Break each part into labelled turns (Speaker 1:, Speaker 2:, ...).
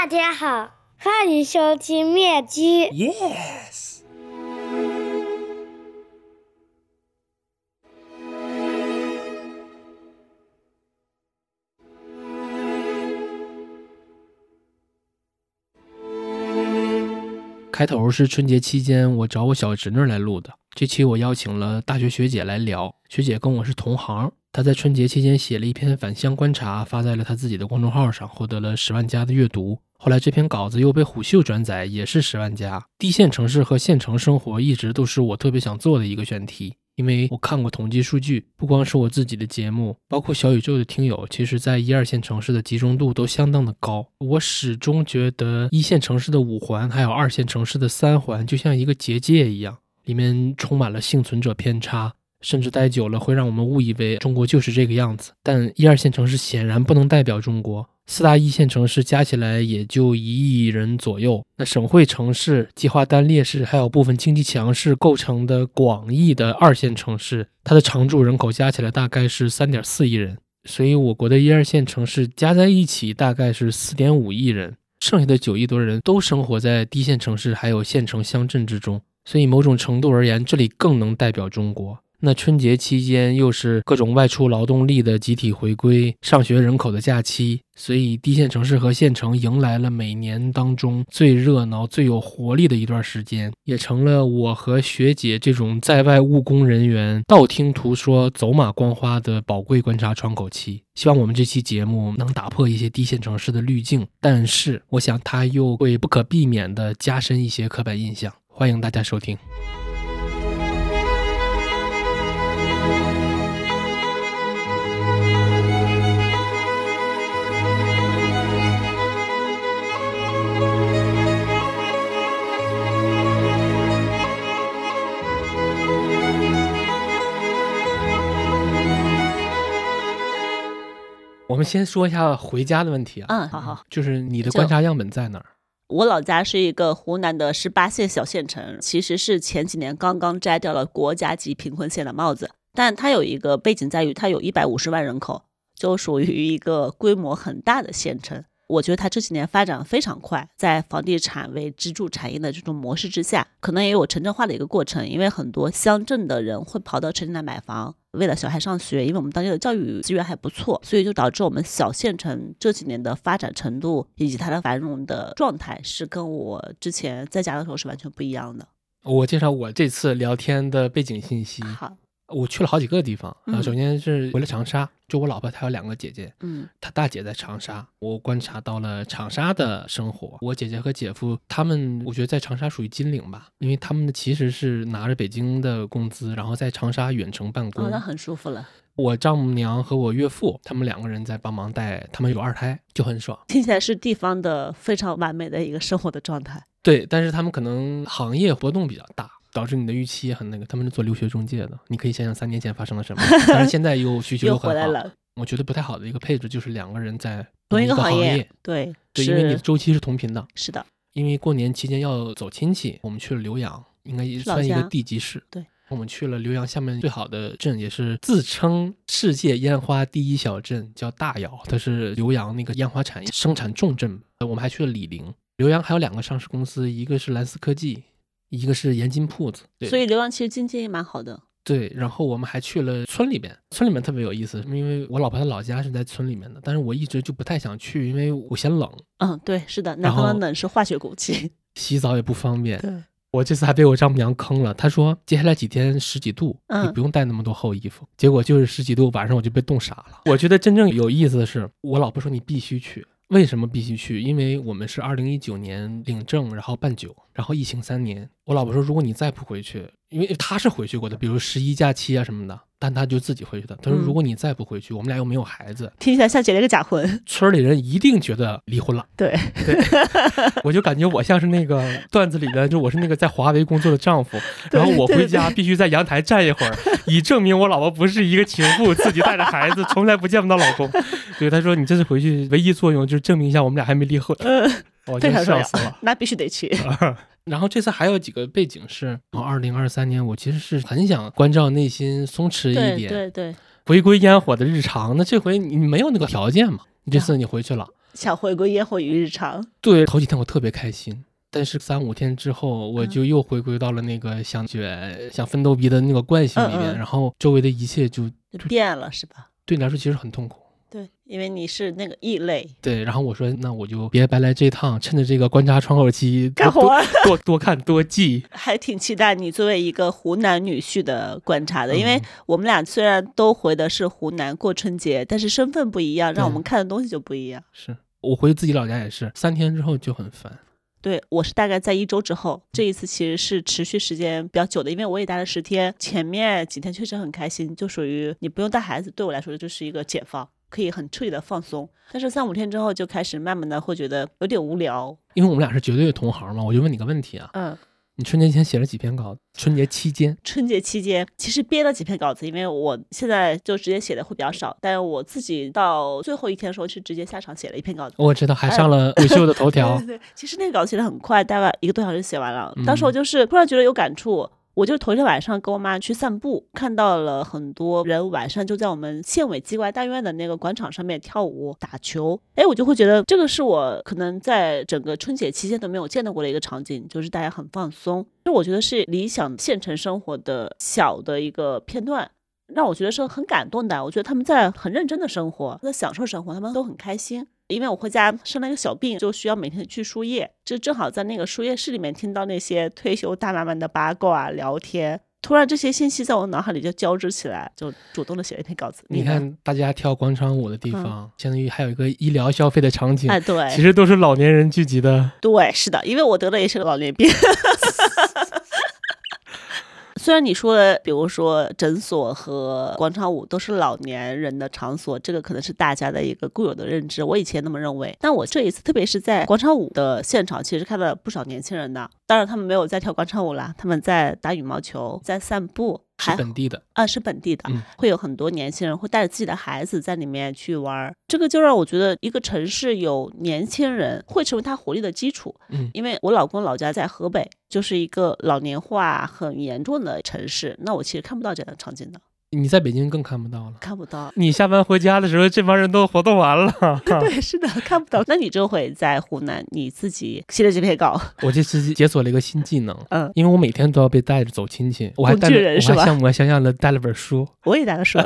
Speaker 1: 大家好，欢迎收听《面基》。
Speaker 2: Yes。开头是春节期间我找我小侄女来录的，这期我邀请了大学学姐来聊。学姐跟我是同行，她在春节期间写了一篇返乡观察，发在了她自己的公众号上，获得了十万加的阅读。后来这篇稿子又被虎嗅转载，也是十万加。低线城市和县城生活一直都是我特别想做的一个选题。因为我看过统计数据，不光是我自己的节目，包括小宇宙的听友，其实在一二线城市的集中度都相当的高。我始终觉得一线城市的五环，还有二线城市的三环，就像一个结界一样，里面充满了幸存者偏差，甚至待久了会让我们误以为中国就是这个样子。但一二线城市显然不能代表中国。四大一线城市加起来也就一亿人左右，那省会城市、计划单列市，还有部分经济强势构成的广义的二线城市，它的常住人口加起来大概是三点四亿人，所以我国的一二线城市加在一起大概是四点五亿人，剩下的九亿多人都生活在低线城市还有县城乡镇之中，所以某种程度而言，这里更能代表中国。那春节期间又是各种外出劳动力的集体回归、上学人口的假期，所以低线城市和县城迎来了每年当中最热闹、最有活力的一段时间，也成了我和学姐这种在外务工人员道听途说、走马观花的宝贵观察窗口期。希望我们这期节目能打破一些低线城市的滤镜，但是我想它又会不可避免地加深一些刻板印象。欢迎大家收听。我们先说一下回家的问题啊，
Speaker 3: 嗯，好好。
Speaker 2: 就是你的观察样本在哪儿？
Speaker 3: 我老家是一个湖南的十八线小县城，其实是前几年刚刚摘掉了国家级贫困县的帽子，但它有一个背景在于，它有一百五十万人口，就属于一个规模很大的县城。我觉得它这几年发展非常快，在房地产为支柱产业的这种模式之下，可能也有城镇化的一个过程，因为很多乡镇的人会跑到城里来买房。为了小孩上学，因为我们当地的教育资源还不错，所以就导致我们小县城这几年的发展程度以及它的繁荣的状态是跟我之前在家的时候是完全不一样的。
Speaker 2: 我介绍我这次聊天的背景信息。
Speaker 3: 好，
Speaker 2: 我去了好几个地方啊、
Speaker 3: 嗯
Speaker 2: 首先是回了长沙，就我老婆她有两个姐姐，
Speaker 3: 嗯
Speaker 2: 她大姐在长沙，我观察到了长沙的生活。我姐姐和姐夫他们，我觉得在长沙属于金领吧，因为他们的其实是拿着北京的工资，然后在长沙远程办公。
Speaker 3: 哦，那很舒服了，
Speaker 2: 我丈母娘和我岳父他们两个人在帮忙带，他们有二胎，就很爽。
Speaker 3: 听起来是地方的非常完美的一个生活的状态。
Speaker 2: 对，但是他们可能行业波动比较大，导致你的预期也很那个。他们是做留学中介的，你可以想想三年前发生了什么，但是现在又需求
Speaker 3: 又
Speaker 2: 又很好。
Speaker 3: 回来了，
Speaker 2: 我觉得不太好的一个配置就是两个人在
Speaker 3: 同一
Speaker 2: 个行
Speaker 3: 个业，对，
Speaker 2: 对，因为你的周期是同频的。
Speaker 3: 是的，
Speaker 2: 因为过年期间要走亲戚，我们去了浏阳，应该也算一个地级市。
Speaker 3: 对，
Speaker 2: 我们去了浏阳下面最好的镇，也是自称世界烟花第一小镇，叫大窑，它是浏阳那个烟花产业生产重镇。呃我们还去了醴陵。浏阳还有两个上市公司，一个是蓝思科技，一个是盐津铺子。对
Speaker 3: 所以浏阳其实经济也蛮好的。
Speaker 2: 对，然后我们还去了村里面，村里面特别有意思，因为我老婆她老家是在村里面的，但是我一直就不太想去，因为我嫌冷，
Speaker 3: 嗯，对，是的，南方的冷是化学武器。
Speaker 2: 洗澡也不方便。
Speaker 3: 对，
Speaker 2: 我这次还被我丈母娘坑了，她说接下来几天十几度，
Speaker 3: 嗯
Speaker 2: 你不用带那么多厚衣服。结果就是十几度，晚上我就被冻傻了。我觉得真正有意思的是，我老婆说你必须去。为什么必须去？因为我们是二零一九年领证，然后办酒，然后疫情三年。我老婆说，如果你再不回去，因为他是回去过的，比如十一假期啊什么的，但他就自己回去的。他说，
Speaker 3: 嗯
Speaker 2: 如果你再不回去，我们俩又没有孩子，
Speaker 3: 听起来像结了一个假婚。
Speaker 2: 村里人一定觉得离婚了。
Speaker 3: 对，
Speaker 2: 我就感觉我像是那个段子里的，就我是那个在华为工作的丈夫，然后我回家必须在阳台站一会儿，以证明我老婆不是一个情妇，自己带着孩子，从来不见不到老公。对，他说你这次回去唯一作用就是证明一下我们俩还没离婚。
Speaker 3: 嗯，
Speaker 2: 我就
Speaker 3: 非常重要
Speaker 2: 笑死了。
Speaker 3: 那必须得去。
Speaker 2: 然后这次还有几个背景是，二零二三年我其实是很想关照内心，松弛一
Speaker 3: 对
Speaker 2: 点，
Speaker 3: 对对，
Speaker 2: 回归烟火的日常。那这回你没有那个条件嘛？你这次你回去了，
Speaker 3: 想回归烟火与日常。
Speaker 2: 对，头几天我特别开心，但是三五天之后，我
Speaker 3: 嗯
Speaker 2: 就又回归到了那个想卷、想奋斗逼的那个惯性里面，然后周围的一切就
Speaker 3: 就变了是吧？
Speaker 2: 对你来说其实很痛苦。
Speaker 3: 对，因为你是那个异类，
Speaker 2: 对，然后我说，那我就别白来这趟，趁着这个观察窗口期，
Speaker 3: 干活。
Speaker 2: 多多多看多记。
Speaker 3: 还挺期待你作为一个湖南女婿的观察的，因为
Speaker 2: 嗯
Speaker 3: 我们俩虽然都回的是湖南过春节，但是身份不一样，让我们看的东西就不一样。
Speaker 2: 是我回自己老家也是，三天之后就很烦。
Speaker 3: 对我是大概在一周之后，这一次其实是持续时间比较久的，因为我也待了十天，前面几天确实很开心，就属于你不用带孩子，对我来说就是一个解放，可以很彻底的放松。但是三五天之后就开始慢慢的会觉得有点无聊，
Speaker 2: 因为我们俩是绝对的同行嘛，我就问你个问题啊，
Speaker 3: 嗯。
Speaker 2: 你春节前写了几篇稿？春节期间，
Speaker 3: 春节期间其实编了几篇稿子，因为我现在就直接写的会比较少，但是我自己到最后一天的时候是直接下场写了一篇稿子。
Speaker 2: 我知道还上了 虎嗅的头条
Speaker 3: 对。对对，其实那个稿子写的很快，大概一个多小时写完了。
Speaker 2: 嗯
Speaker 3: 当时我就是突然觉得有感触，我就头一天晚上跟我妈去散步，看到了很多人晚上就在我们县委机关大院的那个广场上面跳舞打球。哎，我就会觉得这个是我可能在整个春节期间都没有见到过的一个场景，就是大家很放松。就我觉得是理想县城生活的小的一个片段。让我觉得是很感动的。我觉得他们在很认真的生活，在享受生活，他们都很开心。因为我回家生了一个小病，就需要每天去输液，就正好在那个输液室里面听到那些退休大妈们的八卦啊聊天。突然，这些信息在我脑海里就交织起来，就主动的写了一篇稿子。
Speaker 2: 你，看大家跳广场舞的地方，相当于还有一个医疗消费的场景，
Speaker 3: 哎，对，
Speaker 2: 其实都是老年人聚集的。
Speaker 3: 对，是的，因为我得的也是个老年病。虽然你说的，比如说诊所和广场舞都是老年人的场所，这个可能是大家的一个固有的认知，我以前那么认为。但我这一次，特别是在广场舞的现场，其实看到不少年轻人的。当然，他们没有在跳广场舞啦，他们在打羽毛球，在散步，
Speaker 2: 是
Speaker 3: 还
Speaker 2: 本地的，
Speaker 3: 啊，是本地的，
Speaker 2: 嗯。
Speaker 3: 会有很多年轻人会带着自己的孩子在里面去玩儿，这个就让我觉得一个城市有年轻人会成为它活力的基础。
Speaker 2: 嗯，
Speaker 3: 因为我老公老家在河北，就是一个老年化很严重的城市，那我其实看不到这样的场景的，
Speaker 2: 你在北京更看不到了。
Speaker 3: 看不到。
Speaker 2: 你下班回家的时候，这帮人都活动完了。
Speaker 3: 对，是的，看不到。那你这回在湖南，你自己写了这篇稿，
Speaker 2: 我这次解锁了一个新技能，
Speaker 3: 嗯，
Speaker 2: 因为我每天都要被带着走亲戚，我还带着，
Speaker 3: 人是吧
Speaker 2: 我还像模像样的带了本书。
Speaker 3: 我也带了书，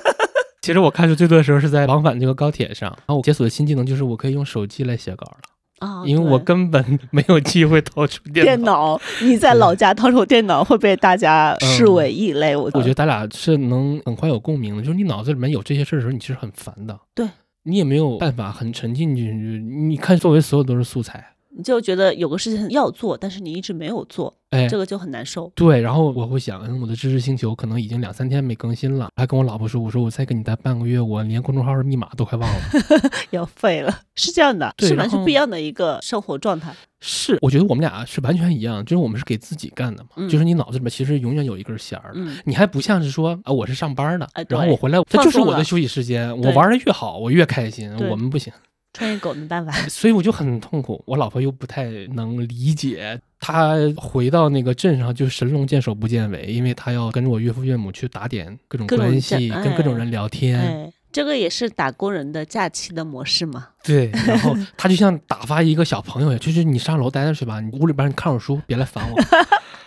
Speaker 2: 其实我看书最多的时候是在往返这个高铁上，然后我解锁的新技能就是我可以用手机来写稿了，
Speaker 3: 啊，
Speaker 2: 因为我根本 没有机会掏出电
Speaker 3: 电脑，你在老家掏出电脑会被大家视为异类。我
Speaker 2: 我觉得咱俩是能很快有共鸣的，就是你脑子里面有这些事儿的时候，你其实很烦的。
Speaker 3: 对，
Speaker 2: 你也没有办法很沉浸进去。你看周围所有都是素材，
Speaker 3: 你就觉得有个事情要做，但是你一直没有做，
Speaker 2: 哎，
Speaker 3: 这个就很难受。
Speaker 2: 对，然后我会想，嗯，我的知识星球可能已经两三天没更新了，还跟我老婆说，我说我再跟你待半个月，我连公众号的密码都快忘了。
Speaker 3: 要废了，是这样的，是完全不一样的一个生活状态。
Speaker 2: 是，我觉得我们俩是完全一样，就是我们是给自己干的嘛，
Speaker 3: 嗯
Speaker 2: 就是你脑子里面其实永远有一根弦儿。
Speaker 3: 嗯，
Speaker 2: 你还不像是说啊，我是上班的，
Speaker 3: 哎
Speaker 2: 然后我回来，这就是我的休息时间，我玩的越好，我越开心。我们不行，
Speaker 3: 穿越狗没办法。
Speaker 2: 所以我就很痛苦。我老婆又不太能理解，她回到那个镇上就神龙见首不见尾，因为她要跟着我岳父岳母去打点各种关系，
Speaker 3: 见
Speaker 2: 跟各种
Speaker 3: 哎
Speaker 2: 人聊天。
Speaker 3: 哎，这个也是打工人的假期的模式嘛。
Speaker 2: 对，然后她就像打发一个小朋友一样，就是你上楼待着去吧，你屋里边你看会儿书，别来烦我。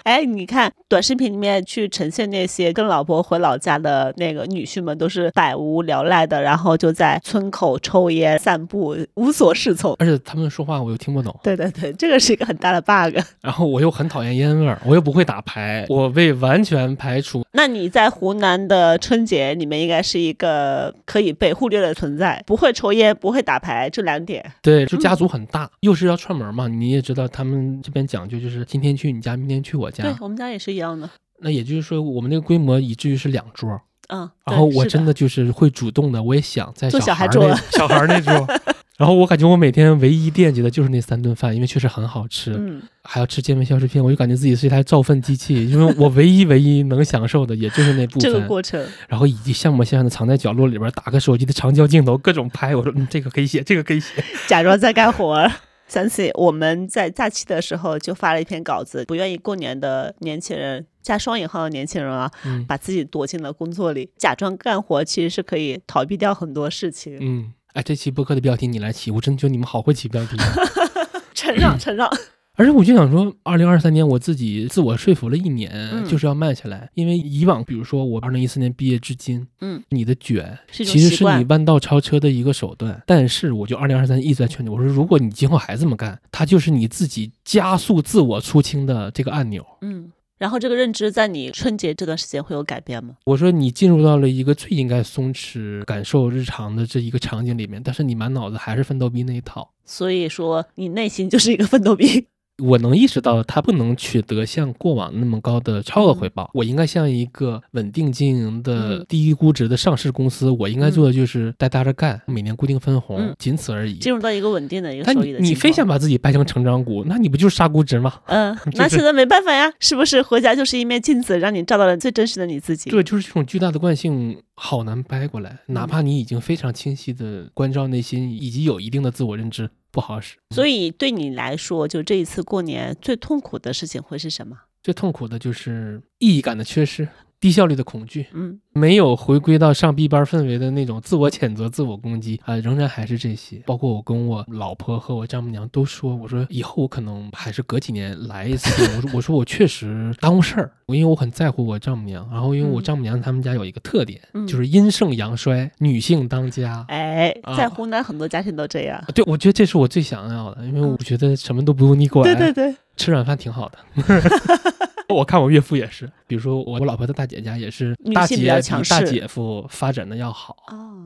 Speaker 3: 哎，你看短视频里面去呈现那些跟老婆回老家的那个女婿们，都是百无聊赖的，然后就在村口抽烟、散步，无所适从。
Speaker 2: 而且他们说话我又听不懂，
Speaker 3: 对对对，这个是一个很大的 bug。
Speaker 2: 然后我又很讨厌烟味儿，我又不会打牌，我被完全排除。
Speaker 3: 那你在湖南的春节你们应该是一个可以被忽略的存在，不会抽烟，不会打牌，这两点。
Speaker 2: 对，就家族很大，又是要串门嘛，你也知道他们这边讲究就是今天去你家，明天去我家对。
Speaker 3: 我们家也是一样的。
Speaker 2: 那也就是说，我们那个规模以至于是两桌，
Speaker 3: 嗯，
Speaker 2: 然后我真的就是会主动的，我也想在
Speaker 3: 做
Speaker 2: 小孩那
Speaker 3: 小孩桌
Speaker 2: 小孩那桌。然后我感觉我每天唯一惦记的就是那三顿饭，因为确实很好吃，
Speaker 3: 嗯，
Speaker 2: 还要吃健胃消食片，我就感觉自己是一台造粪机器，因为我唯一唯一能享受的也就是那部分
Speaker 3: 这个。过程。
Speaker 2: 然后以及像模像样的藏在角落里边，打个手机的长焦镜头，各种拍。我说，嗯，这个可以写，这个可以写。
Speaker 3: 假装在干活儿。想起我们在假期的时候就发了一篇稿子，不愿意过年的年轻人加双引号的年轻人啊，
Speaker 2: 嗯
Speaker 3: 把自己躲进了工作里，假装干活，其实是可以逃避掉很多事情。
Speaker 2: 嗯，哎，这期播客的标题你来起，我真觉得你们好会起标题。
Speaker 3: 啊 承让，承让。
Speaker 2: 而且我就想说，二零二三年我自己自我说服了一年，
Speaker 3: 嗯
Speaker 2: 就是要慢下来。因为以往，比如说我二零一四年毕业至今，
Speaker 3: 嗯，
Speaker 2: 你的卷其实是你弯道超车的一个手段。但是，我就二零二三一直在劝你，我说，如果你今后还这么干，它就是你自己加速自我出清的这个按钮。
Speaker 3: 嗯，然后这个认知在你春节这段时间会有改变吗？
Speaker 2: 我说你进入到了一个最应该松弛、感受日常的这一个场景里面，但是你满脑子还是奋斗逼那一套。
Speaker 3: 所以说你内心就是一个奋斗逼。
Speaker 2: 我能意识到，它不能取得像过往那么高的超额回报。我应该像一个稳定经营的
Speaker 3: 嗯
Speaker 2: 低估值的上市公司，我应该做的就是带大家干，每年固定分红，
Speaker 3: 嗯
Speaker 2: 仅此而已。
Speaker 3: 进入到一个稳定的一个收益的情
Speaker 2: 你你非想把自己掰成成长股，那你不就是杀估值吗？
Speaker 3: 嗯，那现在没办法呀，是不是回家就是一面镜子，让你照到了最真实的你自己？
Speaker 2: 对就是这种巨大的惯性，好难掰过来。
Speaker 3: 嗯
Speaker 2: 哪怕你已经非常清晰的关照内心，以及有一定的自我认知，不好使。
Speaker 3: 所以对你来说，就这一次过年最痛苦的事情会是什么？
Speaker 2: 最痛苦的就是意义感的缺失，低效率的恐惧。
Speaker 3: 嗯
Speaker 2: 没有回归到上 B 班氛围的那种自我谴责、自我攻击啊、仍然还是这些。包括我跟我老婆和我丈母娘都说，我说以后我可能还是隔几年来一次。我说我说我确实耽误事儿，因为我很在乎我丈母娘。然后因为我
Speaker 3: 嗯
Speaker 2: 丈母娘他们家有一个特点，
Speaker 3: 嗯
Speaker 2: 就是阴盛阳衰，女性当家。
Speaker 3: 哎，
Speaker 2: 啊
Speaker 3: 在湖南很多家庭都这样。
Speaker 2: 对，我觉得这是我最想要的，因为我觉得什么都不用你管，
Speaker 3: 对对对，
Speaker 2: 吃软饭挺好的。我看我岳父也是，比如说我我老婆的大姐家也是，大姐比大姐夫发展的要好，
Speaker 3: 哦，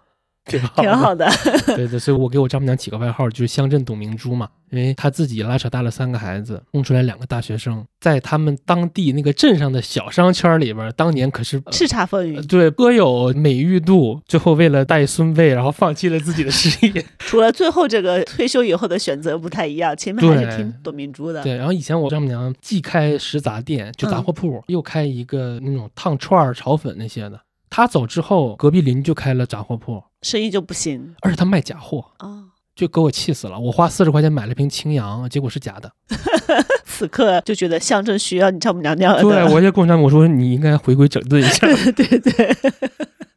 Speaker 2: 挺好，
Speaker 3: 挺好。的。
Speaker 2: 对对，所以我给我丈母娘起个外号，就是乡镇董明珠嘛，因为她自己拉扯大了三个孩子，供出来两个大学生，在他们当地那个镇上的小商圈里边，当年可是。呃
Speaker 3: 叱咤风云，
Speaker 2: 对，颇有美誉度，最后为了带孙辈，然后放弃了自己的事业。
Speaker 3: 除了最后这个退休以后的选择不太一样，前面还是
Speaker 2: 对
Speaker 3: 听董明珠的。
Speaker 2: 对，然后以前我丈母娘既开食杂店，就杂
Speaker 3: 嗯
Speaker 2: 货铺，又开一个那种烫串儿、炒粉那些的。她走之后，隔壁邻居就开了杂货铺，
Speaker 3: 生意就不行
Speaker 2: 而且他卖假货，
Speaker 3: 哦。
Speaker 2: 就给我气死了。我花四十块钱买了瓶清扬，结果是假的。
Speaker 3: 此刻就觉得象征需要你丈母娘那样的。
Speaker 2: 对，我也跟我丈母我说你应该回归整顿一下。
Speaker 3: 对对，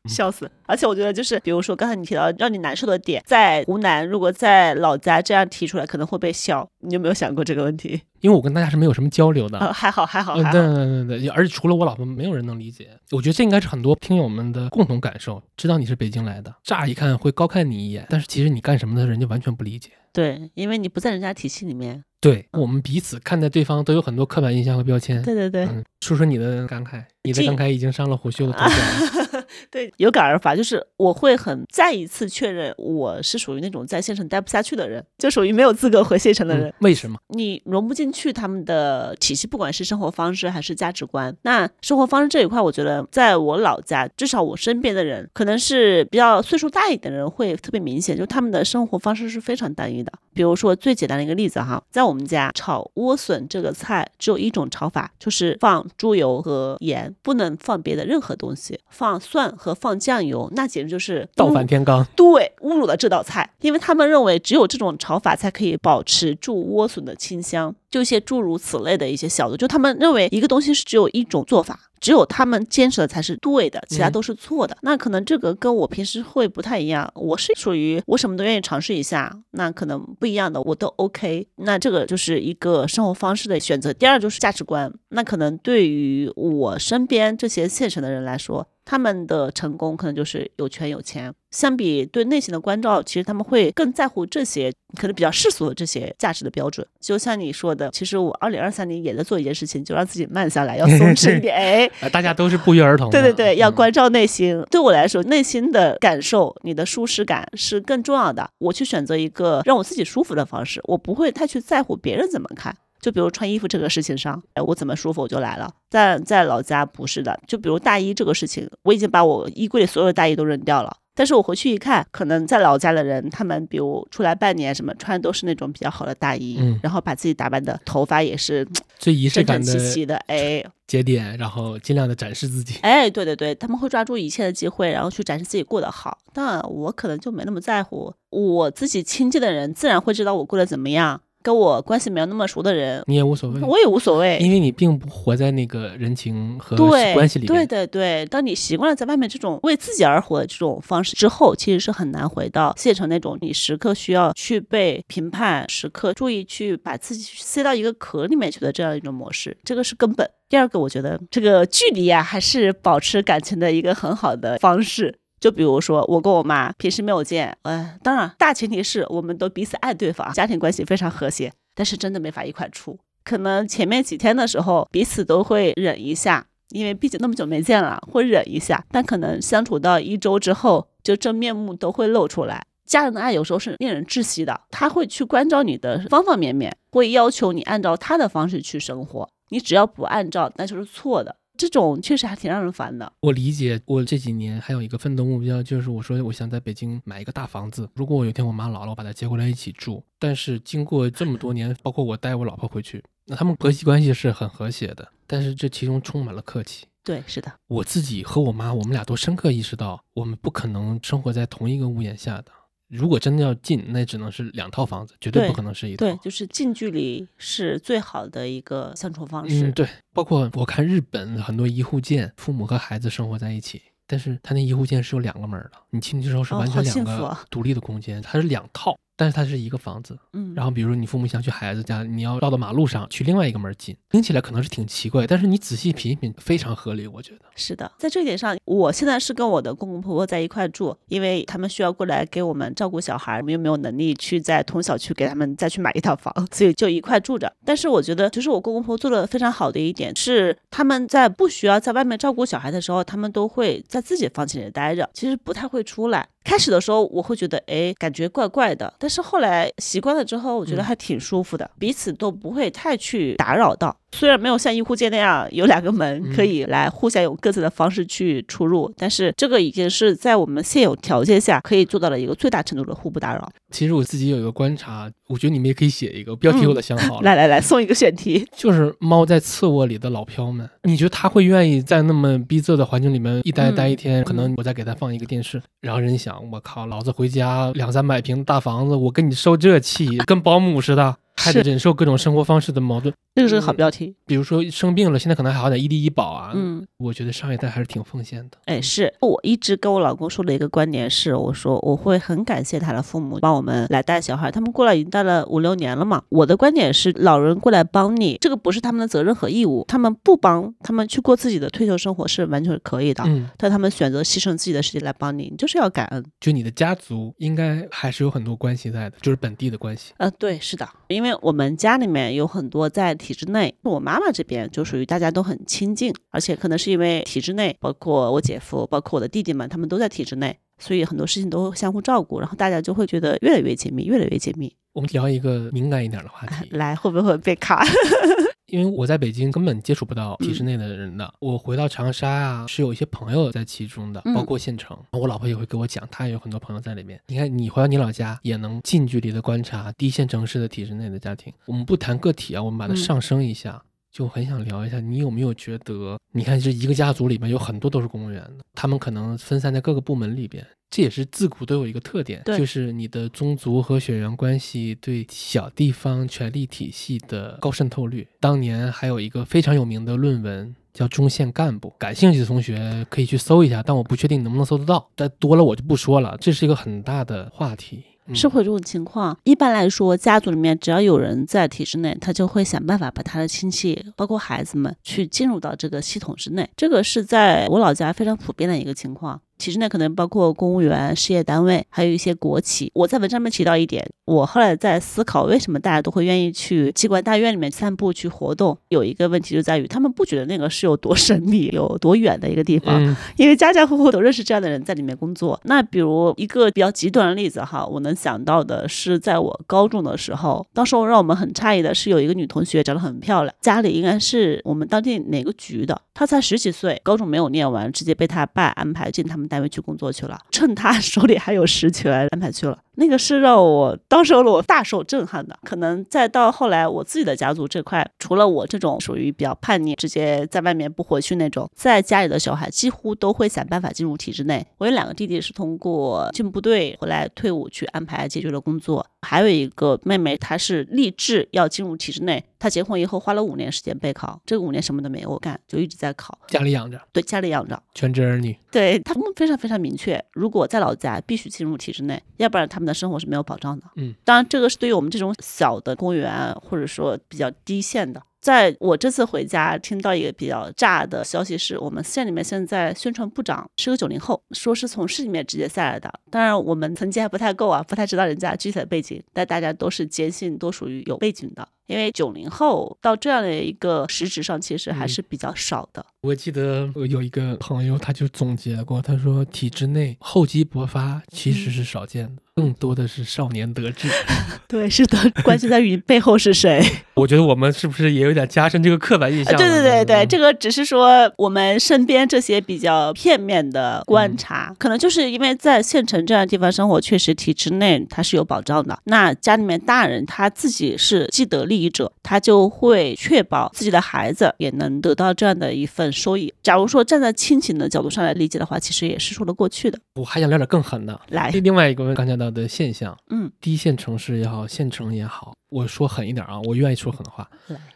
Speaker 3: 笑死！而且我觉得就是，比如说刚才你提到让你难受的点，在湖南如果在老家这样提出来，可能会被笑。你有没有想过这个问题？
Speaker 2: 因为我跟大家是没有什么交流的。
Speaker 3: 啊，还好还好
Speaker 2: 嗯，
Speaker 3: 还
Speaker 2: 对
Speaker 3: 好。
Speaker 2: 对对对，而且除了我老婆，没有人能理解。我觉得这应该是很多听友们的共同感受。知道你是北京来的，乍一看会高看你一眼，但是其实你干什么的，人家完全不理解。
Speaker 3: 对，因为你不在人家体系里面。
Speaker 2: 对我们彼此看待对方都有很多刻板印象和标签。
Speaker 3: 对对对。
Speaker 2: 嗯，说说你的感慨，你的感慨已经上了虎嗅的头条了。
Speaker 3: 对，有感而发，就是我会很再一次确认，我是属于那种在县城待不下去的人，就属于没有资格回县城的人。
Speaker 2: 嗯为什么？
Speaker 3: 你融不进去他们的体系，不管是生活方式还是价值观。那生活方式这一块，我觉得在我老家，至少我身边的人，可能是比较岁数大一点的人会特别明显，就他们的生活方式是非常单一的。比如说最简单的一个例子哈，在我们家炒莴笋这个菜只有一种炒法，就是放猪油和盐，不能放别的任何东西，放蒜和放酱油，那简直就是
Speaker 2: 倒反天罡。
Speaker 3: 对，侮辱了这道菜，因为他们认为只有这种炒法才可以保持住莴笋的清香，就一些诸如此类的一些小的，就他们认为一个东西是只有一种做法，只有他们坚持的才是对的，其他
Speaker 2: 嗯
Speaker 3: 都是错的。那可能这个跟我平时会不太一样，我是属于我什么都愿意尝试一下，那可能不一样的我都 OK。那这个就是一个生活方式的选择。第二就是价值观，那可能对于我身边这些现成的人来说，他们的成功可能就是有权有钱。相比对内心的关照，其实他们会更在乎这些可能比较世俗的这些价值的标准。就像你说的，其实我二零二三年也在做一件事情，就让自己慢下来，要松 弛一点。哎，
Speaker 2: 啊，大家都是不约而同。
Speaker 3: 对对对，要
Speaker 2: 嗯
Speaker 3: 关照内心。对我来说，内心的感受，你的舒适感是更重要的。我去选择一个让我自己舒服的方式，我不会太去在乎别人怎么看。就比如穿衣服这个事情上，哎，我怎么舒服我就来了。但在老家不是的，就比如大衣这个事情，我已经把我衣柜里所有的大衣都扔掉了。但是我回去一看，可能在老家的人，他们比如出来半年什么，穿的都是那种比较好的大衣，
Speaker 2: 嗯
Speaker 3: 然后把自己打扮的头发也是
Speaker 2: 最仪式
Speaker 3: 整
Speaker 2: 感的
Speaker 3: 整齐齐的，哎，
Speaker 2: 节点，然后尽量的展示自己。
Speaker 3: 哎，对对对，他们会抓住一切的机会，然后去展示自己过得好。但我可能就没那么在乎，我自己亲近的人自然会知道我过得怎么样。跟我关系没有那么熟的人，
Speaker 2: 你也无所谓，
Speaker 3: 我也无所谓，
Speaker 2: 因为你并不活在那个人情和
Speaker 3: 对
Speaker 2: 关系里
Speaker 3: 对。对对，当你习惯了在外面这种为自己而活的这种方式之后，其实是很难回到县城那种你时刻需要去被评判，时刻注意去把自己塞到一个壳里面去的这样一种模式，这个是根本。第二个，我觉得这个距离啊，还是保持感情的一个很好的方式。就比如说，我跟我妈平时没有见，呃，当然大前提是我们都彼此爱对方，家庭关系非常和谐，但是真的没法一块出。可能前面几天的时候，彼此都会忍一下，因为毕竟那么久没见了，会忍一下。但可能相处到一周之后，就真面目都会露出来。家人的爱有时候是令人窒息的，他会去关照你的方方面面，会要求你按照他的方式去生活。你只要不按照，那就是错的。这种确实还挺让人烦的。
Speaker 2: 我理解，我这几年还有一个奋斗目标，就是我说我想在北京买一个大房子。如果我有一天我妈老了，我把她接过来一起住。但是经过这么多年，包括我带我老婆回去，那他们婆媳关系是很和谐的，但是这其中充满了客气。
Speaker 3: 对，是的，
Speaker 2: 我自己和我妈，我们俩都深刻意识到，我们不可能生活在同一个屋檐下的。如果真的要近，那只能是两套房子，绝对
Speaker 3: 对
Speaker 2: 不可能是一套。
Speaker 3: 对，就是近距离是最好的一个相处方式。
Speaker 2: 嗯，对，包括我看日本很多一户建，父母和孩子生活在一起，但是他那一户建是有两个门的，你进去之后是
Speaker 3: 哦
Speaker 2: 完全两个独立的空间，它是两套，但是它是一个房子。
Speaker 3: 嗯，
Speaker 2: 然后比如说你父母想去孩子家，你要绕到马路上去另外一个门儿进，听起来可能是挺奇怪，但是你仔细品一品，非常合理，我觉得。
Speaker 3: 是的，在这一点上，我现在是跟我的公公婆婆在一块住，因为他们需要过来给我们照顾小孩，我们又没有能力去在同小区给他们再去买一套房，所以就一块住着。但是我觉得，就是我公公婆婆做的非常好的一点是，他们在不需要在外面照顾小孩的时候，他们都会在自己房间里待着，其实不太会出来。开始的时候我会觉得，哎，感觉怪怪的，但是后来习惯了之后，我觉得
Speaker 2: 嗯
Speaker 3: 还挺舒服的，彼此都不会太去打扰到。虽然没有像一户建那样有两个门
Speaker 2: 嗯
Speaker 3: 可以来互相有各自的方式去出入，但是这个已经是在我们现有条件下可以做到了一个最大程度的互不打扰。
Speaker 2: 其实我自己有一个观察，我觉得你们也可以写一个标题，我都想好了，
Speaker 3: 来来来，送一个选题。
Speaker 2: 就是猫在次卧里的老飘们，你觉得它会愿意在那么逼仄的环境里面一待
Speaker 3: 嗯
Speaker 2: 待一天？可能
Speaker 3: 嗯
Speaker 2: 我再给它放一个电视，然后人想，我靠，老子回家两三百平大房子，我跟你受这气，跟保姆似的，还得忍受各种生活方式的矛盾。
Speaker 3: 这个是个好标题。
Speaker 2: 比如说生病了，现在可能还好点医医医保啊。
Speaker 3: 嗯，
Speaker 2: 我觉得上一代还是挺奉献的。
Speaker 3: 哎，是我一直跟我老公说的一个观点是，我说我会很感谢他的父母帮我们来带小孩，他们过来已经带了五六年了嘛。我的观点是，老人过来帮你，这个不是他们的责任和义务，他们不帮，他们去过自己的退休生活是完全可以的。
Speaker 2: 嗯，
Speaker 3: 但他们选择牺牲自己的时间来帮你，你就是要感恩。
Speaker 2: 就你的家族应该还是有很多关系在的，就是本地的关系。
Speaker 3: 呃，对，是的，因为我们家里面有很多在体制内，我妈妈这边就属于大家都很亲近，而且可能是因为体制内，包括我姐夫，包括我的弟弟们，他们都在体制内，所以很多事情都相互照顾，然后大家就会觉得越来越紧密，越来越紧密。
Speaker 2: 我们聊一个敏感一点的话题，
Speaker 3: 来，会不会被卡？
Speaker 2: 因为我在北京根本接触不到体制
Speaker 3: 嗯
Speaker 2: 内的人的。我回到长沙啊，是有一些朋友在其中的，
Speaker 3: 嗯
Speaker 2: 包括县城。我老婆也会给我讲，她也有很多朋友在里面。你看，你回到你老家，也能近距离的观察低线城市的体制内的家庭。我们不谈个体啊，我们把它
Speaker 3: 嗯
Speaker 2: 上升一下。就很想聊一下，你有没有觉得，你看这一个家族里面有很多都是公务员的，他们可能分散在各个部门里边，这也是自古都有一个特点，就是你的宗族和血缘关系对小地方权力体系的高渗透率。当年还有一个非常有名的论文叫《中线干部》，感兴趣的同学可以去搜一下，但我不确定能不能搜得到，但多了我就不说了，这是一个很大的话题。嗯
Speaker 3: 是会有这种情况。一般来说，家族里面只要有人在体制内，他就会想办法把他的亲戚，包括孩子们，去进入到这个系统之内。这个是在我老家非常普遍的一个情况。体制内可能包括公务员、事业单位，还有一些国企。我在文章里面提到一点，我后来在思考，为什么大家都会愿意去机关大院里面散步、去活动？有一个问题就在于，他们不觉得那个是有多神秘、有多远的一个地方。
Speaker 2: 嗯
Speaker 3: 因为家家户户都认识这样的人在里面工作。那比如一个比较极端的例子哈，我能想到的是，在我高中的时候，当时让我们很诧异的是，有一个女同学长得很漂亮，家里应该是我们当地哪个局的，他才十几岁，高中没有念完，直接被他爸安排进他们单位去工作去了，趁他手里还有实权安排去了。那个是让我当时我大受震撼的。可能再到后来，我自己的家族这块，除了我这种属于比较叛逆，直接在外面不回去那种，在家里的小孩几乎都会想办法进入体制内。我有两个弟弟是通过进部队回来退伍去安排解决了工作，还有一个妹妹，她是立志要进入体制内。她结婚以后花了五年时间备考，这个五年什么都没有干，就一直在考，
Speaker 2: 家里养着，
Speaker 3: 对家里养着，
Speaker 2: 全职儿女。
Speaker 3: 对他们非常非常明确，如果在老家必须进入体制内，要不然他们的生活是没有保障的。
Speaker 2: 嗯，
Speaker 3: 当然这个是对于我们这种小的公务员或者说比较低线的。在我这次回家听到一个比较炸的消息，是我们县里面现在宣传部长是个九零后，说是从市里面直接下来的。当然我们层级还不太够啊，不太知道人家具体的背景，但大家都是坚信都属于有背景的。因为九零后到这样的一个实质上，其实还是比较少的。
Speaker 2: 我记得我有一个朋友，他就总结过，他说体制内厚积薄发其实是少见的，更多的是少年得志。
Speaker 3: 对，是的，关键在于背后是谁。
Speaker 2: 我觉得我们是不是也有点加深这个刻板印象？
Speaker 3: 对对对对，这个只是说我们身边这些比较片面的观察，可能就是因为在县城这样的地方生活，确实体制内它是有保障的。那家里面大人他自己是既得利。利益者，他就会确保自己的孩子也能得到这样的一份收益。假如说站在亲情的角度上来理解的话，其实也是说得过去的。
Speaker 2: 我还想聊点更狠的，
Speaker 3: 来，
Speaker 2: 另外一个刚讲到的现象，
Speaker 3: 嗯，
Speaker 2: 低线城市也好，县城也好，我说狠一点啊，我愿意说狠话，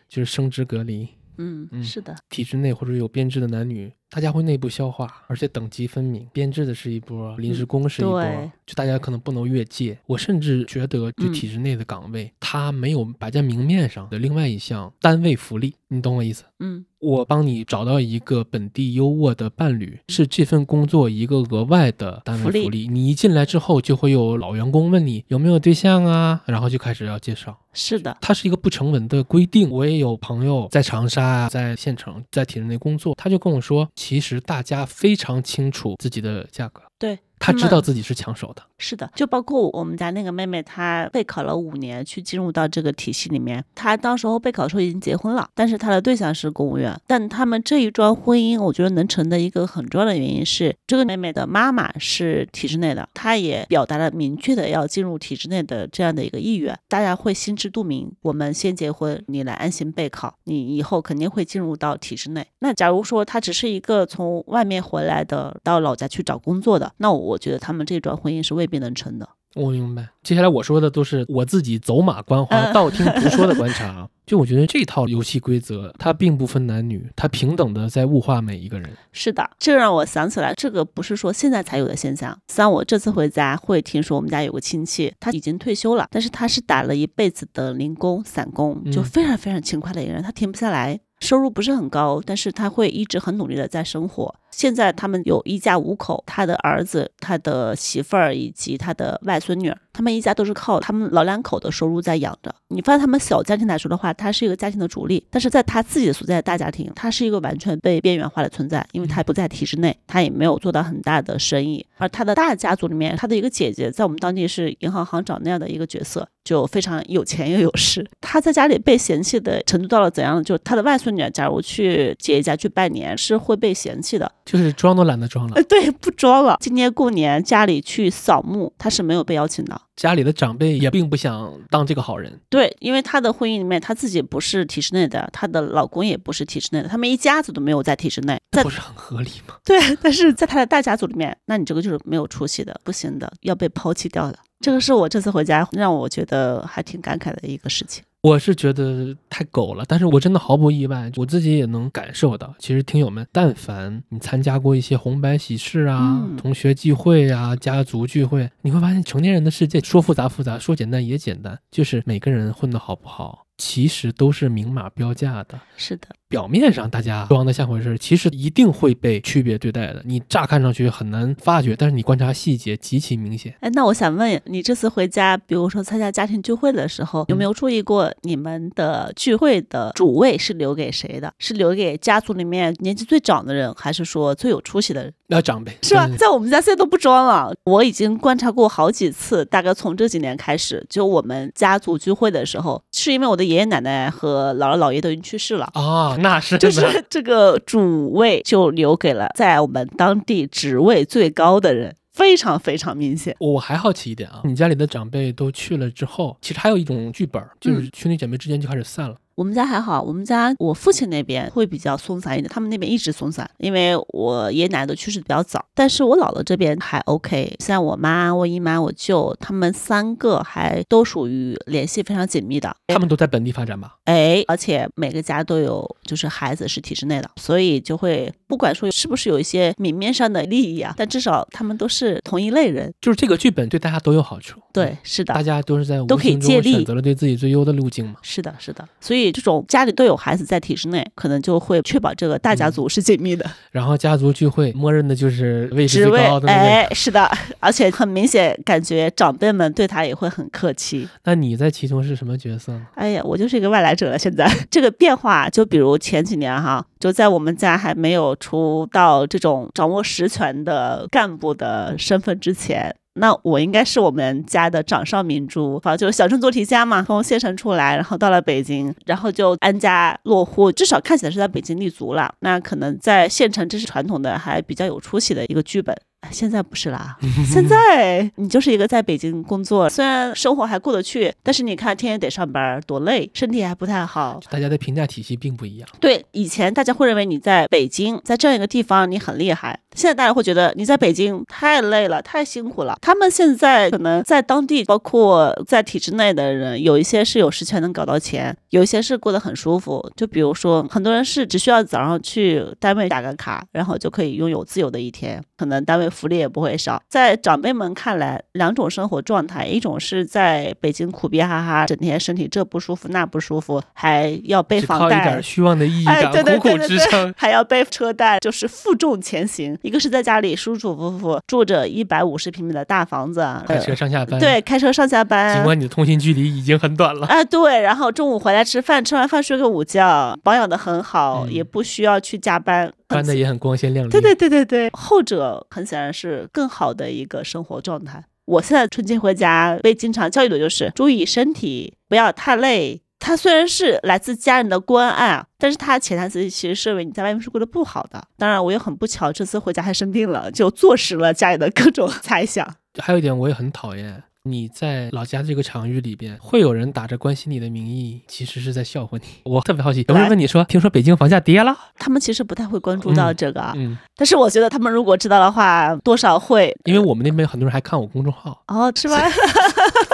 Speaker 2: 就是生殖隔离。
Speaker 3: 嗯嗯，是的，
Speaker 2: 体制内或者有编制的男女。大家会内部消化，而且等级分明，编制的是一波，临时工是一波，就大家可能不能越界。我甚至觉得，就体制内的岗位，它没有摆在明面上的另外一项单位福利，你懂我意思？
Speaker 3: 嗯，
Speaker 2: 我帮你找到一个本地优渥的伴侣，是这份工作一个额外的单位福利。你一进来之后，就会有老员工问你有没有对象啊，然后就开始要介绍。
Speaker 3: 是的，
Speaker 2: 它是一个不成文的规定。我也有朋友在长沙啊，在县城，在体制内工作，他就跟我说。其实大家非常清楚自己的价格。
Speaker 3: 对。
Speaker 2: 他知道自己是抢手的，
Speaker 3: 是的，就包括我们家那个妹妹，她备考了五年去进入到这个体系里面。她当时候备考的时候已经结婚了，但是她的对象是公务员。但他们这一桩婚姻，我觉得能成的一个很重要的原因是，这个妹妹的妈妈是体制内的，她也表达了明确的要进入体制内的这样的一个意愿。大家会心知肚明，我们先结婚，你来安心备考，你以后肯定会进入到体制内。那假如说她只是一个从外面回来的，到老家去找工作的，那我。我觉得他们这段婚姻是未必能成的。
Speaker 2: 我明白，接下来我说的都是我自己走马观花、道听途说的观察。就我觉得这套游戏规则，它并不分男女，它平等的在物化每一个人。
Speaker 3: 是的，这让我想起来，这个不是说现在才有的现象。像我这次回家会听说，我们家有个亲戚，他已经退休了，但是他是打了一辈子的零工、散工，就非常非常勤快的一个人，他停不下来。收入不是很高，但是他会一直很努力的在生活。现在他们有一家五口，他的儿子、他的媳妇儿以及他的外孙女儿，他们一家都是靠他们老两口的收入在养着。你发现他们小家庭来说的话，他是一个家庭的主力，但是在他自己所在的大家庭，他是一个完全被边缘化的存在，因为他不在体制内，他也没有做到很大的生意。而他的大家族里面，他的一个姐姐在我们当地是银行行长那样的一个角色，就非常有钱又有势。他在家里被嫌弃的程度到了怎样？就他的外孙女，假如去姐姐家去拜年，是会被嫌弃的。
Speaker 2: 就是装都懒得装了，
Speaker 3: 呃，对，不装了。今年过年家里去扫墓，他是没有被邀请的。
Speaker 2: 家里的长辈也并不想当这个好人。
Speaker 3: 对，因为她的婚姻里面，她自己不是体制内的，她的老公也不是体制内的，他们一家子都没有在体制内，
Speaker 2: 这不是很合理吗？
Speaker 3: 对，但是在她的大家族里面，那你这个就是没有出息的，不行的，要被抛弃掉的。这个是我这次回家让我觉得还挺感慨的一个事情。
Speaker 2: 我是觉得太狗了，但是我真的毫不意外，我自己也能感受到。其实听友们，但凡你参加过一些红白喜事啊、同学聚会啊、家族聚会，你会发现成年人的世界说复杂复杂，说简单也简单，就是每个人混得好不好。其实都是明码标价的，
Speaker 3: 是的。
Speaker 2: 表面上大家装的像回事，其实一定会被区别对待的。你乍看上去很难发觉，但是你观察细节极其明显。
Speaker 3: 哎，那我想问你，这次回家，比如说参加家庭聚会的时候，有没有注意过你们的聚会的主位是留给谁的？是留给家族里面年纪最长的人，还是说最有出息的人？
Speaker 2: 那长辈
Speaker 3: 是吧？在我们家现在都不装了。我已经观察过好几次，大概从这几年开始，就我们家族聚会的时候，是因为我的爷爷奶奶和姥姥姥爷都已经去世了
Speaker 2: 啊，那是
Speaker 3: 就是这个主位就留给了在我们当地职位最高的人。非常非常明显。
Speaker 2: 我还好奇一点啊，你家里的长辈都去了之后，其实还有一种剧本，就是兄弟姐妹之间就开始散了。
Speaker 3: 我们家还好，我们家我父亲那边会比较松散一点，他们那边一直松散，因为我爷爷奶奶都去世比较早。但是我姥姥这边还 OK，像我妈、我姨妈、我舅，他们三个还都属于联系非常紧密的。
Speaker 2: 他们都在本地发展吧？
Speaker 3: 哎，而且每个家都有，就是孩子是体制内的，所以就会不管说是不是有一些明面上的利益啊，但至少他们都是同一类人。
Speaker 2: 就是这个剧本对大家都有好处。
Speaker 3: 对，是的，
Speaker 2: 大家都是在
Speaker 3: 都可以借力
Speaker 2: 选择了对自己最优的路径嘛。
Speaker 3: 是的，是的，所以这种家里都有孩子在体制内，可能就会确保这个大家族是紧密的。
Speaker 2: 然后家族聚会，默认的就是位置
Speaker 3: 职位
Speaker 2: 最高的那个。
Speaker 3: 哎，是的，而且很明显感觉长辈们对他也会很客气。
Speaker 2: 那你在其中是什么角色呢？
Speaker 3: 哎呀，我就是一个外来者了。现在 这个变化，就比如前几年哈，就在我们家还没有出到这种掌握实权的干部的身份之前。那我应该是我们家的掌上明珠，反正就是小镇做题家嘛，从县城出来，然后到了北京，然后就安家落户，至少看起来是在北京立足了。那可能在县城，这是传统的，还比较有出息的一个剧本。哎现在不是啦，现在你就是一个在北京工作，虽然生活还过得去，但是你看天天得上班，多累，身体还不太好。
Speaker 2: 大家的评价体系并不一样。
Speaker 3: 对，以前大家会认为你在北京，在这样一个地方你很厉害，现在大家会觉得你在北京太累了，太辛苦了。他们现在可能在当地，包括在体制内的人，有一些是有实权能搞到钱，有一些是过得很舒服。就比如说，很多人是只需要早上去单位打个卡，然后就可以拥有自由的一天，可能单位福利也不会少。在长辈们看来，两种生活状态，一种是在北京苦逼哈哈，整天身体这不舒服那不舒服，还要背
Speaker 2: 只靠一
Speaker 3: 房贷
Speaker 2: 点，虚妄的意义
Speaker 3: 哎，
Speaker 2: 感
Speaker 3: 对对
Speaker 2: 苦苦支撑。
Speaker 3: 还要背车贷，就是负重前行。一个是在家里舒舒服服住着一百五十平米的大房子，
Speaker 2: 开车上下班，
Speaker 3: 呃，对，开车上下班。
Speaker 2: 尽管你的通勤距离已经很短了。
Speaker 3: 啊，对，然后中午回来吃饭，吃完饭睡个午觉，保养的很好，
Speaker 2: 嗯
Speaker 3: 也不需要去加班，
Speaker 2: 穿的也很光鲜亮丽。
Speaker 3: 对对对对对，后者很显然是更好的一个生活状态。我现在春节回家被经常教育的就是注意身体，不要太累。它虽然是来自家人的关爱啊，但是他潜台词其实是认为你在外面是过得不好的。当然，我也很不巧，这次回家还生病了，就坐实了家里的各种 猜想。
Speaker 2: 还有一点我也很讨厌，你在老家这个场域里边，会有人打着关心你的名义，其实是在笑话你。我特别好奇，有人问你说，听说北京房价跌了？
Speaker 3: 他们其实不太会关注到这个，啊，
Speaker 2: 嗯，
Speaker 3: 但是我觉得他们如果知道的话，多少会
Speaker 2: 因为我们那边很多人还看我公众号，
Speaker 3: 哦，是吧？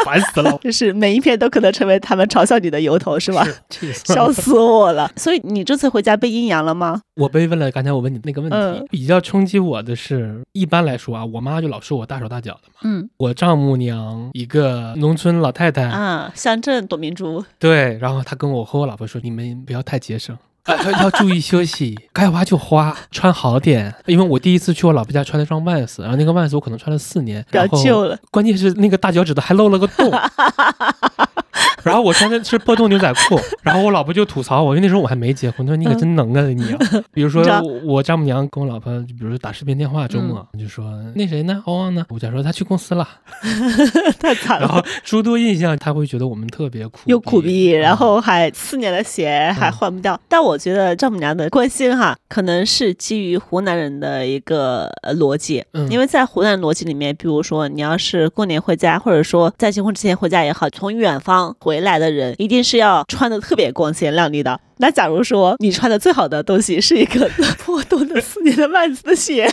Speaker 2: 烦死了，
Speaker 3: 就是每一篇都可能成为他们嘲笑你的由头，是吧？
Speaker 2: 是气死。
Speaker 3: 笑死我了！所以你这次回家被阴阳了吗？
Speaker 2: 我被问了刚才我问你那个问题，
Speaker 3: 嗯
Speaker 2: 比较冲击我的是，一般来说啊，我妈就老说我大手大脚的嘛。
Speaker 3: 嗯
Speaker 2: 我丈母娘一个农村老太太，
Speaker 3: 啊，乡镇董明珠，
Speaker 2: 对，然后她跟我和我老婆说，你们不要太节省。啊，要要注意休息，该花就花，穿好点。因为我第一次去我老婆家穿了双 Vans，然后那个 Vans 我可能穿了四年，
Speaker 3: 比较
Speaker 2: 然后
Speaker 3: 旧了。
Speaker 2: 关键是那个大脚趾头还露了个洞，然后我穿的是破洞牛仔裤，然后我老婆就吐槽我，因为那时候我还没结婚，她说你可真能啊你啊。比如说我我丈母娘跟我老婆，比如说打视频电话周末、就说那谁呢，欧旺呢，我就说他去公司了，
Speaker 3: 太惨
Speaker 2: 然后
Speaker 3: 了，
Speaker 2: 诸多印象，他会觉得我们特别苦，
Speaker 3: 又苦逼，然
Speaker 2: 嗯
Speaker 3: 后还四年的鞋还换不掉。但我觉得丈母娘的关心哈，可能是基于湖南人的一个呃逻辑，
Speaker 2: 嗯。
Speaker 3: 因为在湖南逻辑里面，比如说你要是过年回家，或者说在结婚之前回家也好，从远方回回来的人，一定是要穿的特别光鲜亮丽的。那假如说你穿的最好的东西是一个破洞的四年的万子的鞋，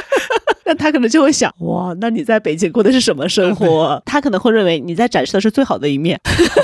Speaker 3: 那他可能就会想，哇，那你在北京过的是什么生活？他可能会认为你在展示的是最好的一面。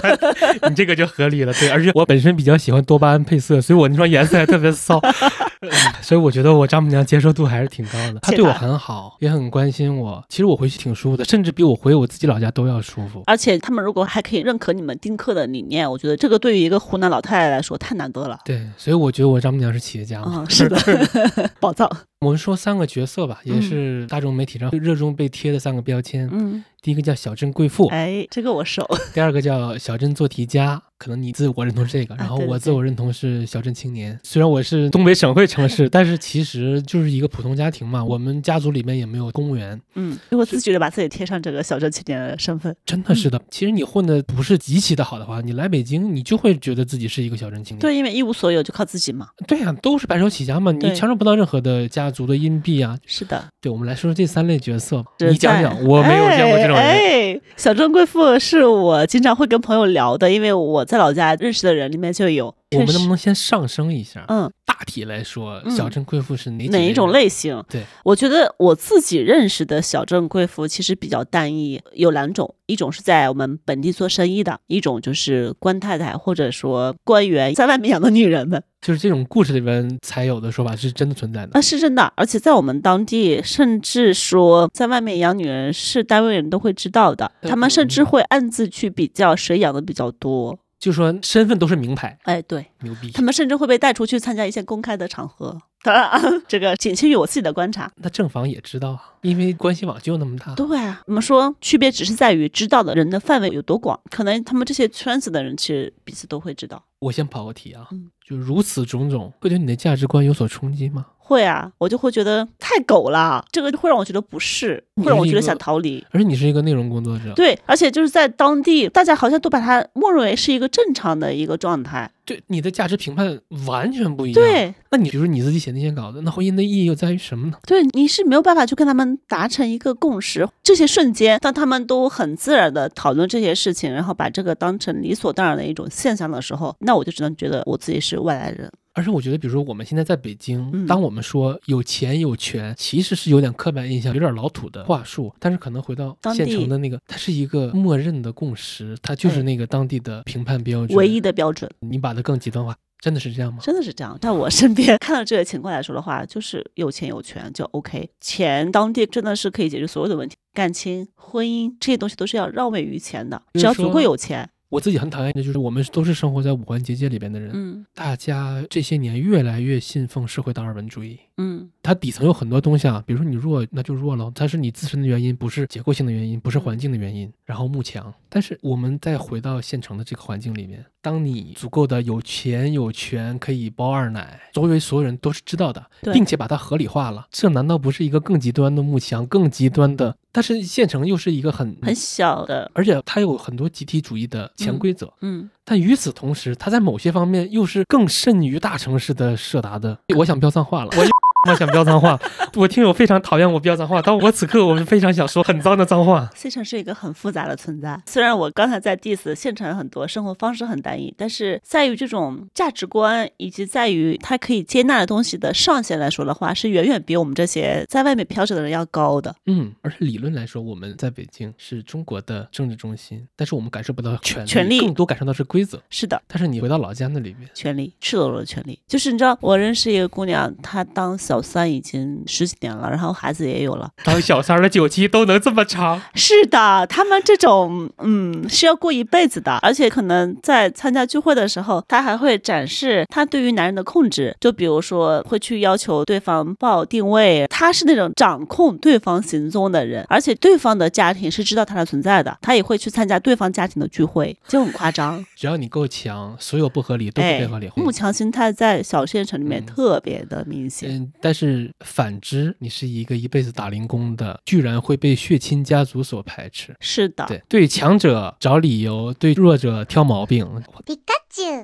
Speaker 2: 你这个就合理了，对，而且我本身比较喜欢多巴胺配色，所以我那双颜色还特别骚，嗯所以我觉得我丈母娘接受度还是挺高的，她对我很好，也很关心我。其实我回去挺舒服的，甚至比我回我自己老家都要舒服。
Speaker 3: 而且他们如果还可以认可你们丁克的理念，我觉得这个对于一个湖南老太太来说太难得了。
Speaker 2: 对，所以我觉得我丈母娘是企业家嘛。
Speaker 3: 啊、是的，宝藏。
Speaker 2: 我们说三个角色吧，也
Speaker 3: 嗯
Speaker 2: 是大众媒体上热衷被贴的三个标签。
Speaker 3: 嗯
Speaker 2: 第一个叫小镇贵妇，
Speaker 3: 哎，这个我熟。
Speaker 2: 第二个叫小镇做题家。可能你自我认同这个，然后我自我认同是小镇青年。虽然我是东北省会城市，但是其实就是一个普通家庭嘛。我们家族里面也没有公务员。
Speaker 3: 嗯，如果自觉的把自己贴上这个小镇青年的身份。
Speaker 2: 真的是的，其实你混的不是极其的好的话，你来北京，你就会觉得自己是一个小镇青年。
Speaker 3: 对，因为一无所有，就靠自己嘛。
Speaker 2: 对呀，都是白手起家嘛，你抢不到任何的家族的硬币啊。
Speaker 3: 是的。
Speaker 2: 对，我们来说说这三类角色，你讲讲，我没有见过这种人。
Speaker 3: 哎，小镇贵妇是我经常会跟朋友聊的，因为我在老家认识。的人里面就有，
Speaker 2: 我们能不能先上升一下？
Speaker 3: 嗯，
Speaker 2: 大体来说，小镇贵妇是哪
Speaker 3: 哪一种类型？
Speaker 2: 对，
Speaker 3: 我觉得我自己认识的小镇贵妇其实比较单一，有两种，一种是在我们本地做生意的，一种就是官太太或者说官员在外面养的女人们。
Speaker 2: 就是这种故事里边才有的说法是真的存在的
Speaker 3: 啊，是真的，而且在我们当地，甚至说在外面养女人是单位人都会知道的，他们甚至会暗自去比较谁养的比较多。
Speaker 2: 就说身份都是名牌，
Speaker 3: 哎，对，
Speaker 2: 牛逼。
Speaker 3: 他们甚至会被带出去参加一些公开的场合。当然，这个仅限于我自己的观察。
Speaker 2: 那正房也知道啊，因为关系网就那么大。
Speaker 3: 对啊，我们说区别只是在于知道的人的范围有多广，可能他们这些圈子的人其实彼此都会知道。
Speaker 2: 我先跑个题啊，就如此种种，会对你的价值观有所冲击吗？
Speaker 3: 会啊，我就会觉得太狗了，这个会让我觉得不适，会让我觉得想逃离。
Speaker 2: 而且你是一个内容工作者，
Speaker 3: 对，而且就是在当地，大家好像都把它默认为是一个正常的一个状态。
Speaker 2: 对，你的价值评判完全不一样。
Speaker 3: 对，
Speaker 2: 那你比如说你自己写那些稿子，那婚姻的意义又在于什么呢？
Speaker 3: 对，你是没有办法去跟他们达成一个共识。这些瞬间，当他们都很自然的讨论这些事情，然后把这个当成理所当然的一种现象的时候，那我就只能觉得我自己是外来人。
Speaker 2: 而且我觉得，比如说我们现在在北京，当我们说有钱有权，其实是有点刻板印象，有点老土的话术。但是可能回到县城的那个，它是一个默认的共识，它就是那个当地的评判标准，
Speaker 3: 唯一的标准。
Speaker 2: 你把它更极端化，真的是这样吗？
Speaker 3: 真的是这样。但我身边 看到这个情况来说的话，就是有钱有权就 OK，钱当地真的是可以解决所有的问题，感情、婚姻这些东西都是要绕位于钱的，只要足够有钱。
Speaker 2: 我自己很讨厌的就是我们都是生活在五环结界里边的人，
Speaker 3: 嗯，
Speaker 2: 大家这些年越来越信奉社会达尔文主义，
Speaker 3: 嗯，
Speaker 2: 它底层有很多东西啊，比如说你弱那就弱了，它是你自身的原因，不是结构性的原因，不是环境的原因，然后慕强。但是我们再回到现成的这个环境里面，当你足够的有钱有权，可以包二奶，周围所有人都是知道的，并且把它合理化了，这难道不是一个更极端的慕强，更极端的？但是县城又是一个很
Speaker 3: 很小的，
Speaker 2: 而且它有很多集体主义的潜规则，
Speaker 3: 嗯，
Speaker 2: 但与此同时，它在某些方面又是更甚于大城市的设达的。我想飙脏话了，我。我想飙脏话，我听友非常讨厌我飙脏话，但我此刻我是非常想说很脏的脏话。
Speaker 3: 县城是一个很复杂的存在，虽然我刚才在 diss 县城很多生活方式很单一，但是在于这种价值观以及在于他可以接纳的东西的上限来说的话，是远远比我们这些在外面飘着的人要高的。
Speaker 2: 嗯，而且理论来说，我们在北京是中国的政治中心，但是我们感受不到权
Speaker 3: 权力，
Speaker 2: 更多感受到是规则。
Speaker 3: 是的，
Speaker 2: 但是你回到老家那里面，
Speaker 3: 权力赤裸裸的权利，就是你知道，我认识一个姑娘，她当小三已经。十几年了，然后孩子也有了。
Speaker 2: 当小三的酒期都能这么长？
Speaker 3: 是的，他们这种嗯是要过一辈子的，而且可能在参加聚会的时候，他还会展示他对于男人的控制，就比如说会去要求对方报定位，他是那种掌控对方行踪的人，而且对方的家庭是知道他的存在的，他也会去参加对方家庭的聚会，就很夸张。
Speaker 2: 只要你够强，所有不合理都不被合理化。
Speaker 3: 慕强心态在小县城里面特别的明显。
Speaker 2: 嗯，但是反。之，你是一个一辈子打零工的，居然会被血亲家族所排斥。
Speaker 3: 是的，
Speaker 2: 对，对强者找理由，对弱者挑毛病。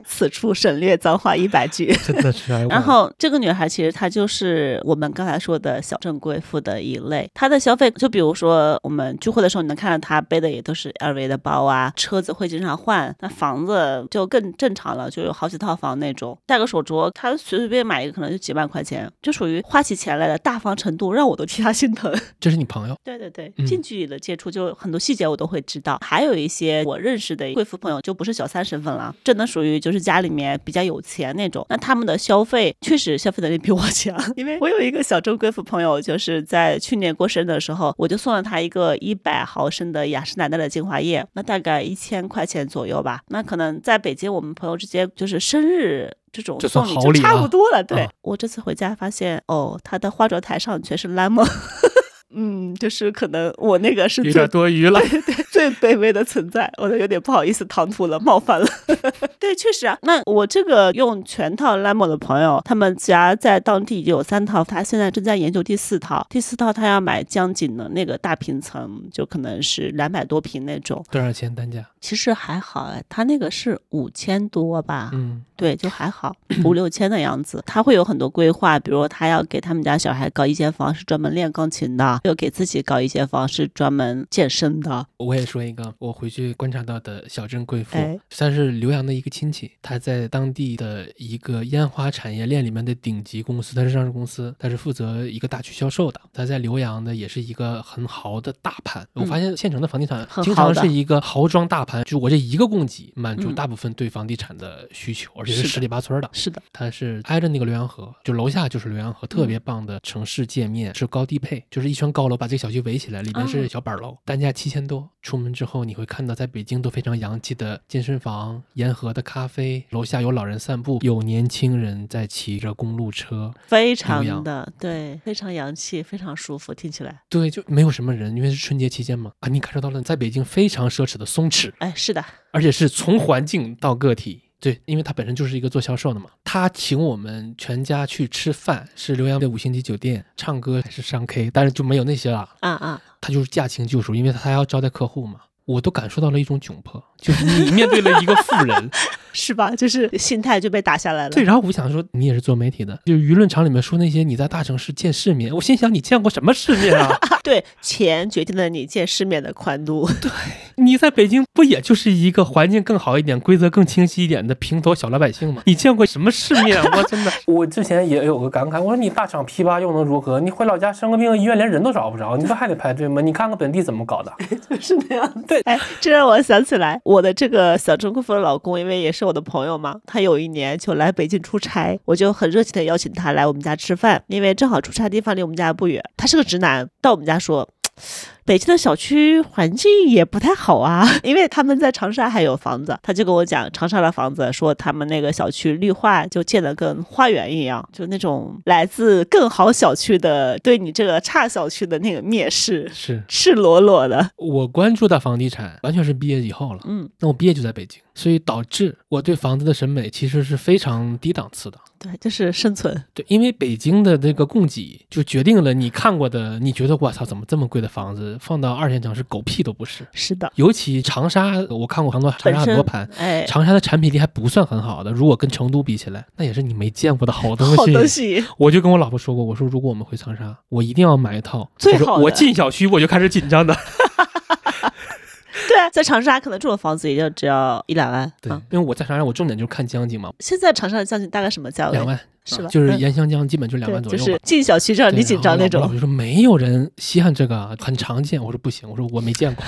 Speaker 3: 此处省略脏话一百句。
Speaker 2: 真的是。
Speaker 3: 然后这个女孩其实她就是我们刚才说的小镇贵妇的一类。她的消费，就比如说我们聚会的时候，你能看到她背的也都是 LV 的包啊，车子会经常换，那房子就更正常了，就有好几套房那种。戴个手镯，她随随便买一个可能就几万块钱，就属于花起钱来的。大方程度让我都替他心疼。
Speaker 2: 这是你朋友？
Speaker 3: 对对对，近距离的接触，就很多细节我都会知道。还有一些我认识的贵妇朋友，就不是小三身份了，真的属于就是家里面比较有钱那种。那他们的消费确实消费能力比我强，因为我有一个小众贵妇朋友，就是在去年过生日的时候，我就送了他一个一百毫升的雅诗兰黛的精华液，那大概一千块钱左右吧。那可能在北京，我们朋友之间就是生日。这种送礼就差不多了。对我这次回家发现，哦，他的化妆台上全是 lemon。嗯，就是可能我那个是
Speaker 2: 有
Speaker 3: 最
Speaker 2: 点多余了。
Speaker 3: 对对最卑微的存在，我都有点不好意思唐突了，冒犯了。对，确实啊。那我这个用全套 Lamo 的朋友，他们家在当地已经有三套，他现在正在研究第四套。第四套他要买江景的那个大平层，就可能是两百多平那种。
Speaker 2: 多少钱单价？
Speaker 3: 其实还好哎，他那个是五千多吧？
Speaker 2: 嗯，
Speaker 3: 对，就还好，五六千的样子。他会有很多规划，比如他要给他们家小孩搞一间房是专门练钢琴的，又给自己搞一间房是专门健身的。
Speaker 2: 我也说一个，我回去观察到的小镇贵妇
Speaker 3: 哎，
Speaker 2: 算是浏阳的一个亲戚，他在当地的一个烟花产业链里面的顶级公司，他是上市公司，他是负责一个大区销售的。他在浏阳的也是一个很豪的大盘。我发现县城的房地产经常是一个豪装大盘，就我这一个供给满足
Speaker 3: 嗯
Speaker 2: 大部分对房地产的需求，而且
Speaker 3: 是
Speaker 2: 十里八村的。
Speaker 3: 是的，
Speaker 2: 它是挨着那个浏阳河，就楼下就是浏阳河，特别棒的城市界面，是高低配，就是一圈高楼把这个小区围起来，里面是
Speaker 3: 哦
Speaker 2: 小板楼，单价七千多。出门之后你会看到，在北京都非常洋气的健身房、沿河的咖啡，楼下有老人散步，有年轻人在骑着公路车，
Speaker 3: 非常的对，非常洋气，非常舒服，听起来，
Speaker 2: 对，就没有什么人，因为是春节期间嘛。啊，你感受到了在北京非常奢侈的松弛，
Speaker 3: 哎，是的，
Speaker 2: 而且是从环境到个体。对，因为他本身就是一个做销售的嘛，他请我们全家去吃饭，是浏阳的五星级酒店，唱歌还是上 K，但是就没有那些了。
Speaker 3: 啊啊，
Speaker 2: 他就是驾轻就熟，因为他还要招待客户嘛。我都感受到了一种窘迫，就是你面对了一个富人，
Speaker 3: 是吧？就是心态就被打下来了。
Speaker 2: 对。然后我想说，你也是做媒体的，就是舆论场里面说那些你在大城市见世面，我心想你见过什么世面啊？
Speaker 3: 对，钱决定了你见世面的宽度。
Speaker 2: 对你在北京不也就是一个环境更好一点、规则更清晰一点的平头小老百姓吗？你见过什么世面？我真的，我之前也有个感慨，我说你大厂批发又能如何？你回老家生个病，医院连人都找不着，你不还得排队吗？你看看本地怎么搞的？
Speaker 3: 是那样。对，哎，这让我想起来，我的这个小中国风的老公，因为也是我的朋友嘛，他有一年就来北京出差，我就很热情的邀请他来我们家吃饭，因为正好出差地方离我们家不远。他是个直男，到我们家说。北京的小区环境也不太好啊，因为他们在长沙还有房子，他就跟我讲长沙的房子，说他们那个小区绿化就建的跟花园一样，就那种来自更好小区的对你这个差小区的那个蔑视，
Speaker 2: 是
Speaker 3: 赤裸裸的。
Speaker 2: 我关注到房地产，完全是毕业以后了。
Speaker 3: 嗯，
Speaker 2: 那我毕业就在北京，所以导致我对房子的审美其实是非常低档次的。
Speaker 3: 对，就是生存。
Speaker 2: 对，因为北京的这个供给就决定了你看过的，你觉得我操怎么这么贵的房子放到二线城市狗屁都不是。
Speaker 3: 是的，
Speaker 2: 尤其长沙，我看过很多长沙很多盘，
Speaker 3: 哎，
Speaker 2: 长沙的产品力还不算很好的，如果跟成都比起来，那也是你没见过的好东西。
Speaker 3: 好东西，
Speaker 2: 我就跟我老婆说过，我说如果我们回长沙，我一定要买一套就是
Speaker 3: 最好的
Speaker 2: 我进小区我就开始紧张的。
Speaker 3: 对啊，在长沙可能这种房子也就只要一两万。
Speaker 2: 对
Speaker 3: 啊，
Speaker 2: 因为我在长沙，我重点就是看江景嘛，
Speaker 3: 现在长沙的江景大概什么价位？
Speaker 2: 两万
Speaker 3: 是吧？
Speaker 2: 啊就是
Speaker 3: 嗯
Speaker 2: 沿湘江基本就两万左右。
Speaker 3: 就是进小区让你紧张那种
Speaker 2: 我。就说没有人稀罕这个啊，很常见。我说不行，我说我没见过。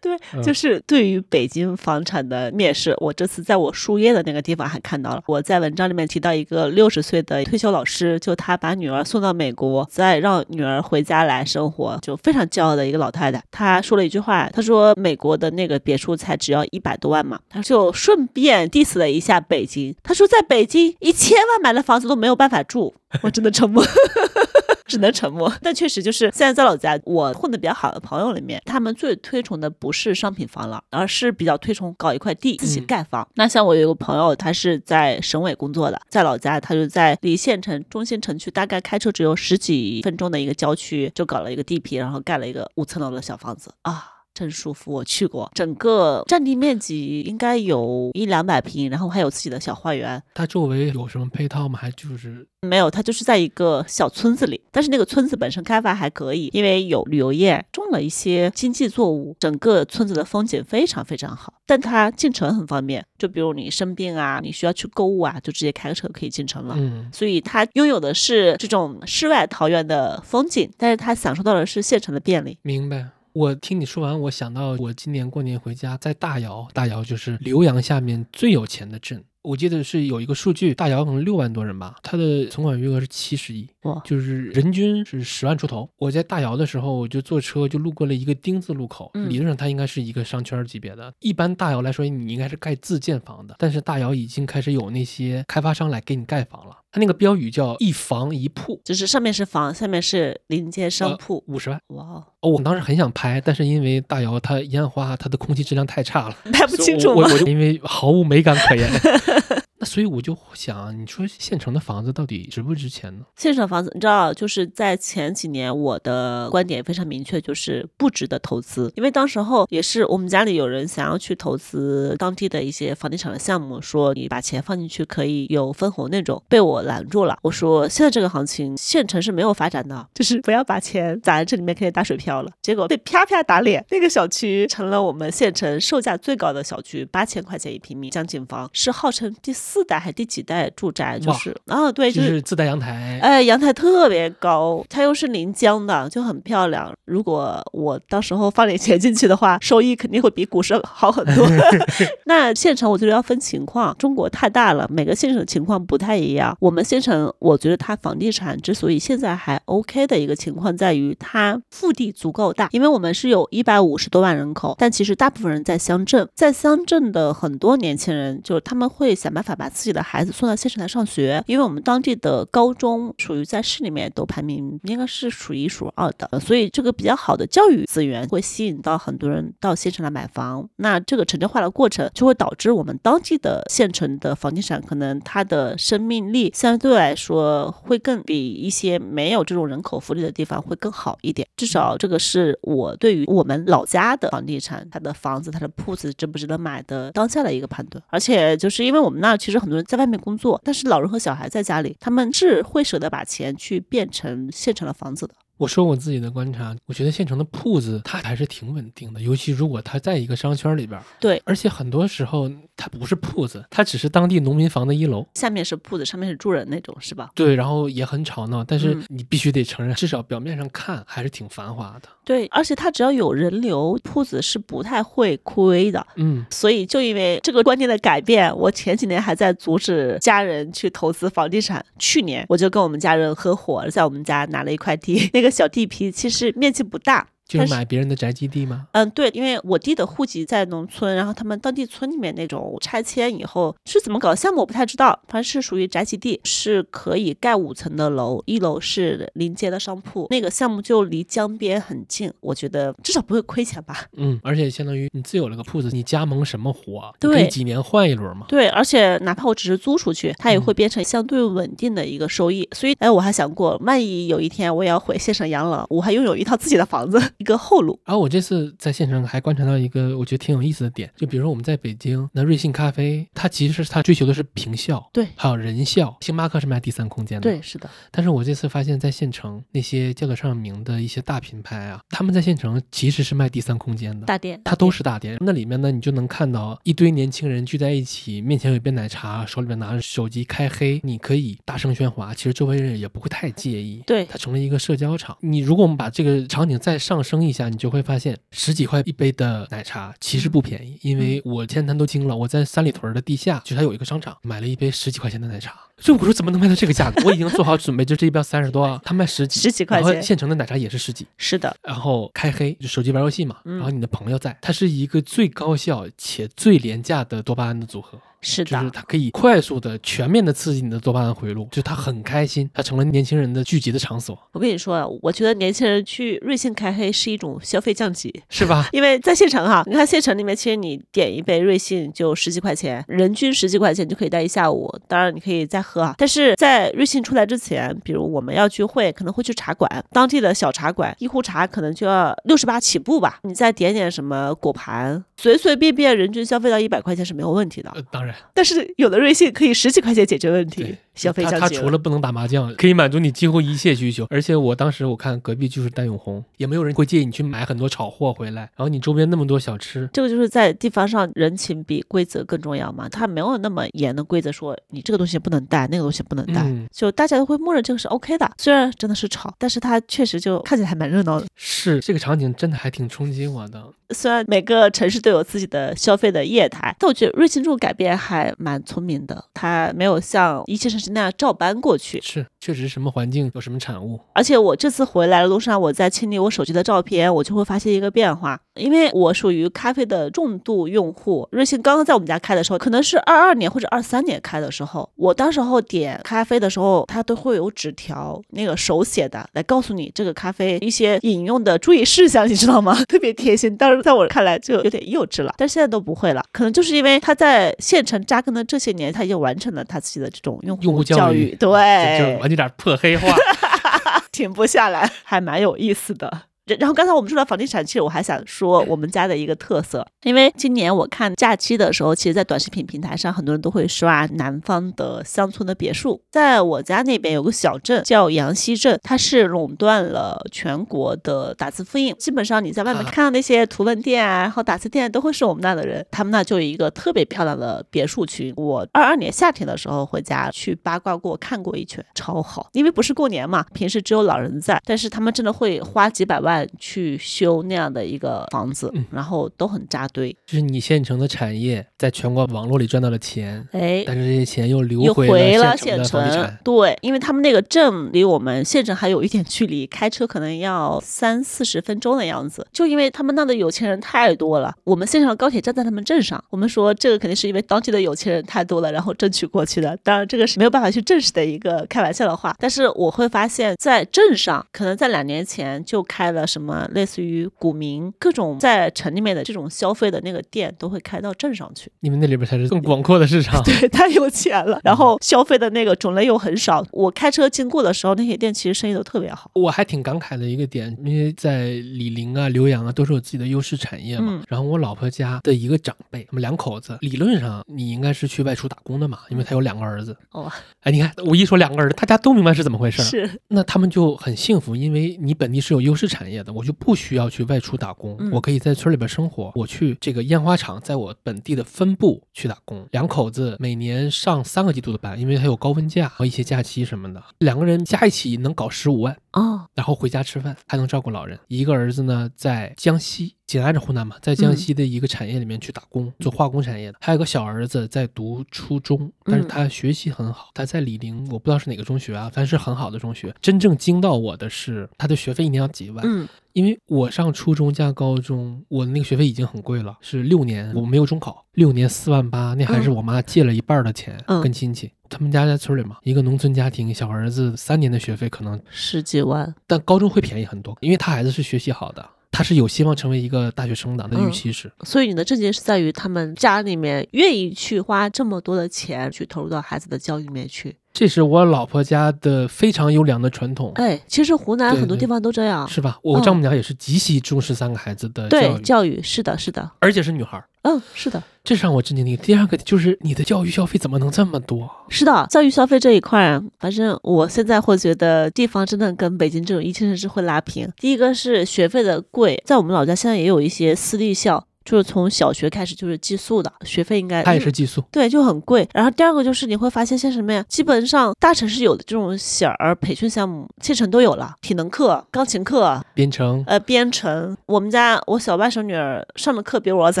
Speaker 3: 对，
Speaker 2: 嗯
Speaker 3: 就是对于北京房产的蔑视，我这次在我输液的那个地方还看到了。我在文章里面提到一个六十岁的退休老师，就他把女儿送到美国，再让女儿回家来生活，就非常骄傲的一个老太太。她说了一句话，她说美国的那个别墅才只要一百多万嘛，她就顺便 diss 了一下北京。她说在北京一千万买的房子都没有办法住，我真的沉默。只能沉默。但确实就是现在在老家，我混的比较好的朋友里面，他们最推崇的不是商品房了，而是比较推崇搞一块地自己
Speaker 2: 嗯
Speaker 3: 盖房。那像我有个朋友，他是在省委工作的，在老家，他就在离县城中心城区大概开车只有十几分钟的一个郊区，就搞了一个地皮，然后盖了一个五层楼的小房子啊。真舒服，我去过，整个占地面积应该有一两百平，然后还有自己的小花园，
Speaker 2: 它周围有什么配套吗？还就是
Speaker 3: 没有，它就是在一个小村子里，但是那个村子本身开发还可以，因为有旅游业，种了一些经济作物，整个村子的风景非常非常好。但它进城很方便，就比如你生病啊，你需要去购物啊，就直接开个车可以进城了。
Speaker 2: 嗯，
Speaker 3: 所以它拥有的是这种世外桃源的风景，但是它享受到的是县城的便利。
Speaker 2: 明白。我听你说完，我想到我今年过年回家，在大姚，大姚就是浏阳下面最有钱的镇。我记得是有一个数据，大姚可能六万多人吧，他的存款余额是七十亿，
Speaker 3: 哇
Speaker 2: 就是人均是十万出头。我在大姚的时候，我就坐车就路过了一个丁字路口，
Speaker 3: 嗯
Speaker 2: 理论上它应该是一个商圈级别的。一般大姚来说，你应该是盖自建房的，但是大姚已经开始有那些开发商来给你盖房了。它那个标语叫一房一铺，
Speaker 3: 就是上面是房，下面是临街商铺。
Speaker 2: 五十万。
Speaker 3: 哇哦，
Speaker 2: 哦，我当时很想拍，但是因为大姚他烟花它的空气质量太差了，
Speaker 3: 拍不清楚
Speaker 2: 我？我就因为毫无美感可言。所以我就想，你说县城的房子到底值不值钱呢？
Speaker 3: 县城房子，你知道，就是在前几年，我的观点非常明确，就是不值得投资。因为当时候也是我们家里有人想要去投资当地的一些房地产的项目，说你把钱放进去可以有分红那种，被我拦住了。我说现在这个行情，县城是没有发展的，就是不要把钱砸在这里面，可以打水漂了。结果被啪啪打脸，那个小区成了我们县城售价最高的小区，八千块钱一平米，江景房是号称第四代还第几代住宅，就是啊，对，
Speaker 2: 就
Speaker 3: 就是
Speaker 2: 是自带阳台，
Speaker 3: 哎，阳台特别高，它又是临江的，就很漂亮。如果我到时候放点钱进去的话，收益肯定会比股市好很多。那县城我觉得要分情况，中国太大了，每个县城情况不太一样。我们县城，我觉得它房地产之所以现在还 OK 的一个情况在于它腹地足够大，因为我们是有一百五十多万人口，但其实大部分人在乡镇，在乡镇的很多年轻人，就是他们会想办法把把自己的孩子送到县城来上学，因为我们当地的高中属于在市里面都排名应该是数一数二的，所以这个比较好的教育资源会吸引到很多人到县城来买房。那这个城镇化的过程就会导致我们当地的县城的房地产可能它的生命力相对来说会更比一些没有这种人口福利的地方会更好一点。至少这个是我对于我们老家的房地产，它的房子、它的铺子值不值得买的当下的一个判断。而且就是因为我们那其实很多人在外面工作，但是老人和小孩在家里，他们是会舍得把钱去变成现成的房子的。
Speaker 2: 我说我自己的观察，我觉得县城的铺子它还是挺稳定的，尤其如果它在一个商圈里边儿，
Speaker 3: 对，
Speaker 2: 而且很多时候它不是铺子，它只是当地农民房的一楼。
Speaker 3: 下面是铺子，上面是住人那种，是吧？
Speaker 2: 对，然后也很吵闹，但是
Speaker 3: 嗯
Speaker 2: 你必须得承认，至少表面上看还是挺繁华的。
Speaker 3: 对，而且它只要有人流，铺子是不太会亏的。
Speaker 2: 嗯，
Speaker 3: 所以，就因为这个观念的改变，我前几年还在阻止家人去投资房地产。去年我就跟我们家人合伙，在我们家拿了一块地，那个个小地皮其实面积不大。
Speaker 2: 就是买别人的宅基地吗？
Speaker 3: 嗯，对，因为我弟的户籍在农村，然后他们当地村里面那种拆迁以后是怎么搞的项目我不太知道，反正是属于宅基地，是可以盖五层的楼，一楼是临街的商铺，那个项目就离江边很近，我觉得至少不会亏钱吧。
Speaker 2: 嗯，而且相当于你自有了个铺子，你加盟什么活？
Speaker 3: 对
Speaker 2: 以几年换一轮嘛。
Speaker 3: 对，而且哪怕我只是租出去，它也
Speaker 2: 嗯
Speaker 3: 会变成相对稳定的一个收益。所以，哎，我还想过，万一有一天我也要回县城养老，我还拥有一套自己的房子，一个后路。
Speaker 2: 然后我这次在县城还观察到一个我觉得挺有意思的点，就比如说我们在北京，那瑞幸咖啡，它其实是它追求的是平效，
Speaker 3: 对
Speaker 2: 还有人效。星巴克是卖第三空间的，
Speaker 3: 对，。是的，
Speaker 2: 但是我这次发现，在县城那些叫得上名的一些大品牌啊，他们在县城其实是卖第三空间的。
Speaker 3: 大店
Speaker 2: 它都是大店，那里面呢，你就能看到一堆年轻人聚在一起，面前有一杯奶茶，手里面拿着手机开黑，你可以大声喧哗，其实周围人也不会太介意。
Speaker 3: 对
Speaker 2: 它成了一个社交场。你如果我们把这个场景再上升一下，你就会发现十几块一杯的奶茶其实不便宜，因为我天坛都惊了，我在三里屯的地下，就它有一个商场，买了一杯十几块钱的奶茶。所以我说怎么能卖到这个价格？我已经做好准备，就这一杯三十多啊，他卖十几，
Speaker 3: 十几块钱
Speaker 2: 然后县城的奶茶也是十几。
Speaker 3: 是的，
Speaker 2: 然后开黑就手机玩游戏嘛，
Speaker 3: 嗯
Speaker 2: 然后你的朋友在，它是一个最高效且最廉价的多巴胺的组合。
Speaker 3: 是的
Speaker 2: 就是。它可以快速的、全面的刺激你的多巴胺回路，就是它很开心，它成了年轻人的聚集的场所，
Speaker 3: 我跟你说，啊我觉得年轻人去瑞幸开黑是一种消费降级。
Speaker 2: 是吧？
Speaker 3: 因为在县城哈，你看县城里面，其实你点一杯瑞幸就十几块钱，人均十几块钱就可以待一下午。当然你可以再喝啊，但是在瑞幸出来之前，比如我们要聚会，可能会去茶馆，当地的小茶馆，一壶茶可能就要六十八起步吧。你再点点什么果盘，随随便便人均消费到一百块钱是没有问题的。
Speaker 2: 呃，当然，
Speaker 3: 但是有的瑞幸可以十几块钱解决问题，，消费
Speaker 2: 它
Speaker 3: 降级
Speaker 2: 它除了不能打麻将，可以满足你几乎一切需求。而且我当时我看隔壁就是戴永红，也没有人会介意你去买很多炒货回来，然后你周边那么多小吃，
Speaker 3: 这个就是在地方上人情比规则更重要嘛，他没有那么严的规则说你这个东西不能带，那个东西不能带，
Speaker 2: 嗯
Speaker 3: 就大家都会默认这个是 OK 的。虽然真的是吵，但是它确实就看起来还蛮热闹的。
Speaker 2: 是这个场景真的还挺冲击我的。
Speaker 3: 虽然每个城市都有自己的消费的业态，但我觉得瑞幸这种改变还蛮聪明的，他没有像一线城市那样照搬过去。
Speaker 2: 是，确实什么环境有什么产物。
Speaker 3: 而且我这次回来的路上，我在清理我手机的照片，我就会发现一个变化，因为我属于咖啡的重度用户。瑞幸刚刚在我们家开的时候，可能是二二年或者二三年开的时候，我当时候点咖啡的时候，它都会有纸条，那个手写的来告诉你这个咖啡一些饮用的注意事项，你知道吗？特别贴心。当时在我看来就有点幼稚了，但现在都不会了，可能就是因为他在县城扎根的这些年，他已经完成了他自己的这种用
Speaker 2: 用户
Speaker 3: 教
Speaker 2: 教育
Speaker 3: 对，
Speaker 2: 这就是完全点破黑话。
Speaker 3: 停不下来，还蛮有意思的。然然后刚才我们说到房地产，其实我还想说我们家的一个特色，因为今年我看假期的时候，其实，在短视频平台上，很多人都会刷南方的乡村的别墅。在我家那边有个小镇叫阳溪镇，它是垄断了全国的打字复印，基本上你在外面
Speaker 2: 啊
Speaker 3: 看到那些图文店啊，然后打字店都会是我们那的人。他们那就有一个特别漂亮的别墅群。我二二年夏天的时候回家去八卦过看过一圈，超好。因为不是过年嘛，平时只有老人在，但是他们真的会花几百万去修那样的一个房子，
Speaker 2: 嗯
Speaker 3: 然后都很扎堆。
Speaker 2: 就是你县城的产业在全国网络里赚到了钱，
Speaker 3: 哎，
Speaker 2: 但是这些钱又流回
Speaker 3: 回了县城，。对，因为他们那个镇离我们县城还有一点距离，开车可能要三四十分钟的样子。就因为他们那的有钱人太多了，我们县上的高铁站在他们镇上。我们说这个肯定是因为当地的有钱人太多了，然后争取过去的。当然，这个是没有办法去证实的一个开玩笑的话。但是我会发现，在镇上，可能在两年前就开了什么类似于股民各种在城里面的这种消费的那个店，都会开到镇上去。
Speaker 2: 你们那里边才是更广阔的市场。
Speaker 3: 对，太有钱了，然后消费的那个种类又很少。我开车经过的时候，那些店其实生意都特别好。
Speaker 2: 我还挺感慨的一个点，因为在李陵啊、浏阳啊，都是有自己的优势产业嘛。
Speaker 3: 嗯
Speaker 2: 然后我老婆家的一个长辈，他们两口子，理论上你应该是去外出打工的嘛，因为他有两个儿子。
Speaker 3: 哦，
Speaker 2: 哎，你看我一说两个儿子，大家都明白是怎么回事儿。
Speaker 3: 是，
Speaker 2: 那他们就很幸福，因为你本地是有优势产业的，我就不需要去外出打工，
Speaker 3: 嗯
Speaker 2: 我可以在村里边生活。我去这个烟花厂，在我本地的分部去打工，两口子每年上三个季度的班，因为还有高温假和一些假期什么的，两个人加一起能搞十五万。
Speaker 3: 哦，
Speaker 2: 然后回家吃饭，还能照顾老人。一个儿子呢，在江西，紧挨着湖南嘛，在江西的一个产业里面去打工，做化工产业的。还有个小儿子在读初中，但是他学习很好，他在醴陵，我不知道是哪个中学啊，反正是很好的中学。真正惊到我的是，他的学费一年要几万，
Speaker 3: 嗯，
Speaker 2: 因为我上初中加高中，我的那个学费已经很贵了，是六年，我没有中考，六年四万八，那还是我妈借了一半的钱、
Speaker 3: 嗯
Speaker 2: 跟亲戚。他们家在村里嘛，一个农村家庭，小儿子三年的学费可能
Speaker 3: 十几万，
Speaker 2: 但高中会便宜很多，因为他孩子是学习好的，他是有希望成为一个大学生的，他的预期是。
Speaker 3: 所以你的症结是在于他们家里面愿意去花这么多的钱去投入到孩子的教育里面去。
Speaker 2: 这是我老婆家的非常优良的传统，
Speaker 3: 哎，其实湖南很多地方都这样。
Speaker 2: 是吧？我
Speaker 3: 嗯
Speaker 2: 丈母娘也是极其重视三个孩子的教
Speaker 3: 对，教育是的，是的，
Speaker 2: 而且是女孩儿，
Speaker 3: 嗯，是的，
Speaker 2: 这是让我震惊的。第二个就是你的教育消费怎么能这么多？
Speaker 3: 是的。教育消费这一块，反正我现在会觉得地方真的跟北京这种一线城市会拉平。第一个是学费的贵，在我们老家现在也有一些私立校，就是从小学开始就是寄宿的，学费应该
Speaker 2: 他也是寄宿，
Speaker 3: 对，就很贵。然后第二个就是你会发现，像什么呀？基本上大城市有的这种小儿培训项目，县城都有了，体能课、钢琴课。
Speaker 2: 编程。
Speaker 3: 呃，编程，我们家我小外甥女儿上的课比我儿子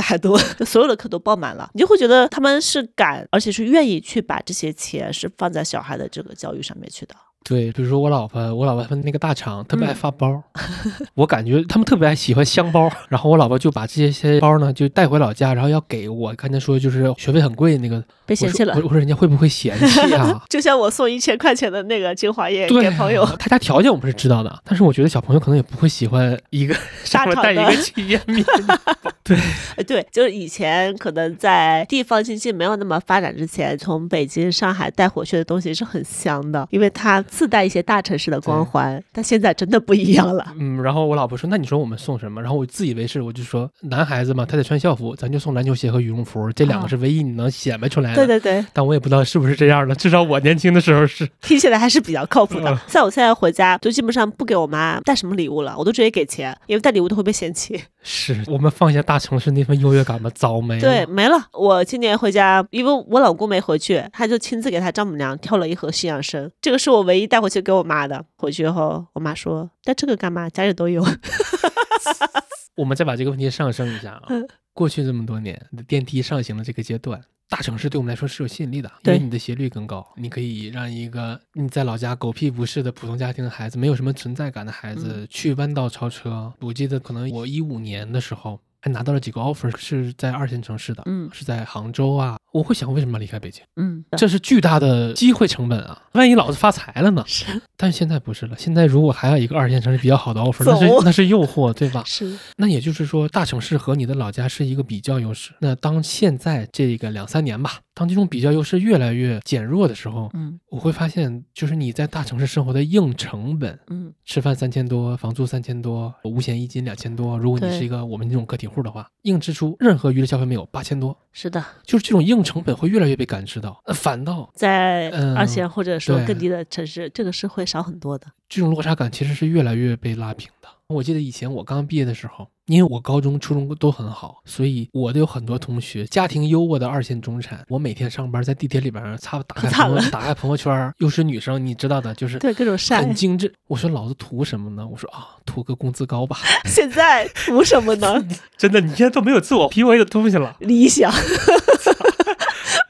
Speaker 3: 还多，就所有的课都报满了，你就会觉得他们是敢，而且是愿意去把这些钱是放在小孩的这个教育上面去的。
Speaker 2: 对，比如说我老婆，我老婆他们那个大厂特别爱
Speaker 3: 嗯
Speaker 2: 发包，我感觉他们特别爱喜欢香包，然后我老婆就把这些些包呢就带回老家，然后要给我刚才说就是学费很贵那个，
Speaker 3: 被嫌弃了
Speaker 2: 我说我我说人家会不会嫌弃啊？
Speaker 3: 就像我送一千块钱的那个精华液，给朋友，
Speaker 2: 他家条件我们是知道的，但是我觉得小朋友可能也不会喜欢一个 上面带一个企业名。对，
Speaker 3: 呃，对，就是以前可能在地方经济没有那么发展之前，从北京、上海带回去的东西是很香的，因为它自带一些大城市的光环，但现在真的不一样了。
Speaker 2: 嗯，然后我老婆说：“那你说我们送什么？”然后我自以为是，我就说：“男孩子嘛，他得穿校服，咱就送篮球鞋和羽绒服，这两个是唯一你能显摆出来的。”
Speaker 3: 对对对。
Speaker 2: 但我也不知道是不是这样的，至少我年轻的时候是。
Speaker 3: 听起来还是比较靠谱的。像我现在回家，就基本上不给我妈带什么礼物了，我都直接给钱，因为带礼物都会被嫌弃。
Speaker 2: 是我们放下大城市那份优越感吧，早没了。
Speaker 3: 对，没了。我今年回家，因为我老公没回去，他就亲自给他丈母娘挑了一盒西洋参，这个是我唯一带回去给我妈的。回去后，我妈说带这个干嘛？家里都有。
Speaker 2: 我们再把这个问题上升一下啊，过去这么多年，电梯上行的这个阶段。大城市对我们来说是有吸引力的，因为你的斜率更高，你可以让一个你在老家狗屁不是的普通家庭的孩子，没有什么存在感的孩子去弯道超车。我记得可能我一五年的时候还拿到了几个 offer，是在二线城市的，嗯，是在杭州啊。我会想，为什么要离开北京？嗯，这是巨大的机会成本啊！万一老子发财了呢？
Speaker 3: 是，
Speaker 2: 但是现在不是了。现在如果还有一个二线城市比较好的 offer，那是那是诱惑，对吧？
Speaker 3: 是。
Speaker 2: 那也就是说，大城市和你的老家是一个比较优势。那当现在这个两三年吧，当这种比较优势越来越减弱的时候，嗯，我会发现，就是你在大城市生活的硬成本，嗯，吃饭三千多，房租三千多，五险一金两千多。如果你是一个我们这种个体户的话，硬支出任何娱乐消费没有八千多。
Speaker 3: 是的，
Speaker 2: 就是这种硬成本会越来越被感知到，呃反倒
Speaker 3: 在二线或者说更低的城市，这个是会少很多的。
Speaker 2: 这种落差感其实是越来越被拉平的。我记得以前我刚毕业的时候，因为我高中、初中都很好，所以我的有很多同学家庭优渥的二线中产。我每天上班在地铁里边擦打开朋友打开朋友圈，又是女生，你知道的，就是
Speaker 3: 对各种晒
Speaker 2: 很精致。我说老子图什么呢？我说啊，图个工资高吧。
Speaker 3: 现在图什么呢？
Speaker 2: 真的，你现在都没有自我 PUA 的东西了。
Speaker 3: 理想。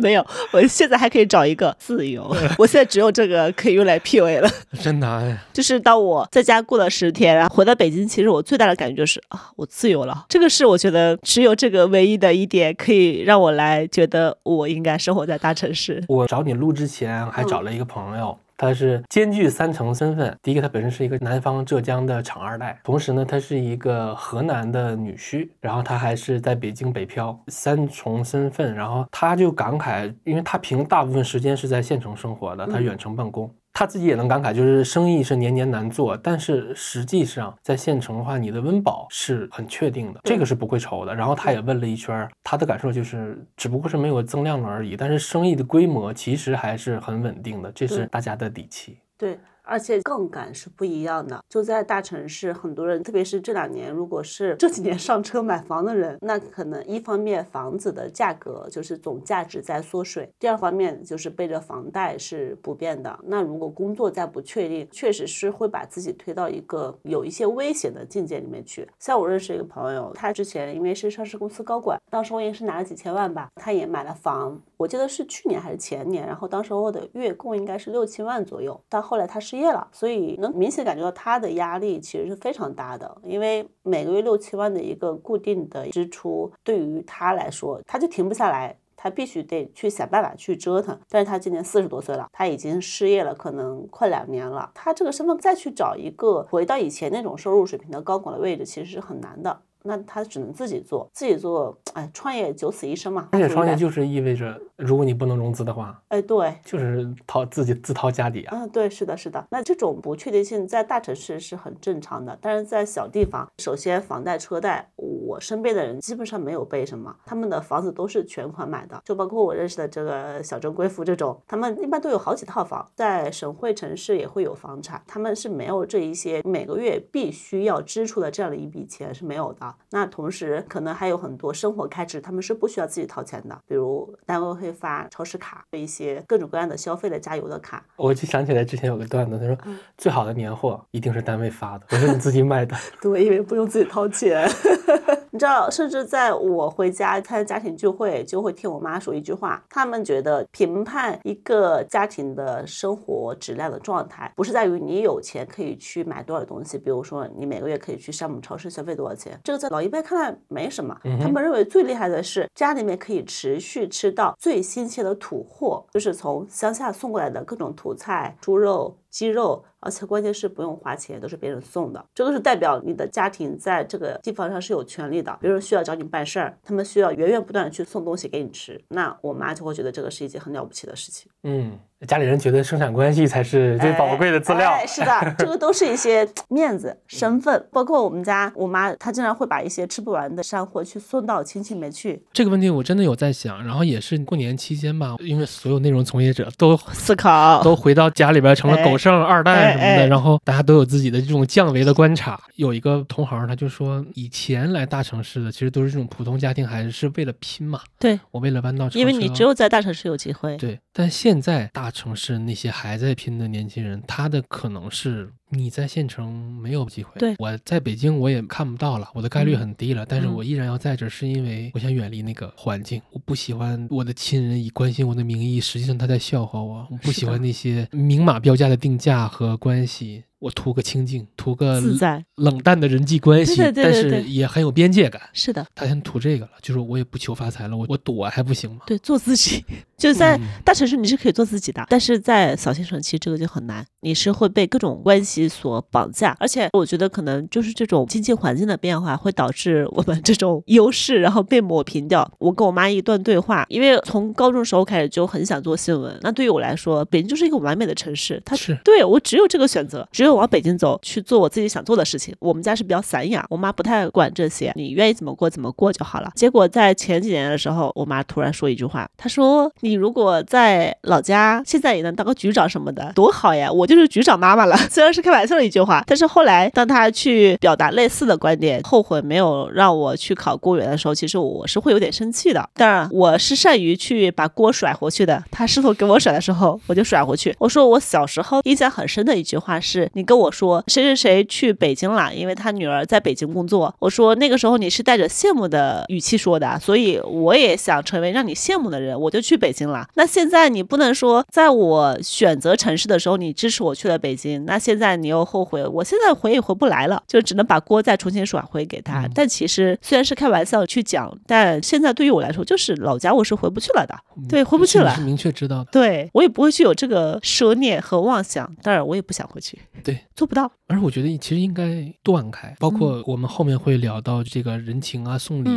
Speaker 3: 没有，我现在还可以找一个自由。我现在只有这个可以用来 PUA 了，
Speaker 2: 真难。
Speaker 3: 就是当我在家过了十天，然后回到北京，其实我最大的感觉就是啊，我自由了。这个是我觉得只有这个唯一的一点可以让我来觉得我应该生活在大城市。
Speaker 2: 我找你录之前还找了一个朋友。他是兼具三重身份，第一个他本身是一个南方浙江的厂二代，同时呢他是一个河南的女婿，然后他还是在北京北漂，三重身份，然后他就感慨，因为他平大部分时间是在县城生活的，他远程办公。他自己也能感慨，就是生意是年年难做，但是实际上在县城的话，你的温饱是很确定的，这个是不会愁的。然后他也问了一圈，他的感受就是，只不过是没有增量了而已，但是生意的规模其实还是很稳定的，这是大家的底气。
Speaker 3: 对。而且杠杆是不一样的，就在大城市，很多人，特别是这两年，如果是这几年上车买房的人，那可能一方面房子的价格就是总价值在缩水，第二方面就是背着房贷是不变的。那如果工作再不确定，确实是会把自己推到一个有一些危险的境界里面去。像我认识一个朋友，他之前因为是上市公司高管，当时我也是拿了几千万吧，他也买了房，我记得是去年还是前年，然后当时我的月供应该是六七万左右，但后来他。失业了，所以能明显感觉到他的压力其实是非常大的，因为每个月六七万的一个固定的支出，对于他来说，他就停不下来，他必须得去想办法去折腾。但是他今年四十多岁了，他已经失业了，可能快两年了，他这个身份再去找一个回到以前那种收入水平的高管的位置，其实是很难的。那他只能自己做，自己做，哎，创业九死一生嘛。
Speaker 2: 而且创业就是意味着，如果你不能融资的话，
Speaker 3: 哎，对，
Speaker 2: 就是掏自己自掏家底啊。
Speaker 3: 嗯，对，是的，是的。那这种不确定性在大城市是很正常的，但是在小地方，首先房贷车贷，我身边的人基本上没有背什么，他们的房子都是全款买的，就包括我认识的这个小镇贵妇这种，他们一般都有好几套房，在省会城市也会有房产，他们是没有这一些每个月必须要支出的这样的一笔钱是没有的。那同时，可能还有很多生活开支，他们是不需要自己掏钱的，比如单位会发超市卡，一些各种各样的消费的加油的卡。
Speaker 2: 我就想起来之前有个段子，他说最好的年货一定是单位发的，不是你自己买的。
Speaker 3: 对，因为不用自己掏钱。你知道，甚至在我回家参加家庭聚会，就会听我妈说一句话，他们觉得评判一个家庭的生活质量的状态，不是在于你有钱可以去买多少东西，比如说你每个月可以去山姆超市消费多少钱，这个在老一辈看来没什么。他们认为最厉害的是家里面可以持续吃到最新鲜的土货，就是从乡下送过来的各种土菜、猪肉。鸡肉，而且关键是不用花钱，都是别人送的。这个是代表你的家庭在这个地方上是有权利的。别人需要找你办事儿，他们需要源源不断的去送东西给你吃。那我妈就会觉得这个是一件很了不起的事情。
Speaker 2: 嗯。家里人觉得生产关系才是最宝贵的资料。
Speaker 3: 哎，是的，这个都是一些面子、身份，包括我们家我妈，她经常会把一些吃不完的山货去送到亲戚里面去
Speaker 2: 这个问题我真的有在想，然后也是过年期间吧，因为所有内容从业者都
Speaker 3: 思考。
Speaker 2: 都回到家里边成了狗剩、二代什么的，
Speaker 3: 哎哎
Speaker 2: 然后大家都有自己的这种降维的观察。有一个同行他就说，以前来大城市的其实都是这种普通家庭孩子，是为了拼嘛，
Speaker 3: 对，
Speaker 2: 我为了弯道超车，
Speaker 3: 因为你只有在大城市有机会。
Speaker 2: 对，但现在大城市那些还在拼的年轻人，他的可能是你在县城没有机会。
Speaker 3: 对
Speaker 2: 我在北京我也看不到了，我的概率
Speaker 3: 嗯
Speaker 2: 很低了，但是
Speaker 3: 嗯
Speaker 2: 我依然要在这儿，是因为我想远离那个环境，我不喜欢我的亲人以关心我的名义，实际上他在笑话我，我不喜欢那些明码标价的定价和关系。我图个清静，图个
Speaker 3: 自在
Speaker 2: 冷淡的人际关系，
Speaker 3: 对对对对
Speaker 2: 但是也很有边界感。
Speaker 3: 是的，
Speaker 2: 他先图这个了，就是我也不求发财了，我我躲还不行吗？
Speaker 3: 对，做自己。就是在
Speaker 2: 嗯
Speaker 3: 大城市你是可以做自己的，但是在小县城其实这个就很难，你是会被各种关系所绑架，而且我觉得可能就是这种经济环境的变化会导致我们这种 优势然后被抹平掉。我跟我妈一段对话，因为从高中时候开始就很想做新闻，那对于我来说，北京就是一个完美的城市，它
Speaker 2: 是
Speaker 3: 对我只有这个选择，只有往北京走去做我自己想做的事情。我们家是比较散养，我妈不太管这些，你愿意怎么过怎么过就好了。结果在前几年的时候，我妈突然说一句话，她说：“你如果在老家，现在也能当个局长什么的，多好呀！我就就是局长妈妈了。”虽然是开玩笑的一句话，但是后来当她去表达类似的观点，后悔没有让我去考公务员的时候，其实我是会有点生气的。当然，我是善于去把锅甩回去的。她试图给我甩的时候，我就甩回去。我说我小时候印象很深的一句话是：你跟我说谁谁谁去北京了，因为他女儿在北京工作。我说那个时候你是带着羡慕的语气说的，所以我也想成为让你羡慕的人，我就去北京了。那现在你不能说在我选择城市的时候你支持我去了北京，那现在你又后悔，我现在回也回不来了，就只能把锅再重新甩回给他。
Speaker 2: 嗯
Speaker 3: 但其实虽然是开玩笑去讲，但现在对于我来说，就是老家我是回不去了的，对，回不去了
Speaker 2: 是。明确知道的。
Speaker 3: 对我也不会去有这个奢念和妄想，当然我也不想回去，
Speaker 2: 对，
Speaker 3: 做不到。
Speaker 2: 而我觉得其实应该断开，包括我们后面会聊到这个人情啊、送礼、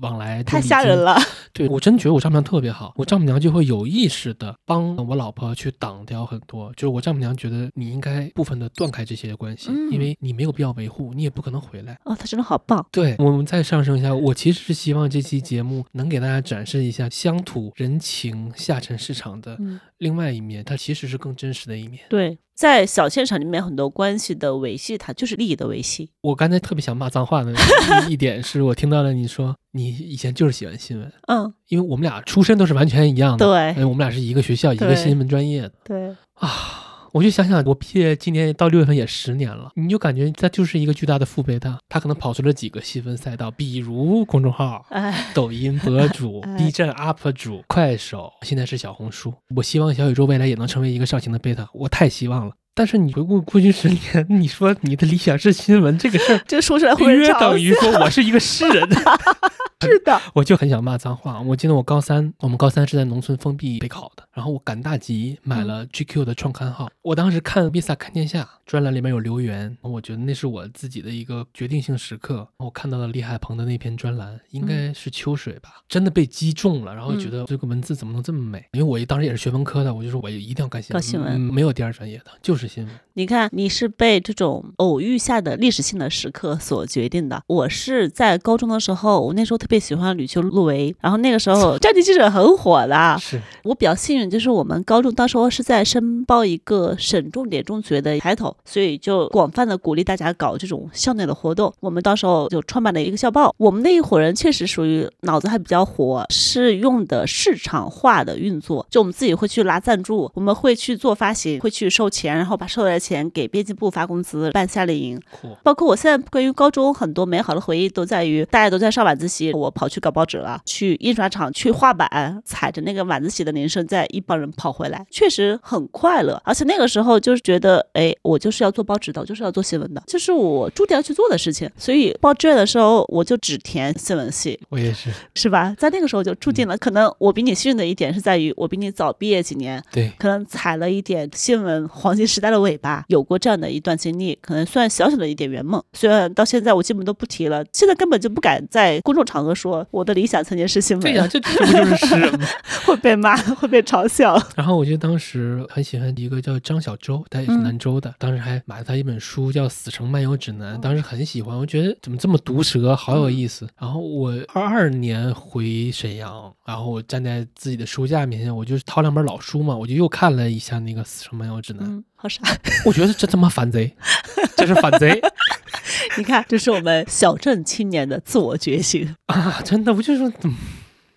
Speaker 2: 往来，
Speaker 3: 太吓人。
Speaker 2: 了，对我真觉得我丈母娘特别好，我丈母娘就会有意识的帮我老婆去挡掉很多，就是我丈母娘觉得你应该部分的断开这些关系，
Speaker 3: 嗯
Speaker 2: 因为你没有必要维护，你也不可能回来。
Speaker 3: 哦，他真的好棒。
Speaker 2: 对我们再上升一下，我其实是希望这期节目能给大家展示一下乡土人情下沉市场的
Speaker 3: 嗯，
Speaker 2: 另外一面，它其实是更真实的一面。
Speaker 3: 对，在小现场里面，很多关系的维系，它就是利益的维系。
Speaker 2: 我刚才特别想骂脏话的一 一点是我听到了你说你以前就是喜欢新闻，
Speaker 3: 嗯，
Speaker 2: 因为我们俩出身都是完全一样的，
Speaker 3: 对
Speaker 2: 哎，我们俩是一个学校一个新闻专业的
Speaker 3: 对，
Speaker 2: 啊。我就想想，我毕业今年到六月份也十年了，你就感觉它就是一个巨大的父辈它它可能跑出了几个细分赛道，比如公众号、
Speaker 3: 哎，
Speaker 2: 抖音博主
Speaker 3: 哎、
Speaker 2: B 站 UP 主、快手，现在是小红书。我希望小宇宙未来也能成为一个上行的贝塔，我太希望了。但是你回顾过去十年，你说你的理想是新闻这个事儿，
Speaker 3: 这说出来会
Speaker 2: 约等于说我是一个诗人。
Speaker 3: 是的，
Speaker 2: 我就很想骂脏话。我记得我高三，我们高三是在农村封闭备考的，然后我赶大集买
Speaker 3: 嗯
Speaker 2: 了 GQ 的创刊号。我当时看 Visa 看天下专栏里面有留言，我觉得那是我自己的一个决定性时刻。我看到了李海鹏的那篇专栏，应该是秋水吧，真的被击中了，然后觉得这个文字怎么能这么美？因为我当时也是学文科的，我就说我一定要干新闻，
Speaker 3: 新闻
Speaker 2: 嗯没有第二专业的，就是新闻。
Speaker 3: 你看，你是被这种偶遇下的历史性的时刻所决定的。我是在高中的时候，我那时候特别喜欢吕秋露维，然后那个时候战地记者很火的。
Speaker 2: 是，
Speaker 3: 我比较幸运，就是我们高中当时候是在申报一个省重点中学的抬头，所以就广泛的鼓励大家搞这种校内的活动。我们到时候就创办了一个校报。我们那一伙人确实属于脑子还比较活，是用的市场化的运作，就我们自己会去拉赞助，我们会去做发行，会去收钱，然后把收来的钱给编辑部发工资，办夏令营。包括我现在关于高中很多美好的回忆，都在于大家都在上晚自习，我跑去搞报纸了，去印刷厂去画板，踩着那个晚自习的铃声，在一帮人跑回来，确实很快乐。而且那个时候就是觉得，哎，我就是要做报纸的，我就是要做新闻的，这是我注定要去做的事情。所以报志愿的时候，我就只填新闻系，
Speaker 2: 我也是，
Speaker 3: 是吧？在那个时候就注定了。可能我比你幸运的一点是在于，我比你早毕业几年，
Speaker 2: 对，
Speaker 3: 可能踩了一点新闻黄金时代的尾巴，有过这样的一段经历，可能算小小的一点圆梦。虽然到现在我基本都不提了，现在根本就不敢在公众场合说我的理想曾经是新闻，
Speaker 2: 对呀，这这不就是诗人吗？
Speaker 3: 会被骂，会被嘲笑。
Speaker 2: 然后我记得当时很喜欢一个叫张小舟，他也是兰州的，当时还买了他一本书叫《死城漫游指南》，当时很喜欢，我觉得怎么这么毒舌，好有意思。然后我二二年回沈阳，然后我站在自己的书架面前，我就掏两本老书嘛，我就又看了一下那个《死城漫游指南》，
Speaker 3: 嗯，好傻。
Speaker 2: 我觉得这他妈反贼，这是反贼
Speaker 3: 你看，这是我们小镇青年的自我觉醒。
Speaker 2: 啊！真的，我就说怎么。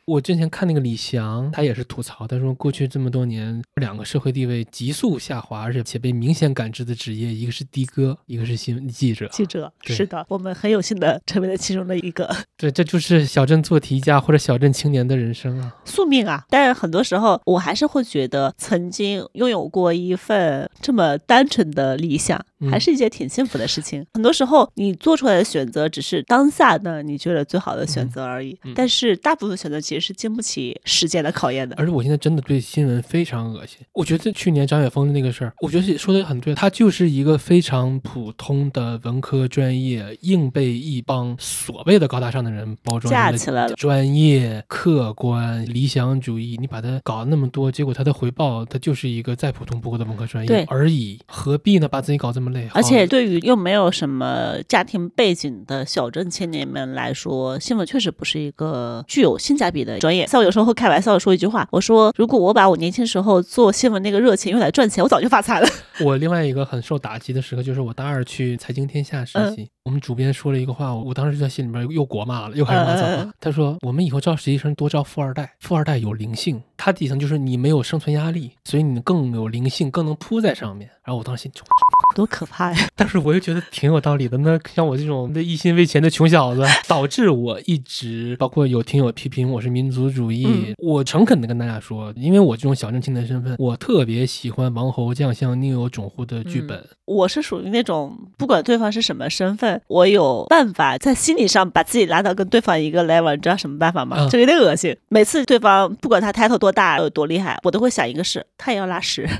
Speaker 2: 我之前看那个李翔，他也是吐槽，他说过去这么多年，两个社会地位急速下滑，而且且被明显感知的职业，一个是的哥，一个是新闻记者。
Speaker 3: 记者是的，我们很有幸的成为了其中的一个
Speaker 2: 对，这就是小镇做题家或者小镇青年的人生啊。
Speaker 3: 宿命啊。但是很多时候，我还是会觉得，曾经拥有过一份这么单纯的理想，
Speaker 2: 嗯
Speaker 3: 还是一件挺幸福的事情。很多时候，你做出来的选择只是当下的你觉得最好的选择而已，但是大部分选择其实是经不起时间的考验的。
Speaker 2: 而且我现在真的对新闻非常恶心。我觉得去年张雪峰的那个事儿，我觉得说的很对，他就是一个非常普通的文科专业，硬被一帮所谓的高大上的人包装
Speaker 3: 架起来了
Speaker 2: 专业、客观、理想主义。你把它搞了那么多，结果它的回报，它就是一个再普通不过的文科专业而已，何必呢？把自己搞这么累？
Speaker 3: 而且对于又没有什么家庭背景的小镇青年们来说，新闻确实不是一个具有性价比的专业。像我有时候会开玩笑的说一句话，我说如果我把我年轻时候做新闻那个热情用来赚钱，我早就发财了。
Speaker 2: 我另外一个很受打击的时刻，就是我大二去财经天下实
Speaker 3: 嗯
Speaker 2: 习，我们主编说了一个话，我我当时就在心里边又国骂了，又开始骂脏话。他说我们以后招实习生多招富二代，富二代有灵性，他底层就是你没有生存压力，所以你更有灵性，更能扑在上面。然后我当时心里就，
Speaker 3: 多可怕呀！
Speaker 2: 但是我又觉得挺有道理的。那像我这种的一心为钱的穷小子，导致我一直包括有听友批评我是民族主义，
Speaker 3: 嗯
Speaker 2: 我诚恳的跟大家说，因为我这种小镇青年身份，我特别喜欢王侯将相宁有种乎的剧
Speaker 3: 嗯
Speaker 2: 本。
Speaker 3: 我是属于那种不管对方是什么身份，我有办法在心理上把自己拉到跟对方一个 level。你知道什么办法吗？
Speaker 2: 嗯
Speaker 3: 这有点恶心。每次对方不管他 title 多大有多厉害，我都会想一个事，他也要拉屎。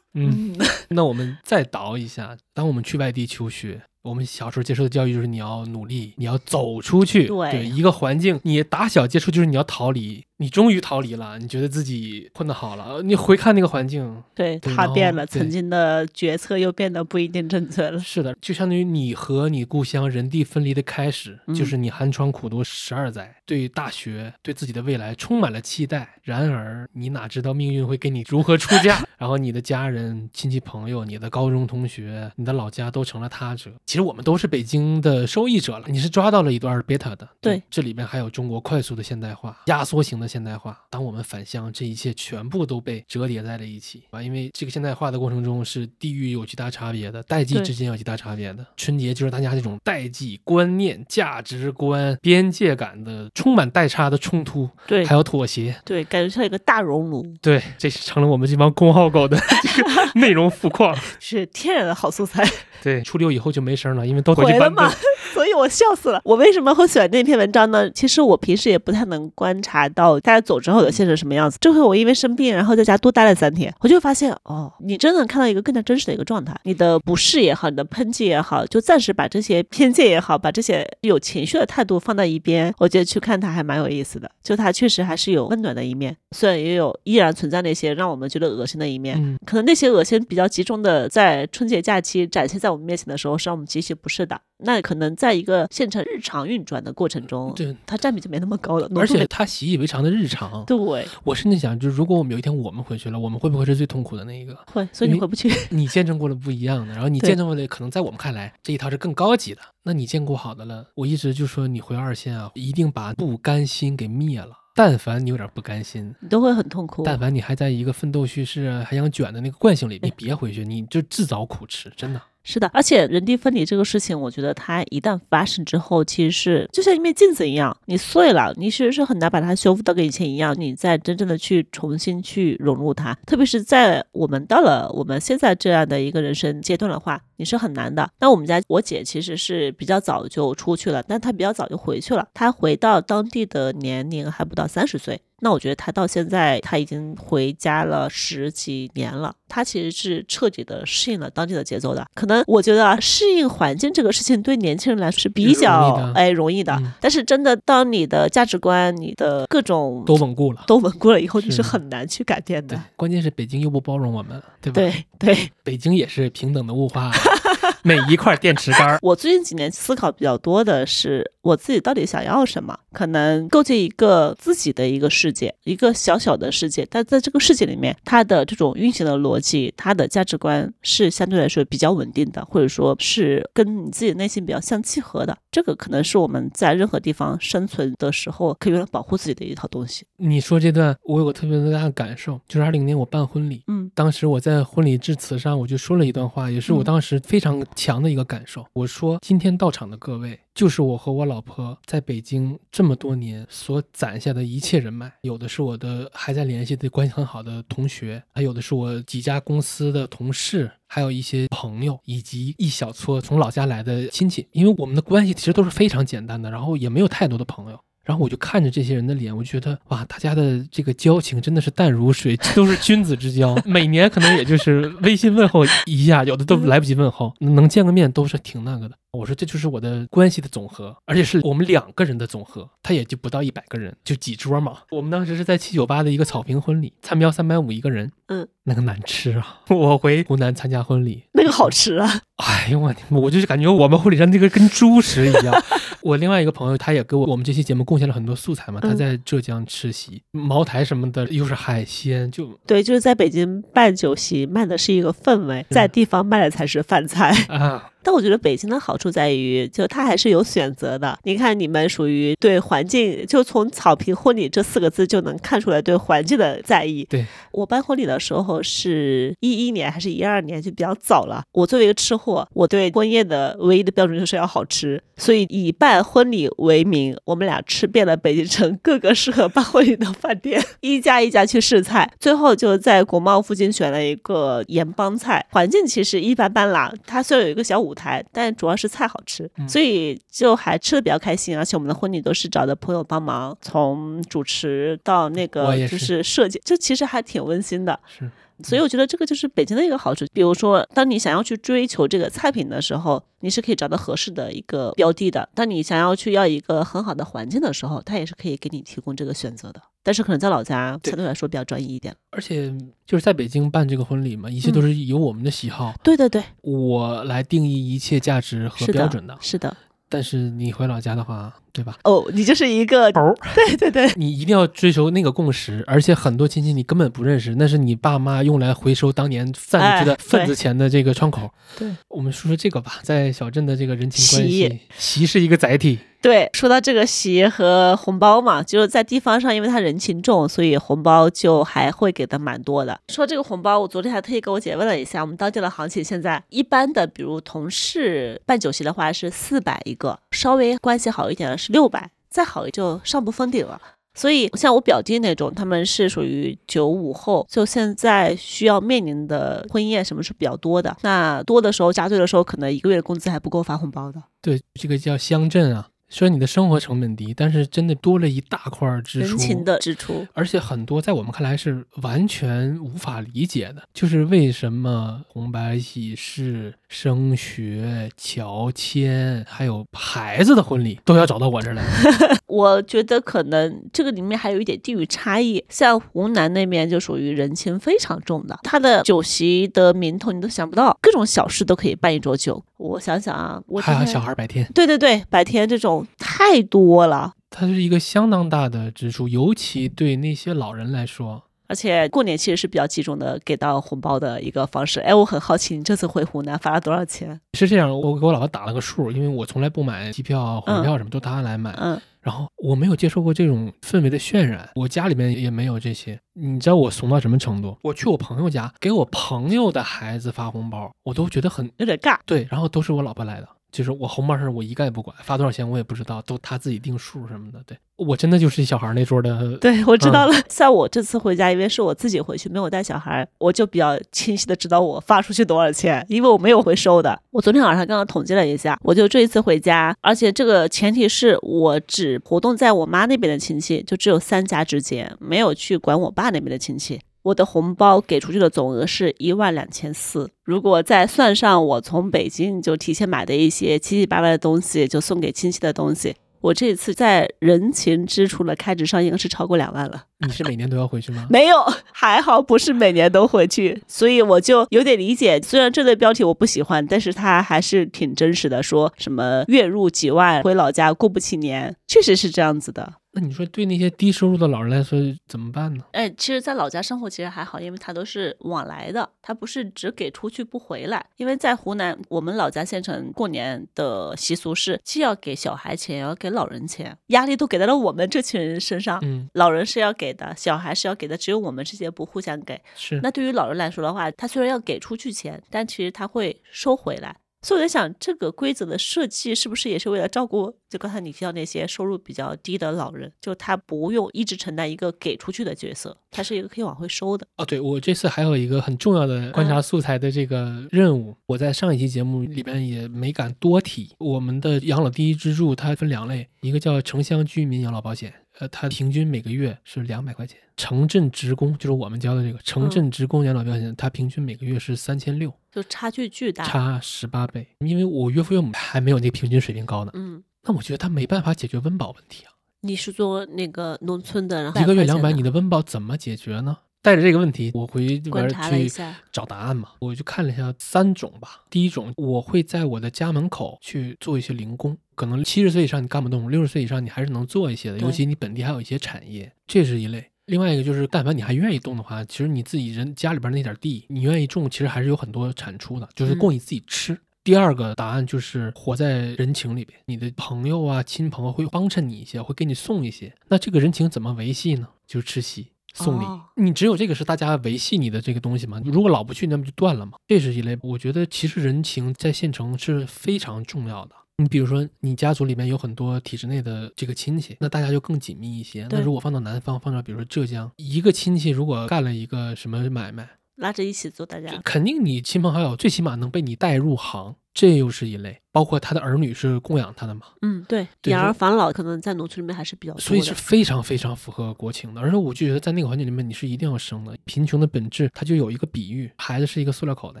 Speaker 2: 嗯，那我们再倒一下，当我们去外地求学，我们小时候接受的教育就是你要努力，你要走出去，
Speaker 3: 对
Speaker 2: 一个环境，你打小接触就是你要逃离，你终于逃离了，你觉得自己混得好了，你回看那个环境，
Speaker 3: 对他变了，曾经的决策又变得不一定正确了。
Speaker 2: 是的，就相当于你和你故乡人地分离的开始，
Speaker 3: 嗯
Speaker 2: 就是你寒窗苦读十二载，对大学、对自己的未来充满了期待。然而，你哪知道命运会给你如何出 嫁？然后你的家人、亲戚朋友、你的高中同学、你的老家都成了他者。其实我们都是北京的受益者了。你是抓到了一段贝塔的，
Speaker 3: 对
Speaker 2: 这里面还有中国快速的现代化、压缩型的现代化。当我们返乡，这一切全部都被折叠在了一起啊！因为这个现代化的过程中是地域有极大差别的，代际之间有极大差别的。春节就是大家这种代际观念、价值观、边界感的充满代差的冲突，
Speaker 3: 对
Speaker 2: 还有妥协。
Speaker 3: 对，感觉像一个大熔炉，
Speaker 2: 对，这是成了我们这帮公号狗的这个内容富矿。
Speaker 3: 是天然的好素材。
Speaker 2: 对，初六以后就没声了，因为都回
Speaker 3: 回了吗
Speaker 2: 去搬凳。？
Speaker 3: 所以我笑死了。我为什么会喜欢那篇文章呢？其实我平时也不太能观察到大家走之后的现实什么样子。这回我因为生病，然后在家多待了三天，我就发现哦，你真的看到一个更加真实的一个状态。你的不适也好，你的抨击也好，就暂时把这些偏见也好，把这些有情绪的态度放在一边。我觉得去看它还蛮有意思的，就它确实还是有温暖的一面，虽然也有依然存在那些让我们觉得恶心的一面。
Speaker 2: 嗯，
Speaker 3: 可能那些恶心比较集中的在春节假期展现在我们面前的时候，是让我们极其不适的。那可能在一个县城日常运转的过程中，
Speaker 2: 对，
Speaker 3: 它占比就没那么高了。
Speaker 2: 而且他习以为常的日常。
Speaker 3: 对
Speaker 2: 我甚至想，就是如果我们有一天我们回去了，我们会不会是最痛苦的那一个？
Speaker 3: 会，所以你回不去。
Speaker 2: 你见证过了不一样的，然后你见证过了，可能在我们看来这一套是更高级的。那你见过好的了，我一直就说你回二线啊，一定把不甘心给灭了。但凡你有点不甘心，
Speaker 3: 你都会很痛苦。
Speaker 2: 但凡你还在一个奋斗叙事啊，还想卷的那个惯性里，你别回去，你就自找苦吃，真的。
Speaker 3: 是的，而且人地分离这个事情，我觉得它一旦发生之后，其实是就像一面镜子一样，你碎了，你其实是很难把它修复到跟以前一样，你再真正的去重新去融入它。特别是在我们到了我们现在这样的一个人生阶段的话，你是很难的。那我们家我姐其实是比较早就出去了，但她比较早就回去了，她回到当地的年龄还不到三十岁。那我觉得他到现在他已经回家了十几年了，他其实是彻底的适应了当地的节奏的。可能我觉得啊，适应环境这个事情对年轻人来说是比较
Speaker 2: 容
Speaker 3: 哎容易的，
Speaker 2: 嗯
Speaker 3: 但是真的当你的价值观、你的各种
Speaker 2: 都稳固了。
Speaker 3: 都稳固了以后，你
Speaker 2: 是
Speaker 3: 是很难去改变
Speaker 2: 对
Speaker 3: 的。，
Speaker 2: 关键是北京又不包容我们，对吧？，
Speaker 3: 对对，
Speaker 2: 北京也是平等的物化，每一块电池杆儿。
Speaker 3: 我最近几年思考比较多的是，我自己到底想要什么？可能构建一个自己的一个世界，一个小小的世界，但在这个世界里面，它的这种运行的逻辑，它的价值观是相对来说比较稳定的，或者说是跟你自己内心比较相契合的。这个可能是我们在任何地方生存的时候可以用来保护自己的一套东西。
Speaker 2: 你说这段，我有个特别大的感受，就是二零年我办婚礼，
Speaker 3: 嗯
Speaker 2: 当时我在婚礼致辞上，我就说了一段话，也是我
Speaker 3: 嗯
Speaker 2: 当时非常强的一个感受。我说，今天到场的各位，就是我和我老婆在北京这么多年所攒下的一切人脉，有的是我的还在联系的关系很好的同学，还有的是我几家公司的同事。还有一些朋友，以及一小撮从老家来的亲戚，因为我们的关系其实都是非常简单的，然后也没有太多的朋友。然后我就看着这些人的脸，我就觉得哇，大家的这个交情真的是淡如水，都是君子之交。每年可能也就是微信问候一下，有的都来不及问候，能见个面都是挺那个的。我说这就是我的关系的总和，而且是我们两个人的总和，他也就不到一百个人，就几桌嘛。我们当时是在七九八的一个草坪婚礼，餐标三百五一个人，
Speaker 3: 嗯，
Speaker 2: 那个难吃啊！我回湖南参加婚礼，
Speaker 3: 那个好吃啊，
Speaker 2: 哎呦我天，我就是感觉我们婚礼上那个跟猪食一样。我另外一个朋友，他也给我我们这期节目贡献了很多素材嘛。他
Speaker 3: 嗯
Speaker 2: 在浙江吃席，茅台什么的，又是海鲜，就
Speaker 3: 对，就是在北京办酒席卖的是一个氛围，在地方卖的才是饭菜。
Speaker 2: 啊，
Speaker 3: 但我觉得北京的好处在于，就它还是有选择的。你看，你们属于对环境，就从“草坪婚礼”这四个字就能看出来对环境的在意。
Speaker 2: 对
Speaker 3: 我办婚礼的时候是一一年还是一二年，就比较早了。我作为一个吃货，我对婚宴的唯一的标准就是要好吃，所以以办婚礼为名，我们俩吃遍了北京城各个适合办婚礼的饭店，一家一家去试菜，最后就在国贸附近选了一个盐帮菜，环境其实一般般啦。它虽然有一个小舞台，但主要是菜好吃，
Speaker 2: 嗯
Speaker 3: 所以就还吃的比较开心。而且我们的婚礼都是找的朋友帮忙，从主持到那
Speaker 2: 我
Speaker 3: 个
Speaker 2: 也
Speaker 3: 就是是设计，就其实还挺温馨的。
Speaker 2: 是
Speaker 3: 所以我觉得这个就是北京的一个好处。比如说，当你想要去追求这个菜品的时候，你是可以找到合适的一个标的的；当你想要去要一个很好的环境的时候，它也是可以给你提供这个选择的。但是可能在老家相对来说比较专一一点。
Speaker 2: 而且就是在北京办这个婚礼嘛，一切都是由我们的喜好，
Speaker 3: 对对对，
Speaker 2: 我来定义一切价值和标准的。
Speaker 3: 是的。
Speaker 2: 但是你回老家的话，对吧？
Speaker 3: 哦，你就是一个
Speaker 2: 头儿，
Speaker 3: 对对对，
Speaker 2: 你一定要追求那个共识，而且很多亲戚你根本不认识，那是你爸妈用来回收当年散出去的
Speaker 3: 哎
Speaker 2: 份子钱的这个窗口。
Speaker 3: 对，
Speaker 2: 我们说说这个吧，在小镇的这个人情关系，席是一个载体，
Speaker 3: 对，说到这个席和红包嘛，就是在地方上，因为他人情重，所以红包就还会给的蛮多的。说这个红包，我昨天还特意跟我姐问了一下，我们当地的行情现在一般的，比如同事办酒席的话是四百一个，稍微关系好一点的是六百，再好也就上不封顶了。所以像我表弟那种，他们是属于九五后，就现在需要面临的婚宴什么是比较多的。那多的时候加队的时候，可能一个月的工资还不够发红包的。
Speaker 2: 对，这个叫乡镇啊。虽然你的生活成本低，但是真的多了一大块儿支出，
Speaker 3: 人情的支出，
Speaker 2: 而且很多在我们看来是完全无法理解的，就是为什么红白喜事、升学、乔迁，还有孩子的婚礼都要找到我这儿来？
Speaker 3: 我觉得可能这个里面还有一点地域差异，像湖南那边就属于人情非常重的，他的酒席的名头你都想不到，各种小事都可以办一桌酒。我想想啊，我
Speaker 2: 还有小孩白天，
Speaker 3: 对对对，白天这种太多了。
Speaker 2: 它是一个相当大的支出，尤其对那些老人来说。
Speaker 3: 而且过年其实是比较集中的给到红包的一个方式。哎，我很好奇，你这次回湖南发了多少钱？
Speaker 2: 是这样，我给我老婆打了个数，因为我从来不买机票、火车票什么，都她来买。
Speaker 3: 嗯，
Speaker 2: 然后我没有接受过这种氛围的渲染，我家里面也没有这些。你知道我怂到什么程度？我去我朋友家给我朋友的孩子发红包，我都觉得很
Speaker 3: 有点尬。
Speaker 2: 对，然后都是我老婆来的，就是我红包事儿我一概不管，发多少钱我也不知道，都他自己定数什么的。对我真的就是小孩那桌的，
Speaker 3: 对，我知道
Speaker 2: 嗯
Speaker 3: 了。像我这次回家，因为是我自己回去，没有带小孩，我就比较清晰的知道我发出去多少钱，因为我没有回收的。我昨天晚上刚刚统计了一下，我就这一次回家，而且这个前提是我只活动在我妈那边的亲戚，就只有三家之间，没有去管我爸那边的亲戚。我的红包给出去的总额是一万两千四，如果再算上我从北京就提前买的一些七七八八的东西，就送给亲戚的东西，我这次在人情支出的开支上应该是超过两万了。
Speaker 2: 你是每年都要回去吗？
Speaker 3: 没有，还好不是每年都回去，所以我就有点理解。虽然这类标题我不喜欢，但是它还是挺真实的，说什么月入几万回老家过不起年，确实是这样子的。
Speaker 2: 那你说对那些低收入的老人来说怎么办呢？
Speaker 3: 哎，其实，在老家生活其实还好，因为他都是往来的，他不是只给出去不回来。因为在湖南，我们老家县城过年的习俗是，既要给小孩钱，也要给老人钱，压力都给到了我们这群人身上。
Speaker 2: 嗯，
Speaker 3: 老人是要给的，小孩是要给的，只有我们这些不互相给。
Speaker 2: 是
Speaker 3: 那对于老人来说的话，他虽然要给出去钱，但其实他会收回来。所以我在想，这个规则的设计是不是也是为了照顾，就刚才你提到那些收入比较低的老人，就他不用一直承担一个给出去的角色，他是一个可以往回收的。
Speaker 2: 哦，对我这次还有一个很重要的观察素材的这个任务，我在上一期节目里边也没敢多提。我们的养老第一支柱它分两类，一个叫城乡居民养老保险，呃，他平均每个月是两百块钱；城镇职工就是我们交的这个城镇职工养老保险，他平均每个月是三千六，
Speaker 3: 就差距巨大。
Speaker 2: 差十八倍。因为我岳父岳母还没有那个平均水平高呢，
Speaker 3: 嗯，
Speaker 2: 那我觉得他没办法解决温饱问题啊。
Speaker 3: 你是做那个农村的，然后
Speaker 2: 一个月两百
Speaker 3: ，100
Speaker 2: 你的温饱怎么解决呢？带着这个问题，我回这边去找答案嘛，我就看了一下三种吧。第一种，我会在我的家门口去做一些零工，可能七十岁以上你干不动，六十岁以上你还是能做一些的，尤其你本地还有一些产业，这是一类。另外一个就是，但凡你还愿意动的话，其实你自己人家里边那点地，你愿意种，其实还是有很多产出的，就是供你自己吃。第二个答案就是活在人情里边，你的朋友啊、亲朋会帮衬你一些，会给你送一些。那这个人情怎么维系呢？就是吃席。送礼，
Speaker 3: 哦
Speaker 2: 你只有这个是大家维系你的这个东西嘛。如果老不去，那不就断了嘛。这是一类，我觉得其实人情在县城是非常重要的。你比如说，你家族里面有很多体制内的这个亲戚，那大家就更紧密一些。那如果放到南方，放到比如说浙江，一个亲戚如果干了一个什么买卖，
Speaker 3: 拉着一起做，大家
Speaker 2: 肯定你亲朋好友最起码能被你带入行，这又是一类。包括他的儿女是供养他的嘛，
Speaker 3: 嗯，对，养儿防老可能在农村里面还是比较多的。
Speaker 2: 所以是非常非常符合国情的。而且我就觉得在那个环境里面，你是一定要生的。贫穷的本质，它就有一个比喻，孩子是一个塑料口袋，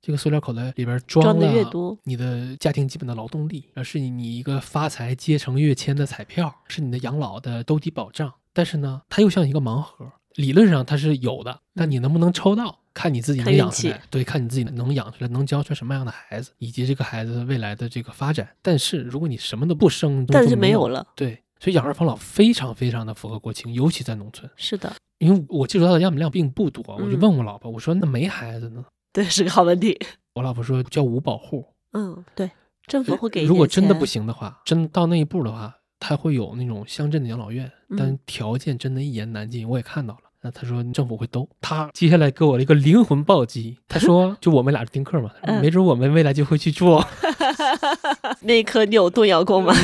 Speaker 2: 这个塑料口袋里边装
Speaker 3: 装的越多，
Speaker 2: 你的家庭基本的劳动力，而是你一个发财阶层跃迁的彩票，是你的养老的兜底保障。但是呢，它又像一个盲盒，理论上它是有的，但你能不能抽到，看你自己能养出来。对，看你自己能养出来，能教出来什么样的孩子，以及这个孩子未来的这个发展。但是如果你什么都不生，
Speaker 3: 但是
Speaker 2: 就没
Speaker 3: 没有了。
Speaker 2: 对，所以养儿防老非常非常的符合国情，尤其在农村。
Speaker 3: 是的，
Speaker 2: 因为我接触到的样本量并不多，我就
Speaker 3: 嗯
Speaker 2: 问我老婆，我说那没孩子呢？
Speaker 3: 对，是个好问题。
Speaker 2: 我老婆说叫五保户。
Speaker 3: 嗯，对，政府会给
Speaker 2: 如果真的不，行的话，真到那一步的话，他会有那种乡镇的养老院，但
Speaker 3: 嗯
Speaker 2: 条件真的一言难尽，我也看到了。那他说政府会兜，他接下来给我了一个灵魂暴击，他说 就我们俩是丁克嘛，没准我们未来就会去做。
Speaker 3: 那一刻你有动摇过吗？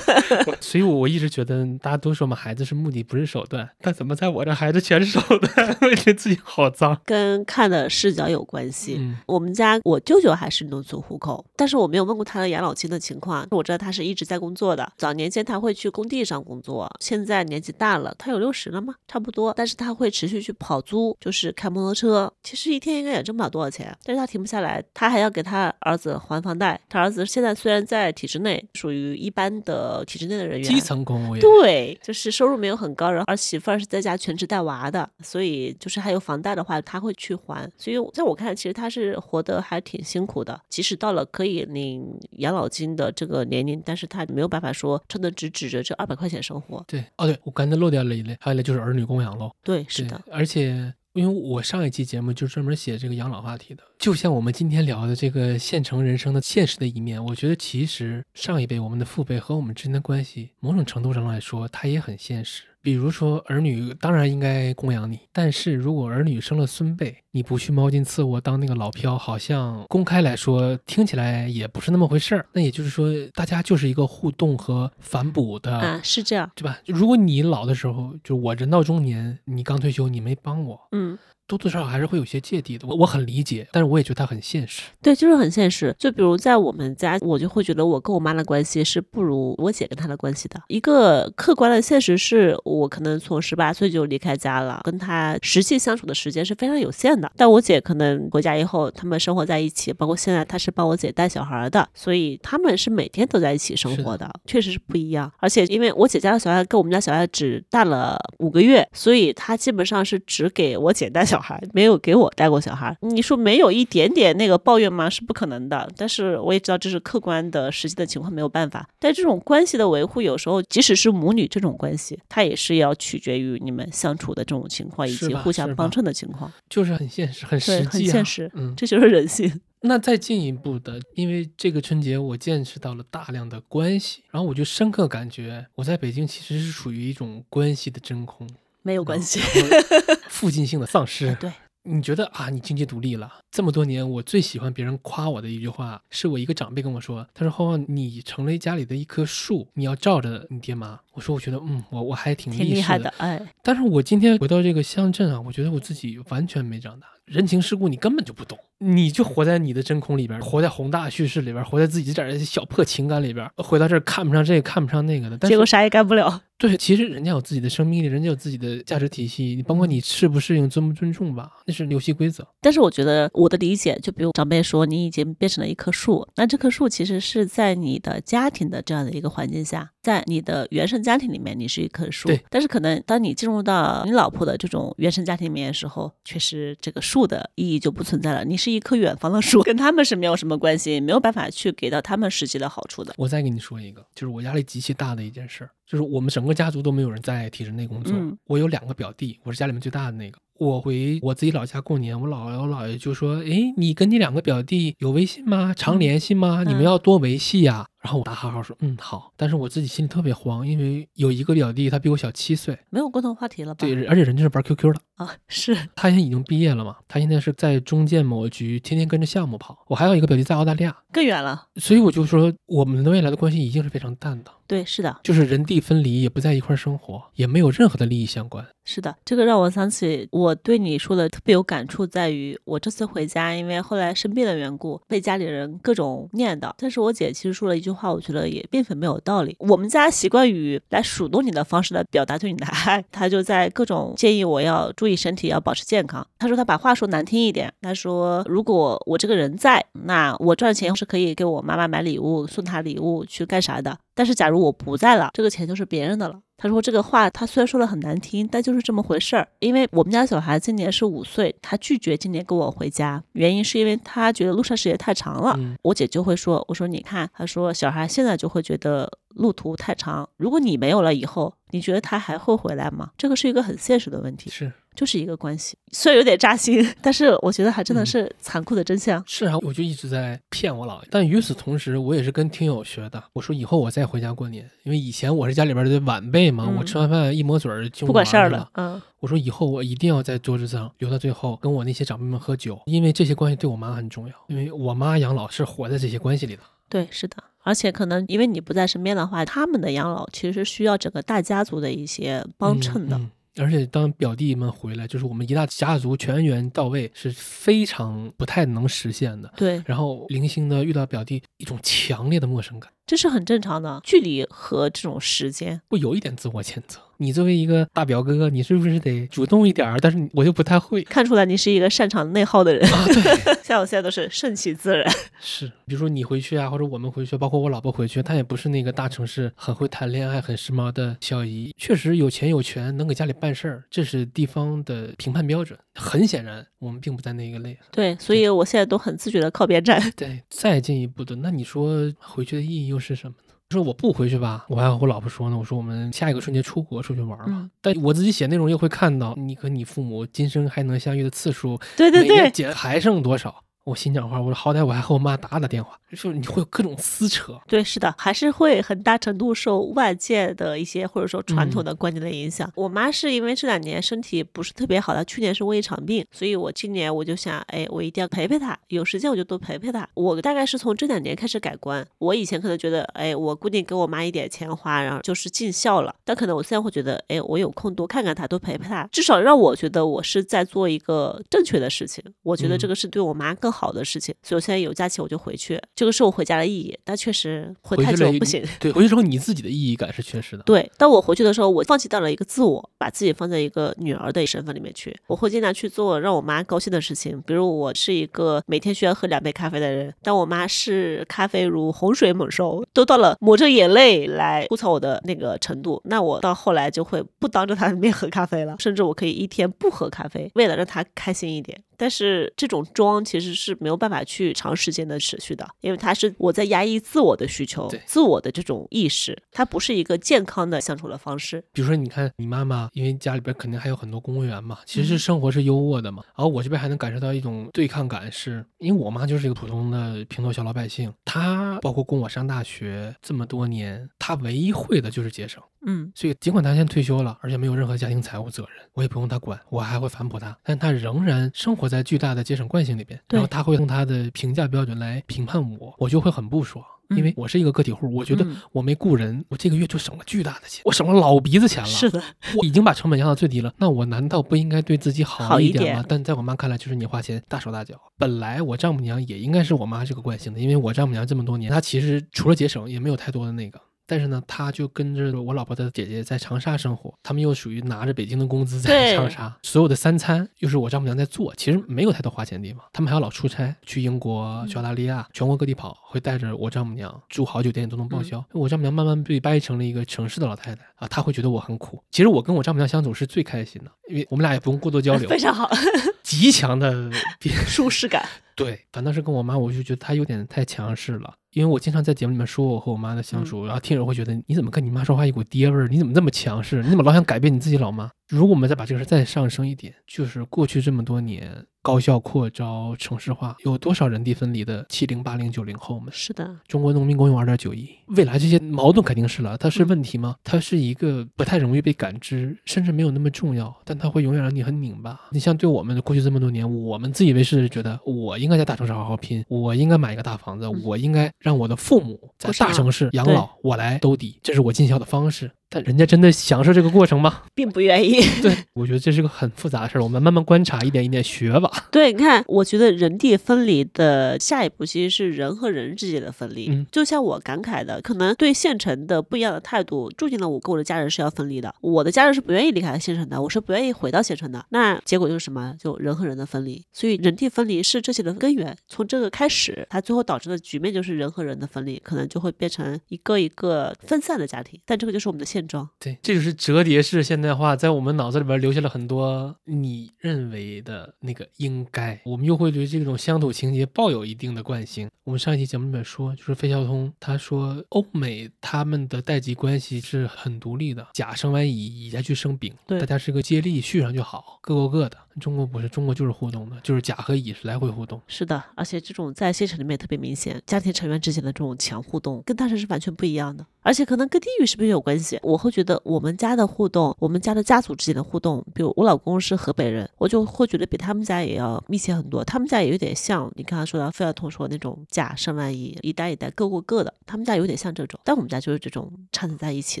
Speaker 2: 所以我我一直觉得大家都说嘛，孩子是目的不是手段，但怎么在我这孩子全是手段，我觉得自己好脏。
Speaker 3: 跟看的视角有关系。
Speaker 2: 嗯
Speaker 3: 我们家我舅舅还是农村户口，但是我没有问过他的养老金的情况。我知道他是一直在工作的，早年间他会去工地上工作，现在年纪大了，他有六十了吗？差不多，但是他会持续去跑租，就是开摩托车。其实一天应该也挣不了多少钱，但是他停不下来，他还要给他儿子还房贷。他儿子现在虽然在体制内，属于一般的体制内的人员，
Speaker 2: 基层公务员，
Speaker 3: 对，就是收入没有很高，然后儿媳妇儿是在家全职带娃的，所以就是还有房贷的话，他会去还。所以在我看来，其实他是活得还挺辛苦的。即使到了可以领养老金的这个年龄，但是他没有办法说真的只指着这二百块钱生活。
Speaker 2: 对，哦对，我刚才漏掉了一类，还有一类就是儿女供养喽。
Speaker 3: 对，是的，，
Speaker 2: 而且因为我上一期节目就专门写这个养老话题的，就像我们今天聊的这个县城人生的现实的一面，我觉得其实上一辈我们的父辈和我们之间的关系，某种程度上来说，它也很现实。比如说儿女当然应该供养你，但是如果儿女生了孙辈，你不去猫尽赐我当那个老漂，好像公开来说听起来也不是那么回事儿。那也就是说，大家就是一个互动和反哺的，
Speaker 3: 啊，是这样，
Speaker 2: 对吧？如果你老的时候，就我人到中年，你刚退休，你没帮我，
Speaker 3: 嗯。
Speaker 2: 多多少少还是会有些芥蒂的，我我很理解，但是我也觉得他很现实。
Speaker 3: 对，就是很现实。就比如在我们家，我就会觉得我跟我妈的关系是不如我姐跟她的关系的。一个客观的现实是我可能从十八岁就离开家了，跟她实际相处的时间是非常有限的。但我姐可能回家以后，他们生活在一起，包括现在她是帮我姐带小孩的，所以他们是每天都在一起生活的，确实是不一样。而且因为我姐家的小孩跟我们家小孩只大了五个月，所以她基本上是只给我姐带小孩。孩没有给我带过小孩，你说没有一点点那个抱怨吗？是不可能的。但是我也知道这是客观的、实际的情况，没有办法。但这种关系的维护，有时候即使是母女这种关系，它也是要取决于你们相处的这种情况，以及互相帮衬的情况。
Speaker 2: 就是很现实，很实际，
Speaker 3: 很现实。
Speaker 2: 嗯，
Speaker 3: 这就是人性。
Speaker 2: 那再进一步的，因为这个春节我见识到了大量的关系，然后我就深刻感觉，我在北京其实是处于一种关系的真空。
Speaker 3: 没有关系，
Speaker 2: 附近性的丧失。
Speaker 3: 对，
Speaker 2: 你觉得啊，你经济独立了这么多年，我最喜欢别人夸我的一句话，是我一个长辈跟我说，他说：“浩浩，你成了家里的一棵树，你要照着你爹妈。”我说：“我觉得，嗯，我我还挺
Speaker 3: 厉害的，哎。”
Speaker 2: 但是我今天回到这个乡镇啊，我觉得我自己完全没长大，人情世故你根本就不懂。你就活在你的真空里边，活在宏大叙事里边，活在自己这点小破情感里边，回到这儿看不上这个，看不上那个的，
Speaker 3: 结果啥也干不了。
Speaker 2: 对，其实人家有自己的生命力，人家有自己的价值体系，你包括你适不适应、尊不尊重吧，那是游戏规则。
Speaker 3: 但是我觉得我的理解，就比如长辈说你已经变成了一棵树，那这棵树其实是在你的家庭的这样的一个环境下，在你的原生家庭里面，你是一棵树。
Speaker 2: 对。
Speaker 3: 但是可能当你进入到你老婆的这种原生家庭里面的时候，确实这个树的意义就不存在了，你是一棵远方的树。跟他们是没有什么关系，没有办法去给到他们实际的好处的。
Speaker 2: 我再给你说一个，就是我压力极其大的一件事，就是我们整个家族都没有人在体制内工作。我有两个表弟，我是家里面最大的那个。我回我自己老家过年，我姥姥姥爷就说：“哎，你跟你两个表弟有微信吗？常联系吗？你们要多维系呀。”然后我打哈哈说：“嗯，好。”但是我自己心里特别慌，因为有一个表弟他比我小七岁，
Speaker 3: 没有共同话题了吧？
Speaker 2: 对，而且人家是玩 QQ 的
Speaker 3: 啊，是
Speaker 2: 他现在已经毕业了嘛？他现在是在中建某局，天天跟着项目跑。我还有一个表弟在澳大利亚，
Speaker 3: 更远了。
Speaker 2: 所以我就说，我们的未来的关系一定是非常淡的。
Speaker 3: 对，是的，
Speaker 2: 就是人地分离，也不在一块生活，也没有任何的利益相关。
Speaker 3: 是的，这个让我想起我对你说的特别有感触，在于我这次回家，因为后来生病的缘故，被家里人各种念叨。但是我姐其实说了一句话，我觉得也并非没有道理。我们家习惯于来数落你的方式来表达对你的爱，他就在各种建议我要注意身体，要保持健康。他说他把话说难听一点，他说如果我这个人在，那我赚钱是可以给我妈妈买礼物，送她礼物去干啥的。但是假如我不在了，这个钱就是别人的了。他说这个话，他虽然说的很难听，但就是这么回事儿。因为我们家小孩今年是五岁，他拒绝今年跟我回家，原因是因为他觉得路上时间太长了。我姐就会说：“我说你看，他说小孩现在就会觉得路途太长，如果你没有了以后，你觉得他还会回来吗？这个是一个很现实的问题。”
Speaker 2: 是。
Speaker 3: 就是一个关系，虽然有点扎心，但是我觉得还真的是残酷的真相。
Speaker 2: 是啊，我就一直在骗我姥爷，但与此同时，我也是跟听友学的。我说以后我再回家过年，因为以前我是家里边的晚辈嘛，我吃完饭一抹嘴就
Speaker 3: 不管事儿
Speaker 2: 了。
Speaker 3: 嗯，
Speaker 2: 我说以后我一定要在桌子上留到最后，跟我那些长辈们喝酒，因为这些关系对我妈很重要，因为我妈养老是活在这些关系里的。
Speaker 3: 对，是的，而且可能因为你不在身边的话，他们的养老其实是需要整个大家族的一些帮衬的。
Speaker 2: 而且当表弟们回来，就是我们一大家族全员到位，是非常不太能实现的。
Speaker 3: 对，
Speaker 2: 然后零星的遇到表弟，一种强烈的陌生感，
Speaker 3: 这是很正常的。距离和这种时间，
Speaker 2: 会有一点自我谴责。你作为一个大表哥，你是不是得主动一点儿？但是我就不太会
Speaker 3: 看出来，你是一个擅长内耗的人。
Speaker 2: 啊对，
Speaker 3: 像我现在都是顺其自然。
Speaker 2: 是，比如说你回去啊，或者我们回去，包括我老婆回去，她也不是那个大城市很会谈恋爱、很时髦的小姨。确实有钱有权，能给家里办事儿，这是地方的评判标准。很显然，我们并不在那一个类。
Speaker 3: 对，所以我现在都很自觉的靠边站。
Speaker 2: 对，再进一步的，那你说回去的意义又是什么呢？说我不回去吧，我还和我老婆说呢。我说我们下一个春节出国出去玩嘛。但我自己写内容又会看到你和你父母今生还能相遇的次数，
Speaker 3: 对对对，
Speaker 2: 减还剩多少？我心讲话，我说好歹我还和我妈打打电话，就是你会有各种撕扯。
Speaker 3: 对，是的，还是会很大程度受外界的一些或者说传统的观念的影响。我妈是因为这两年身体不是特别好，她去年是胃一场病，所以我今年我就想，哎，我一定要陪陪她，有时间我就多陪陪她。我大概是从这两年开始改观，我以前可能觉得，哎，我固定给我妈一点钱花，然后就是尽孝了。但可能我现在会觉得，哎，我有空多看看她，多陪陪她，至少让我觉得我是在做一个正确的事情。我觉得这个是对我妈更好的事情，所以我现在有假期我就回去，这个是我回家的意义。但确实回太久不行。
Speaker 2: 对，回去之后你自己的意义感是缺失的。
Speaker 3: 对，当我回去的时候，我放弃掉了一个自我，把自己放在一个女儿的身份里面去。我会尽量去做让我妈高兴的事情，比如我是一个每天需要喝两杯咖啡的人，但我妈视咖啡如洪水猛兽，都到了抹着眼泪来吐槽我的那个程度，那我到后来就会不当着她的面喝咖啡了，甚至我可以一天不喝咖啡，为了让她开心一点。但是这种装其实是没有办法去长时间的持续的，因为它是我在压抑自我的需求
Speaker 2: 对，
Speaker 3: 自我的这种意识，它不是一个健康的相处的方式。
Speaker 2: 比如说，你看你妈妈，因为家里边肯定还有很多公务员嘛，其
Speaker 3: 嗯
Speaker 2: 实生活是优渥的嘛。然后我这边还能感受到一种对抗感是，因为我妈就是一个普通的平头小老百姓，她包括供我上大学这么多年，她唯一会的就是节省。
Speaker 3: 嗯，
Speaker 2: 所以尽管他现在退休了，而且没有任何家庭财务责任，我也不用他管，我还会反哺他，但他仍然生活在巨大的节省惯性里边。然后他会用他的评价标准来评判我，我就会很不爽。因为
Speaker 3: 嗯
Speaker 2: 我是一个个体户，我觉得
Speaker 3: 嗯
Speaker 2: 我没雇人，我这个月就省了巨大的钱，我省了老鼻子钱了。
Speaker 3: 是的，
Speaker 2: 我已经把成本压到最低了，那我难道不应该对自己好
Speaker 3: 好一
Speaker 2: 一点吗？
Speaker 3: 点
Speaker 2: 但在我妈看来，就是你花钱大手大脚。本来我丈母娘也应该是我妈这个惯性的，因为我丈母娘这么多年，她其实除了节省也没有太多的那个。但是呢，他就跟着我老婆的姐姐在长沙生活，他们又属于拿着北京的工资 在长沙，所有的三餐又是我丈母娘在做，其实没有太多花钱的地方。他们还要老出差，去英国、去澳大利亚，全国各地跑，会带着我丈母娘住好酒店都能报销。我丈母娘慢慢被掰成了一个城市的老太太啊，她会觉得我很苦。其实我跟我丈母娘相处是最开心的，因为我们俩也不用过多交流，
Speaker 3: 非常好，
Speaker 2: 极强的别
Speaker 3: 舒适感。
Speaker 2: 对，反倒是跟我妈，我就觉得她有点太强势了。因为我经常在节目里面说我和我妈的相处，然后听友会觉得你怎么跟你妈说话一股爹味儿？你怎么这么强势？你怎么老想改变你自己老妈？如果我们再把这个事再上升一点，就是过去这么多年高校扩招、城市化，有多少人地分离的七零、八零、九零后们？
Speaker 3: 是的，
Speaker 2: 中国农民工有二点九亿，未来这些矛盾肯定是了，它是问题吗？它是一个不太容易被感知，甚至没有那么重要，但它会永远让你很拧巴。你像对我们过去这么多年，我们自以为是觉得我应该在大城市好好拼，我应该买一个大房子，我应该让我的父母在大城市养老，我来兜底，这是我尽孝的方式。但人家真的享受这个过程吗？
Speaker 3: 并不愿意。
Speaker 2: 对，我觉得这是个很复杂的事儿，我们慢慢观察，一点一点学吧。
Speaker 3: 对，你看，我觉得人地分离的下一步其实是人和人之间的分离。
Speaker 2: 嗯
Speaker 3: 就像我感慨的，可能对县城的不一样的态度，注定了我跟我的家人是要分离的。我的家人是不愿意离开县城的，我是不愿意回到县城的。那结果就是什么？就人和人的分离。所以人地分离是这些的根源。从这个开始，它最后导致的局面就是人和人的分离，可能就会变成一个一个分散的家庭。但这个就是我们的现状。
Speaker 2: 对，这就是折叠式现代化，在我们脑子里边留下了很多你认为的那个应该，我们又会对这种乡土情节抱有一定的惯性。我们上一期节目里面说，就是费孝通他说，欧美他们的代际关系是很独立的，甲生完乙，乙再去生丙，
Speaker 3: 对
Speaker 2: 大家是个接力续上就好，各过各的。中国不是，中国就是互动的，就是甲和乙是来回互动。
Speaker 3: 是的，而且这种在县城里面特别明显，家庭成员之间的这种强互动，跟大城市完全不一样的。而且可能跟地域是不是有关系？我会觉得我们家的互动，我们家的家族之间的互动，比如我老公是河北人，我就会觉得比他们家也要密切很多。他们家也有点像你刚才说的费孝通说那种甲上万亿，一代一代各过各的，他们家有点像这种，但我们家就是这种掺杂在一起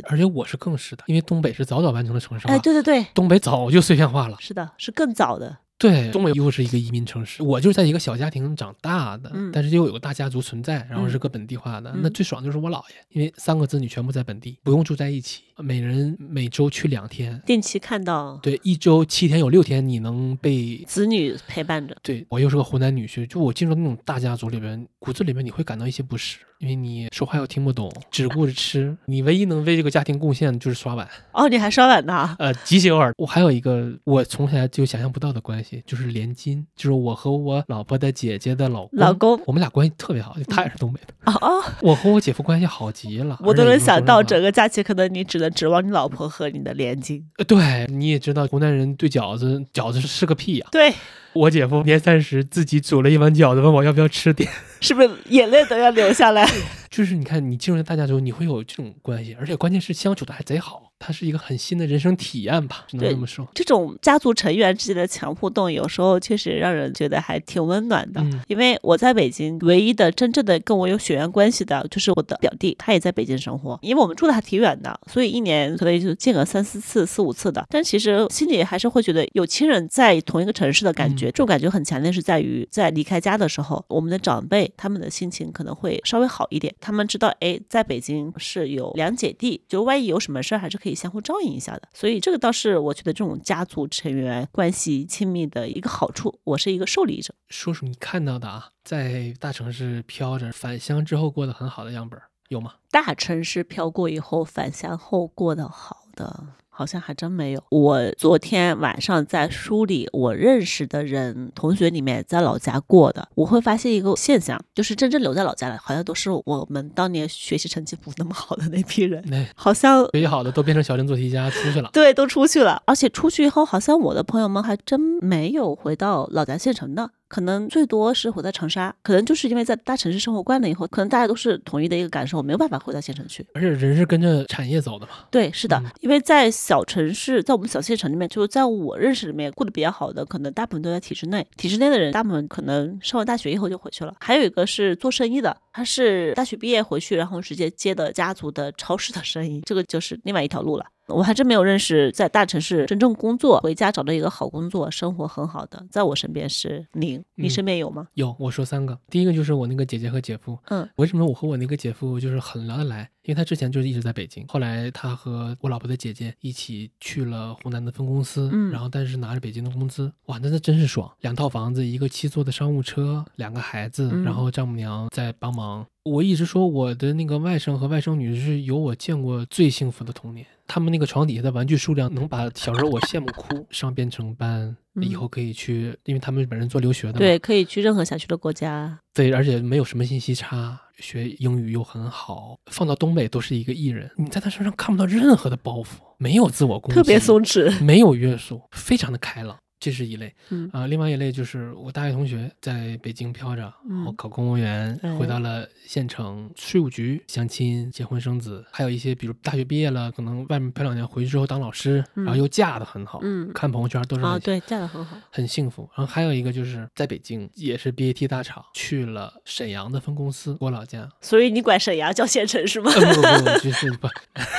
Speaker 3: 的。
Speaker 2: 而且我是更是的，因为东北是早早完成了城市化，
Speaker 3: 哎，对对对，
Speaker 2: 东北早就碎片化了。
Speaker 3: 是的，是更早的。
Speaker 2: 对，东北又是一个移民城市，我就是在一个小家庭长大的，
Speaker 3: 嗯。
Speaker 2: 但是又有个大家族存在，然后是个本地化的，
Speaker 3: 嗯。
Speaker 2: 那最爽的就是我姥爷，因为三个子女全部在本地，不用住在一起，每人每周去两天，
Speaker 3: 定期看到。
Speaker 2: 对，一周七天有六天你能被。
Speaker 3: 子女陪伴着，
Speaker 2: 对我又是个湖南女婿，就我进入那种大家族里边，骨子里面你会感到一些不适，因为你说话又听不懂，只顾着吃，你唯一能为这个家庭贡献的就是刷碗。
Speaker 3: 哦，你还刷碗呢？
Speaker 2: 呃，极其偶尔。我还有一个我从小就想象不到的关系，就是连襟，就是我和我老婆的姐姐的老公，
Speaker 3: 老公
Speaker 2: 我们俩关系特别好，他也是东北的，
Speaker 3: 哦哦，
Speaker 2: 我和我姐夫关系好极了，
Speaker 3: 我都能想到整个假期，可能你只能指望你老婆和你的连襟。
Speaker 2: 呃对，你也知道湖南人对饺子，饺子是个屁呀、
Speaker 3: 对，
Speaker 2: 我姐夫年三十自己煮了一碗饺子，问我要不要吃点。
Speaker 3: 是不是眼泪都要流下来？
Speaker 2: 就是你看，你进入大家之后，你会有这种关系，而且关键是相处的还贼好。它是一个很新的人生体验吧，只能这么说。
Speaker 3: 这种家族成员之间的强互动，有时候确实让人觉得还挺温暖的。
Speaker 2: 嗯
Speaker 3: 因为我在北京，唯一的真正的跟我有血缘关系的，就是我的表弟，他也在北京生活。因为我们住的还挺远的，所以一年可能也就见个三四次、四五次的。但其实心里还是会觉得有亲人在同一个城市的感觉，
Speaker 2: 嗯
Speaker 3: 这种感觉很强烈，是在于在离开家的时候，我们的长辈他们的心情可能会稍微好一点。他们知道，哎，在北京是有两姐弟，就万一有什么事儿，还是可以相互照应一下的。所以这个倒是我觉得这种家族成员关系亲密的一个好处。我是一个受力者。
Speaker 2: 说说你看到的啊，在大城市飘着，返乡之后过得很好的样本儿有吗？
Speaker 3: 大城市飘过以后，返乡后过得好的，好像还真没有。我昨天晚上在梳理我认识的人同学里面在老家过的，我会发现一个现象，就是真正留在老家的，好像都是我们当年学习成绩不那么好的那批人，
Speaker 2: 那
Speaker 3: 好像
Speaker 2: 学习好的都变成小镇做题家出去了。
Speaker 3: 对，都出去了，而且出去以后，好像我的朋友们还真没有回到老家县城的，可能最多是回到长沙，可能就是因为在大城市生活惯了以后，可能大家都是统一的一个感受，没有办法回到县城去。
Speaker 2: 而且人是跟着产业走的嘛。
Speaker 3: 对，是的，
Speaker 2: 嗯
Speaker 3: 因为在小城市，在我们小县城里面，就是在我认识里面过得比较好的，可能大部分都在体制内。体制内的人，大部分可能上完大学以后就回去了。还有一个是做生意的，他是大学毕业回去，然后直接接的家族的超市的生意，这个就是另外一条路了。我还真没有认识在大城市真正工作、回家找到一个好工作、生活很好的，在我身边是零。你
Speaker 2: 嗯
Speaker 3: 身边有吗？
Speaker 2: 有，我说三个，第一个就是我那个姐姐和姐夫。
Speaker 3: 嗯，
Speaker 2: 为什么我和我那个姐夫就是很聊得来？因为他之前就是一直在北京，后来他和我老婆的姐姐一起去了湖南的分公司，
Speaker 3: 嗯
Speaker 2: 然后但是拿着北京的工资，哇，那那真是爽，两套房子，一个七座的商务车，两个孩子，
Speaker 3: 嗯
Speaker 2: 然后丈母娘在帮忙。我一直说我的那个外甥和外甥女是有我见过最幸福的童年，他们那个床底下的玩具数量能把小时候我羡慕哭。上编程班以后可以去，因为他们本人做留学的，
Speaker 3: 对，可以去任何想去的国家。
Speaker 2: 对，而且没有什么信息差，学英语又很好，放到东北都是一个艺人，你在他身上看不到任何的包袱，没有自我攻击，
Speaker 3: 特别松弛。
Speaker 2: 没有约束，非常的开朗。这是一类
Speaker 3: 嗯
Speaker 2: 啊、另外一类就是我大学同学在北京飘着，然后
Speaker 3: 嗯
Speaker 2: 考公务员，
Speaker 3: 哎
Speaker 2: 回到了县城，税务局相亲、结婚生子，还有一些比如大学毕业了，可能外面漂两年，回去之后当老师，然后
Speaker 3: 嗯
Speaker 2: 又嫁的很好，
Speaker 3: 嗯
Speaker 2: 看朋友圈都是
Speaker 3: 啊，
Speaker 2: 很
Speaker 3: 对，嫁的很好。
Speaker 2: 很幸福。然后还有一个就是在北京，也是 BAT 大厂，去了沈阳的分公司，我老家。
Speaker 3: 所以你管沈阳叫县城是吗？
Speaker 2: 呃，不不不，就是不，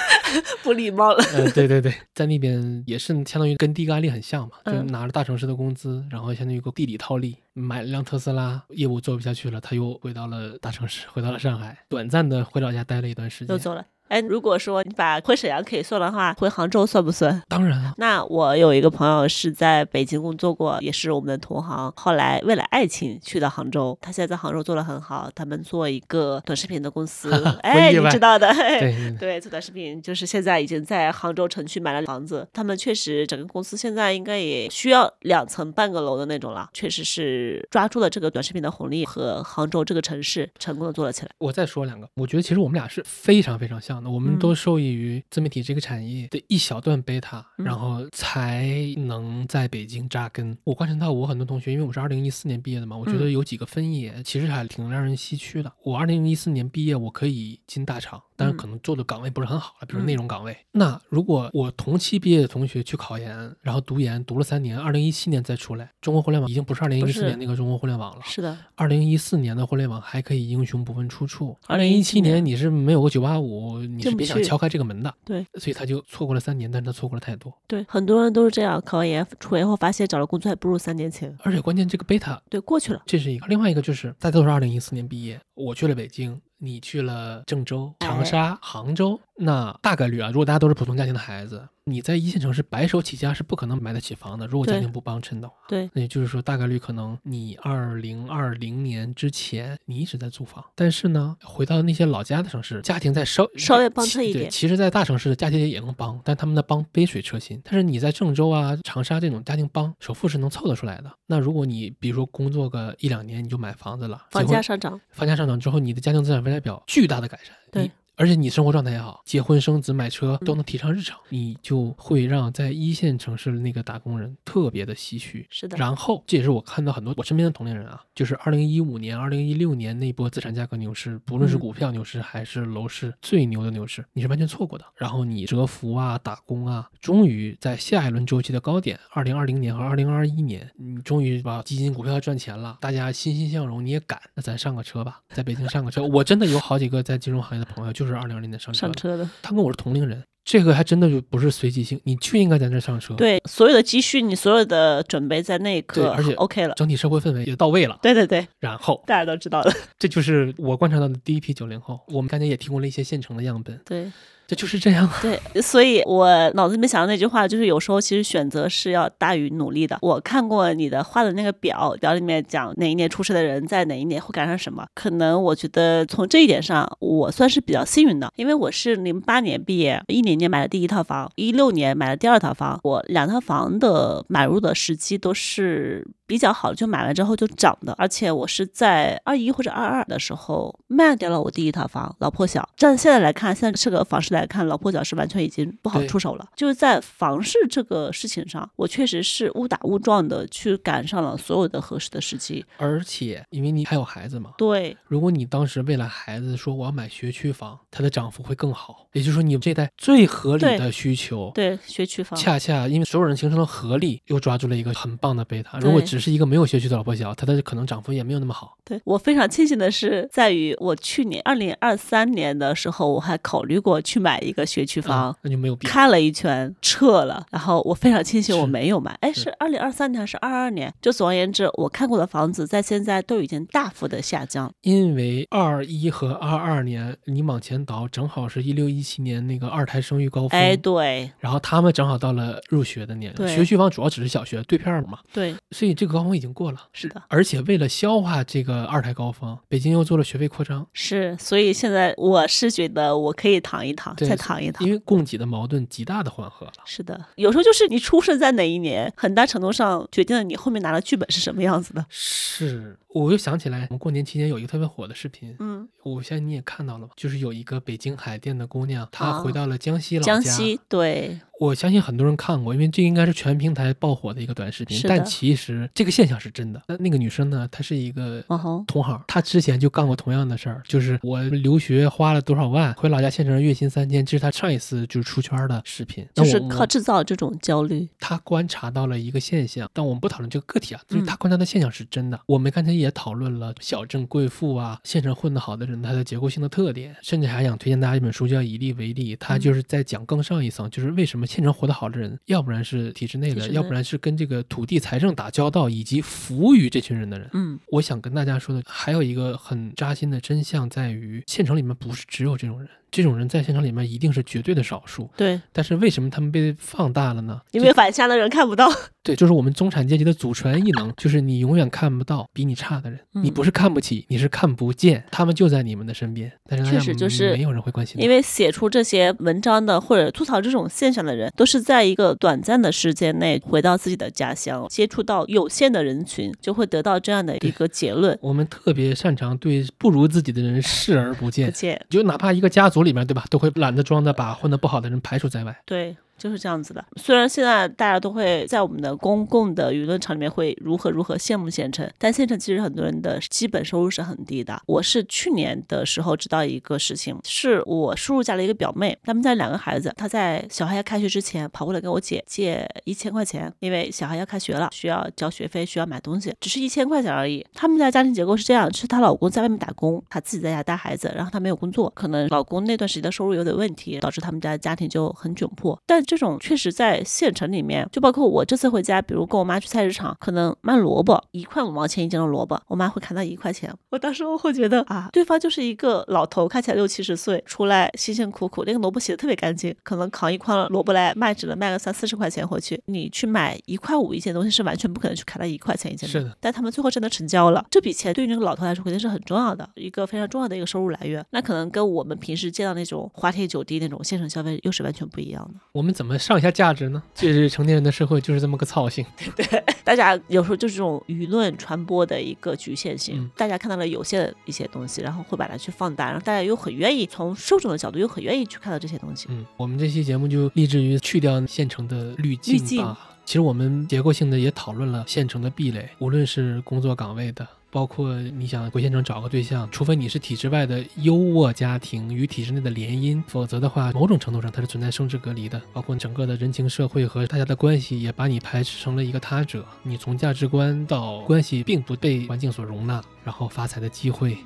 Speaker 3: 不礼貌了。
Speaker 2: 呃，对对对，在那边也是相当于跟第一个案例很像嘛，就
Speaker 3: 嗯
Speaker 2: 拿着大城市的工资，然后相当于一个地理套利，买了辆特斯拉，业务做不下去了，他又回到了大城市，回到了上海，短暂的回老家待了一段时间。
Speaker 3: 又走了。哎，如果说你把回沈阳可以算的话，回杭州算不算？
Speaker 2: 当然啊，
Speaker 3: 那我有一个朋友是在北京工作过，也是我们的同行，后来为了爱情去到杭州，他现在在杭州做的很好，他们做一个短视频的公司，哎，你知道的，嘿
Speaker 2: 对对。对，
Speaker 3: 对，做短视频就是现在已经在杭州城区买了房子，他们确实整个公司现在应该也需要两层半个楼的那种了，确实是抓住了这个短视频的红利和杭州这个城市成功的做了起来。
Speaker 2: 我再说两个，我觉得其实我们俩是非常非常像的，我们
Speaker 3: 嗯
Speaker 2: 都受益于自媒体这个产业的一小段贝塔，
Speaker 3: 嗯
Speaker 2: 然后才能在北京扎根。我观察到我很多同学，因为我是二零一四年毕业的嘛，我觉得
Speaker 3: 嗯
Speaker 2: 有几个分野其实还挺让人唏嘘的。我二零一四年毕业，我可以进大厂，但是
Speaker 3: 嗯
Speaker 2: 可能做的岗位不是很好了，比如
Speaker 3: 嗯
Speaker 2: 内容岗位。那如果我同期毕业的同学去考研，然后读研读了三年，二零一七年再出来，中国互联网已经不是二零一四年那个中国互联网了。
Speaker 3: 是的，
Speaker 2: 二零一四年的互联网还可以英雄不问出处，二零
Speaker 3: 2017
Speaker 2: 一七年你是没有个九八五，你是别想敲开这个门的。
Speaker 3: 对，
Speaker 2: 所以他就错过了三年，但是他错过了太多。
Speaker 3: 对，很多人都是这样，考完研出来以后发现找了工作还不如三年前。
Speaker 2: 而且关键这个贝塔，
Speaker 3: 对，过去了。
Speaker 2: 这是一个，另外一个就是大家都是二零一四年毕业，我去了北京，你去了郑州、长
Speaker 3: 哎
Speaker 2: 沙、杭州，那大概率啊，如果大家都是普通家庭的孩子，你在一线城市白手起家是不可能买得起房的，如果家庭不帮衬的话。
Speaker 3: 对，
Speaker 2: 那也就是说，大概率可能你二零二零年之前你一直在租房，但是呢，回到那些老家的城市，家庭在稍
Speaker 3: 稍微帮衬一点
Speaker 2: 其实，在大城市的家庭也能帮，但他们的帮杯水车薪。但是你在郑州啊、长沙这种家庭帮，首付是能凑得出来的。那如果你比如说工作个一两年你就买房子了，
Speaker 3: 房价上涨，
Speaker 2: 房价上涨之后，你的家庭资产负债表巨大的改善。
Speaker 3: 对
Speaker 2: 你而且你生活状态也好，结婚生子、买车都能提上日程，你就会让在一线城市的那个打工人特别的唏嘘。
Speaker 3: 是的，
Speaker 2: 然后这也是我看到很多我身边的同龄人啊，就是二零一五年、二零一六年那波资产价格牛市，不论是
Speaker 3: 嗯
Speaker 2: 股票牛市还是楼市最牛的牛市，你是完全错过的。然后你蛰伏啊、打工啊，终于在下一轮周期的高点，二零二零年和二零二一年，你终于把基金、股票赚钱了，大家欣欣向荣，你也敢，那咱上个车吧，在北京上个车。我真的有好几个在金融行业的朋友，就是二零二零年上
Speaker 3: 上车的。
Speaker 2: 他跟我是同龄人，这个还真的就不是随机性，你就应该在那上车。，
Speaker 3: 对，所有的积蓄，你所有的准备在那一刻，
Speaker 2: 而且
Speaker 3: OK 了。
Speaker 2: 整体社会氛围也到位了。
Speaker 3: 对对对，
Speaker 2: 然后，
Speaker 3: 大家都知道了。
Speaker 2: 这就是我观察到的第一批九零后。我们刚才也提供了一些现成的样本，
Speaker 3: 对
Speaker 2: 这就是这样啊。
Speaker 3: 对，所以我脑子里面想的那句话就是，有时候其实选择是要大于努力的。我看过你的画的那个表，表里面讲哪一年出生的人在哪一年会赶上什么。可能我觉得从这一点上，我算是比较幸运的，因为我是零八年毕业，一零年买了第一套房，一六年买了第二套房，我两套房的买入的时期都是。比较好，就买完之后就涨的，而且我是在二一或者二二的时候卖掉了我第一套房，老破小。站现在来看，现在这个房市来看，老破小是完全已经不好出手了。就是在房市这个事情上，我确实是误打误撞的去赶上了所有的合适的时机。
Speaker 2: 而且因为你还有孩子嘛，
Speaker 3: 对
Speaker 2: 如果你当时为了孩子说我要买学区房，它的涨幅会更好。也就是说，你这代最合理的需求，
Speaker 3: 对，学区房。
Speaker 2: 恰恰因为所有人形成了合力，又抓住了一个很棒的贝塔。如果只是一个没有学区的老破小，它的可能涨幅也没有那么好。
Speaker 3: 对我非常庆幸的是，在于我去年二零二三年的时候，我还考虑过去买一个学区房。
Speaker 2: 啊，那就没有必要。
Speaker 3: 看了一圈，撤了。然后我非常庆幸我没有买。哎，
Speaker 2: 是
Speaker 3: 是二零二三年还是二二年？就总而言之，我看过的房子在现在都已经大幅的下降。
Speaker 2: 因为二一和二二年你往前倒，正好是一六一七年那个二胎生育高峰。
Speaker 3: 哎，对
Speaker 2: 然后他们正好到了入学的年龄，
Speaker 3: 对
Speaker 2: 学区房主要只是小学对片儿嘛，
Speaker 3: 对，
Speaker 2: 所以这个高峰已经过了。
Speaker 3: 是的。
Speaker 2: 而且为了消化这个二胎高峰，北京又做了学费扩张，
Speaker 3: 是，所以现在我是觉得我可以躺一躺，再躺一躺
Speaker 2: 因。为供给的矛盾极大的缓和了。
Speaker 3: 是的，有时候就是你出生在哪一年，很大程度上决定了你后面拿的剧本是什么样子的。
Speaker 2: 是，我又想起来，我们过年期间有一个特别火的视频，
Speaker 3: 嗯，
Speaker 2: 我相信你也看到了吧？就是有一个北京海淀的姑娘，她
Speaker 3: 啊
Speaker 2: 回到了江西老家。
Speaker 3: 江西对，
Speaker 2: 我相信很多人看过，因为这应该是全平台爆火的一个短视频。但其实这个现象是真的。那那个女生呢，她是一个同行，她之前就干过同样的事儿，就是我留学花了多少万，回老家县城月薪三千，这是她上一次就是出圈的视频。
Speaker 3: 就是靠制造这种焦虑。
Speaker 2: 她观察到了一个现象，但我们不讨论这个个体啊，就是她观察的现象是真的。我们刚才也讨论了小镇贵妇啊，县城混得好的人他的结构性的特点，甚至还想推荐大家一本书叫《以利为例》，他
Speaker 3: 嗯
Speaker 2: 就是在讲更上一层，就是为什么县城活得好的人，要不然是体制内的，要不然是跟这个土地财政打交道以及服务于这群人的人。
Speaker 3: 嗯，
Speaker 2: 我想跟大家说的还有一个很扎心的真相在于，县城里面不是只有这种人，这种人在现场里面一定是绝对的少数。
Speaker 3: 对，
Speaker 2: 但是为什么他们被放大了呢？
Speaker 3: 因为反向的人看不到。
Speaker 2: 对，就是我们中产阶级的祖传异能，就是你永远看不到比你差的人，你
Speaker 3: 嗯
Speaker 2: 不是看不起，你是看不见，他们就在你们的身边，但是
Speaker 3: 确实就是
Speaker 2: 没有人会关心的。
Speaker 3: 因为写出这些文章的或者吐槽这种现象的人，都是在一个短暂的时间内回到自己的家乡，接触到有限的人群，就会得到这样的一个结论。
Speaker 2: 我们特别擅长对不如自己的人视而不见
Speaker 3: 不，
Speaker 2: 见，就哪怕一个家族里面，对吧，都会懒得装的把混得不好的人排除在外。
Speaker 3: 对。就是这样子的。虽然现在大家都会在我们的公共的舆论场里面会如何如何羡慕县城，但县城其实很多人的基本收入是很低的。我是去年的时候知道一个事情，是我叔叔家的一个表妹，他们家两个孩子，她在小孩要开学之前跑过来跟我姐借一千块钱，因为小孩要开学了，需要交学费，需要买东西，只是一千块钱而已。他们家家庭结构是这样，是她老公在外面打工，她自己在家带孩子，然后她没有工作，可能老公那段时间的收入有点问题，导致他们家家庭就很窘迫。但这种确实在县城里面，就包括我这次回家，比如跟我妈去菜市场，可能卖萝卜一块五毛钱一斤的萝卜，我妈会砍到一块钱。我当时我会觉得啊，对方就是一个老头，看起来六七十岁，出来辛辛苦苦，那个萝卜洗的特别干净，可能扛一筐萝卜来卖，只能卖个三四十块钱回去。你去买一块五一件东西是完全不可能去砍到一块钱一件
Speaker 2: 是的，
Speaker 3: 但他们最后真的成交了，这笔钱对于那个老头来说肯定是很重要的，一个非常重要的一个收入来源。那可能跟我们平时见到那种花天酒地那种县城消费又是完全不一样的。
Speaker 2: 我们们怎么上一下价值呢？这是成年人的社会，就是这么个操性。
Speaker 3: 对大家有时候就是这种舆论传播的一个局限性，
Speaker 2: 嗯
Speaker 3: 大家看到了有限的一些东西，然后会把它去放大，然后大家又很愿意从受众的角度又很愿意去看到这些东西。
Speaker 2: 嗯，我们这期节目就立志于去掉现成的滤镜
Speaker 3: 滤镜
Speaker 2: 吧。其实我们结构性的也讨论了现成的壁垒，无论是工作岗位的，包括你想回县城找个对象，除非你是体制外的优渥家庭与体制内的联姻，否则的话，某种程度上它是存在生殖隔离的。包括整个的人情社会和大家的关系，也把你排斥成了一个他者。你从价值观到关系，并不被环境所容纳，然后发财的机会，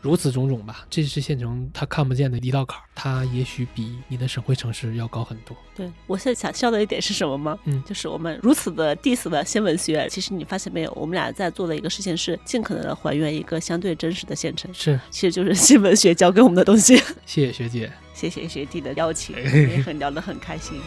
Speaker 2: 如此种种吧，这是县城他看不见的一道坎儿，它也许比你的省会城市要高很多。
Speaker 3: 对我现在想笑的一点是什么吗？
Speaker 2: 嗯
Speaker 3: 就是我们如此的 diss 的新闻学，其实你发现没有，我们俩在做的一个事情是尽可能的还原一个相对真实的县城，
Speaker 2: 是，
Speaker 3: 其实就是新闻学教给我们的东西。
Speaker 2: 谢谢学姐。
Speaker 3: 谢谢学弟的邀请，也很聊得很开心。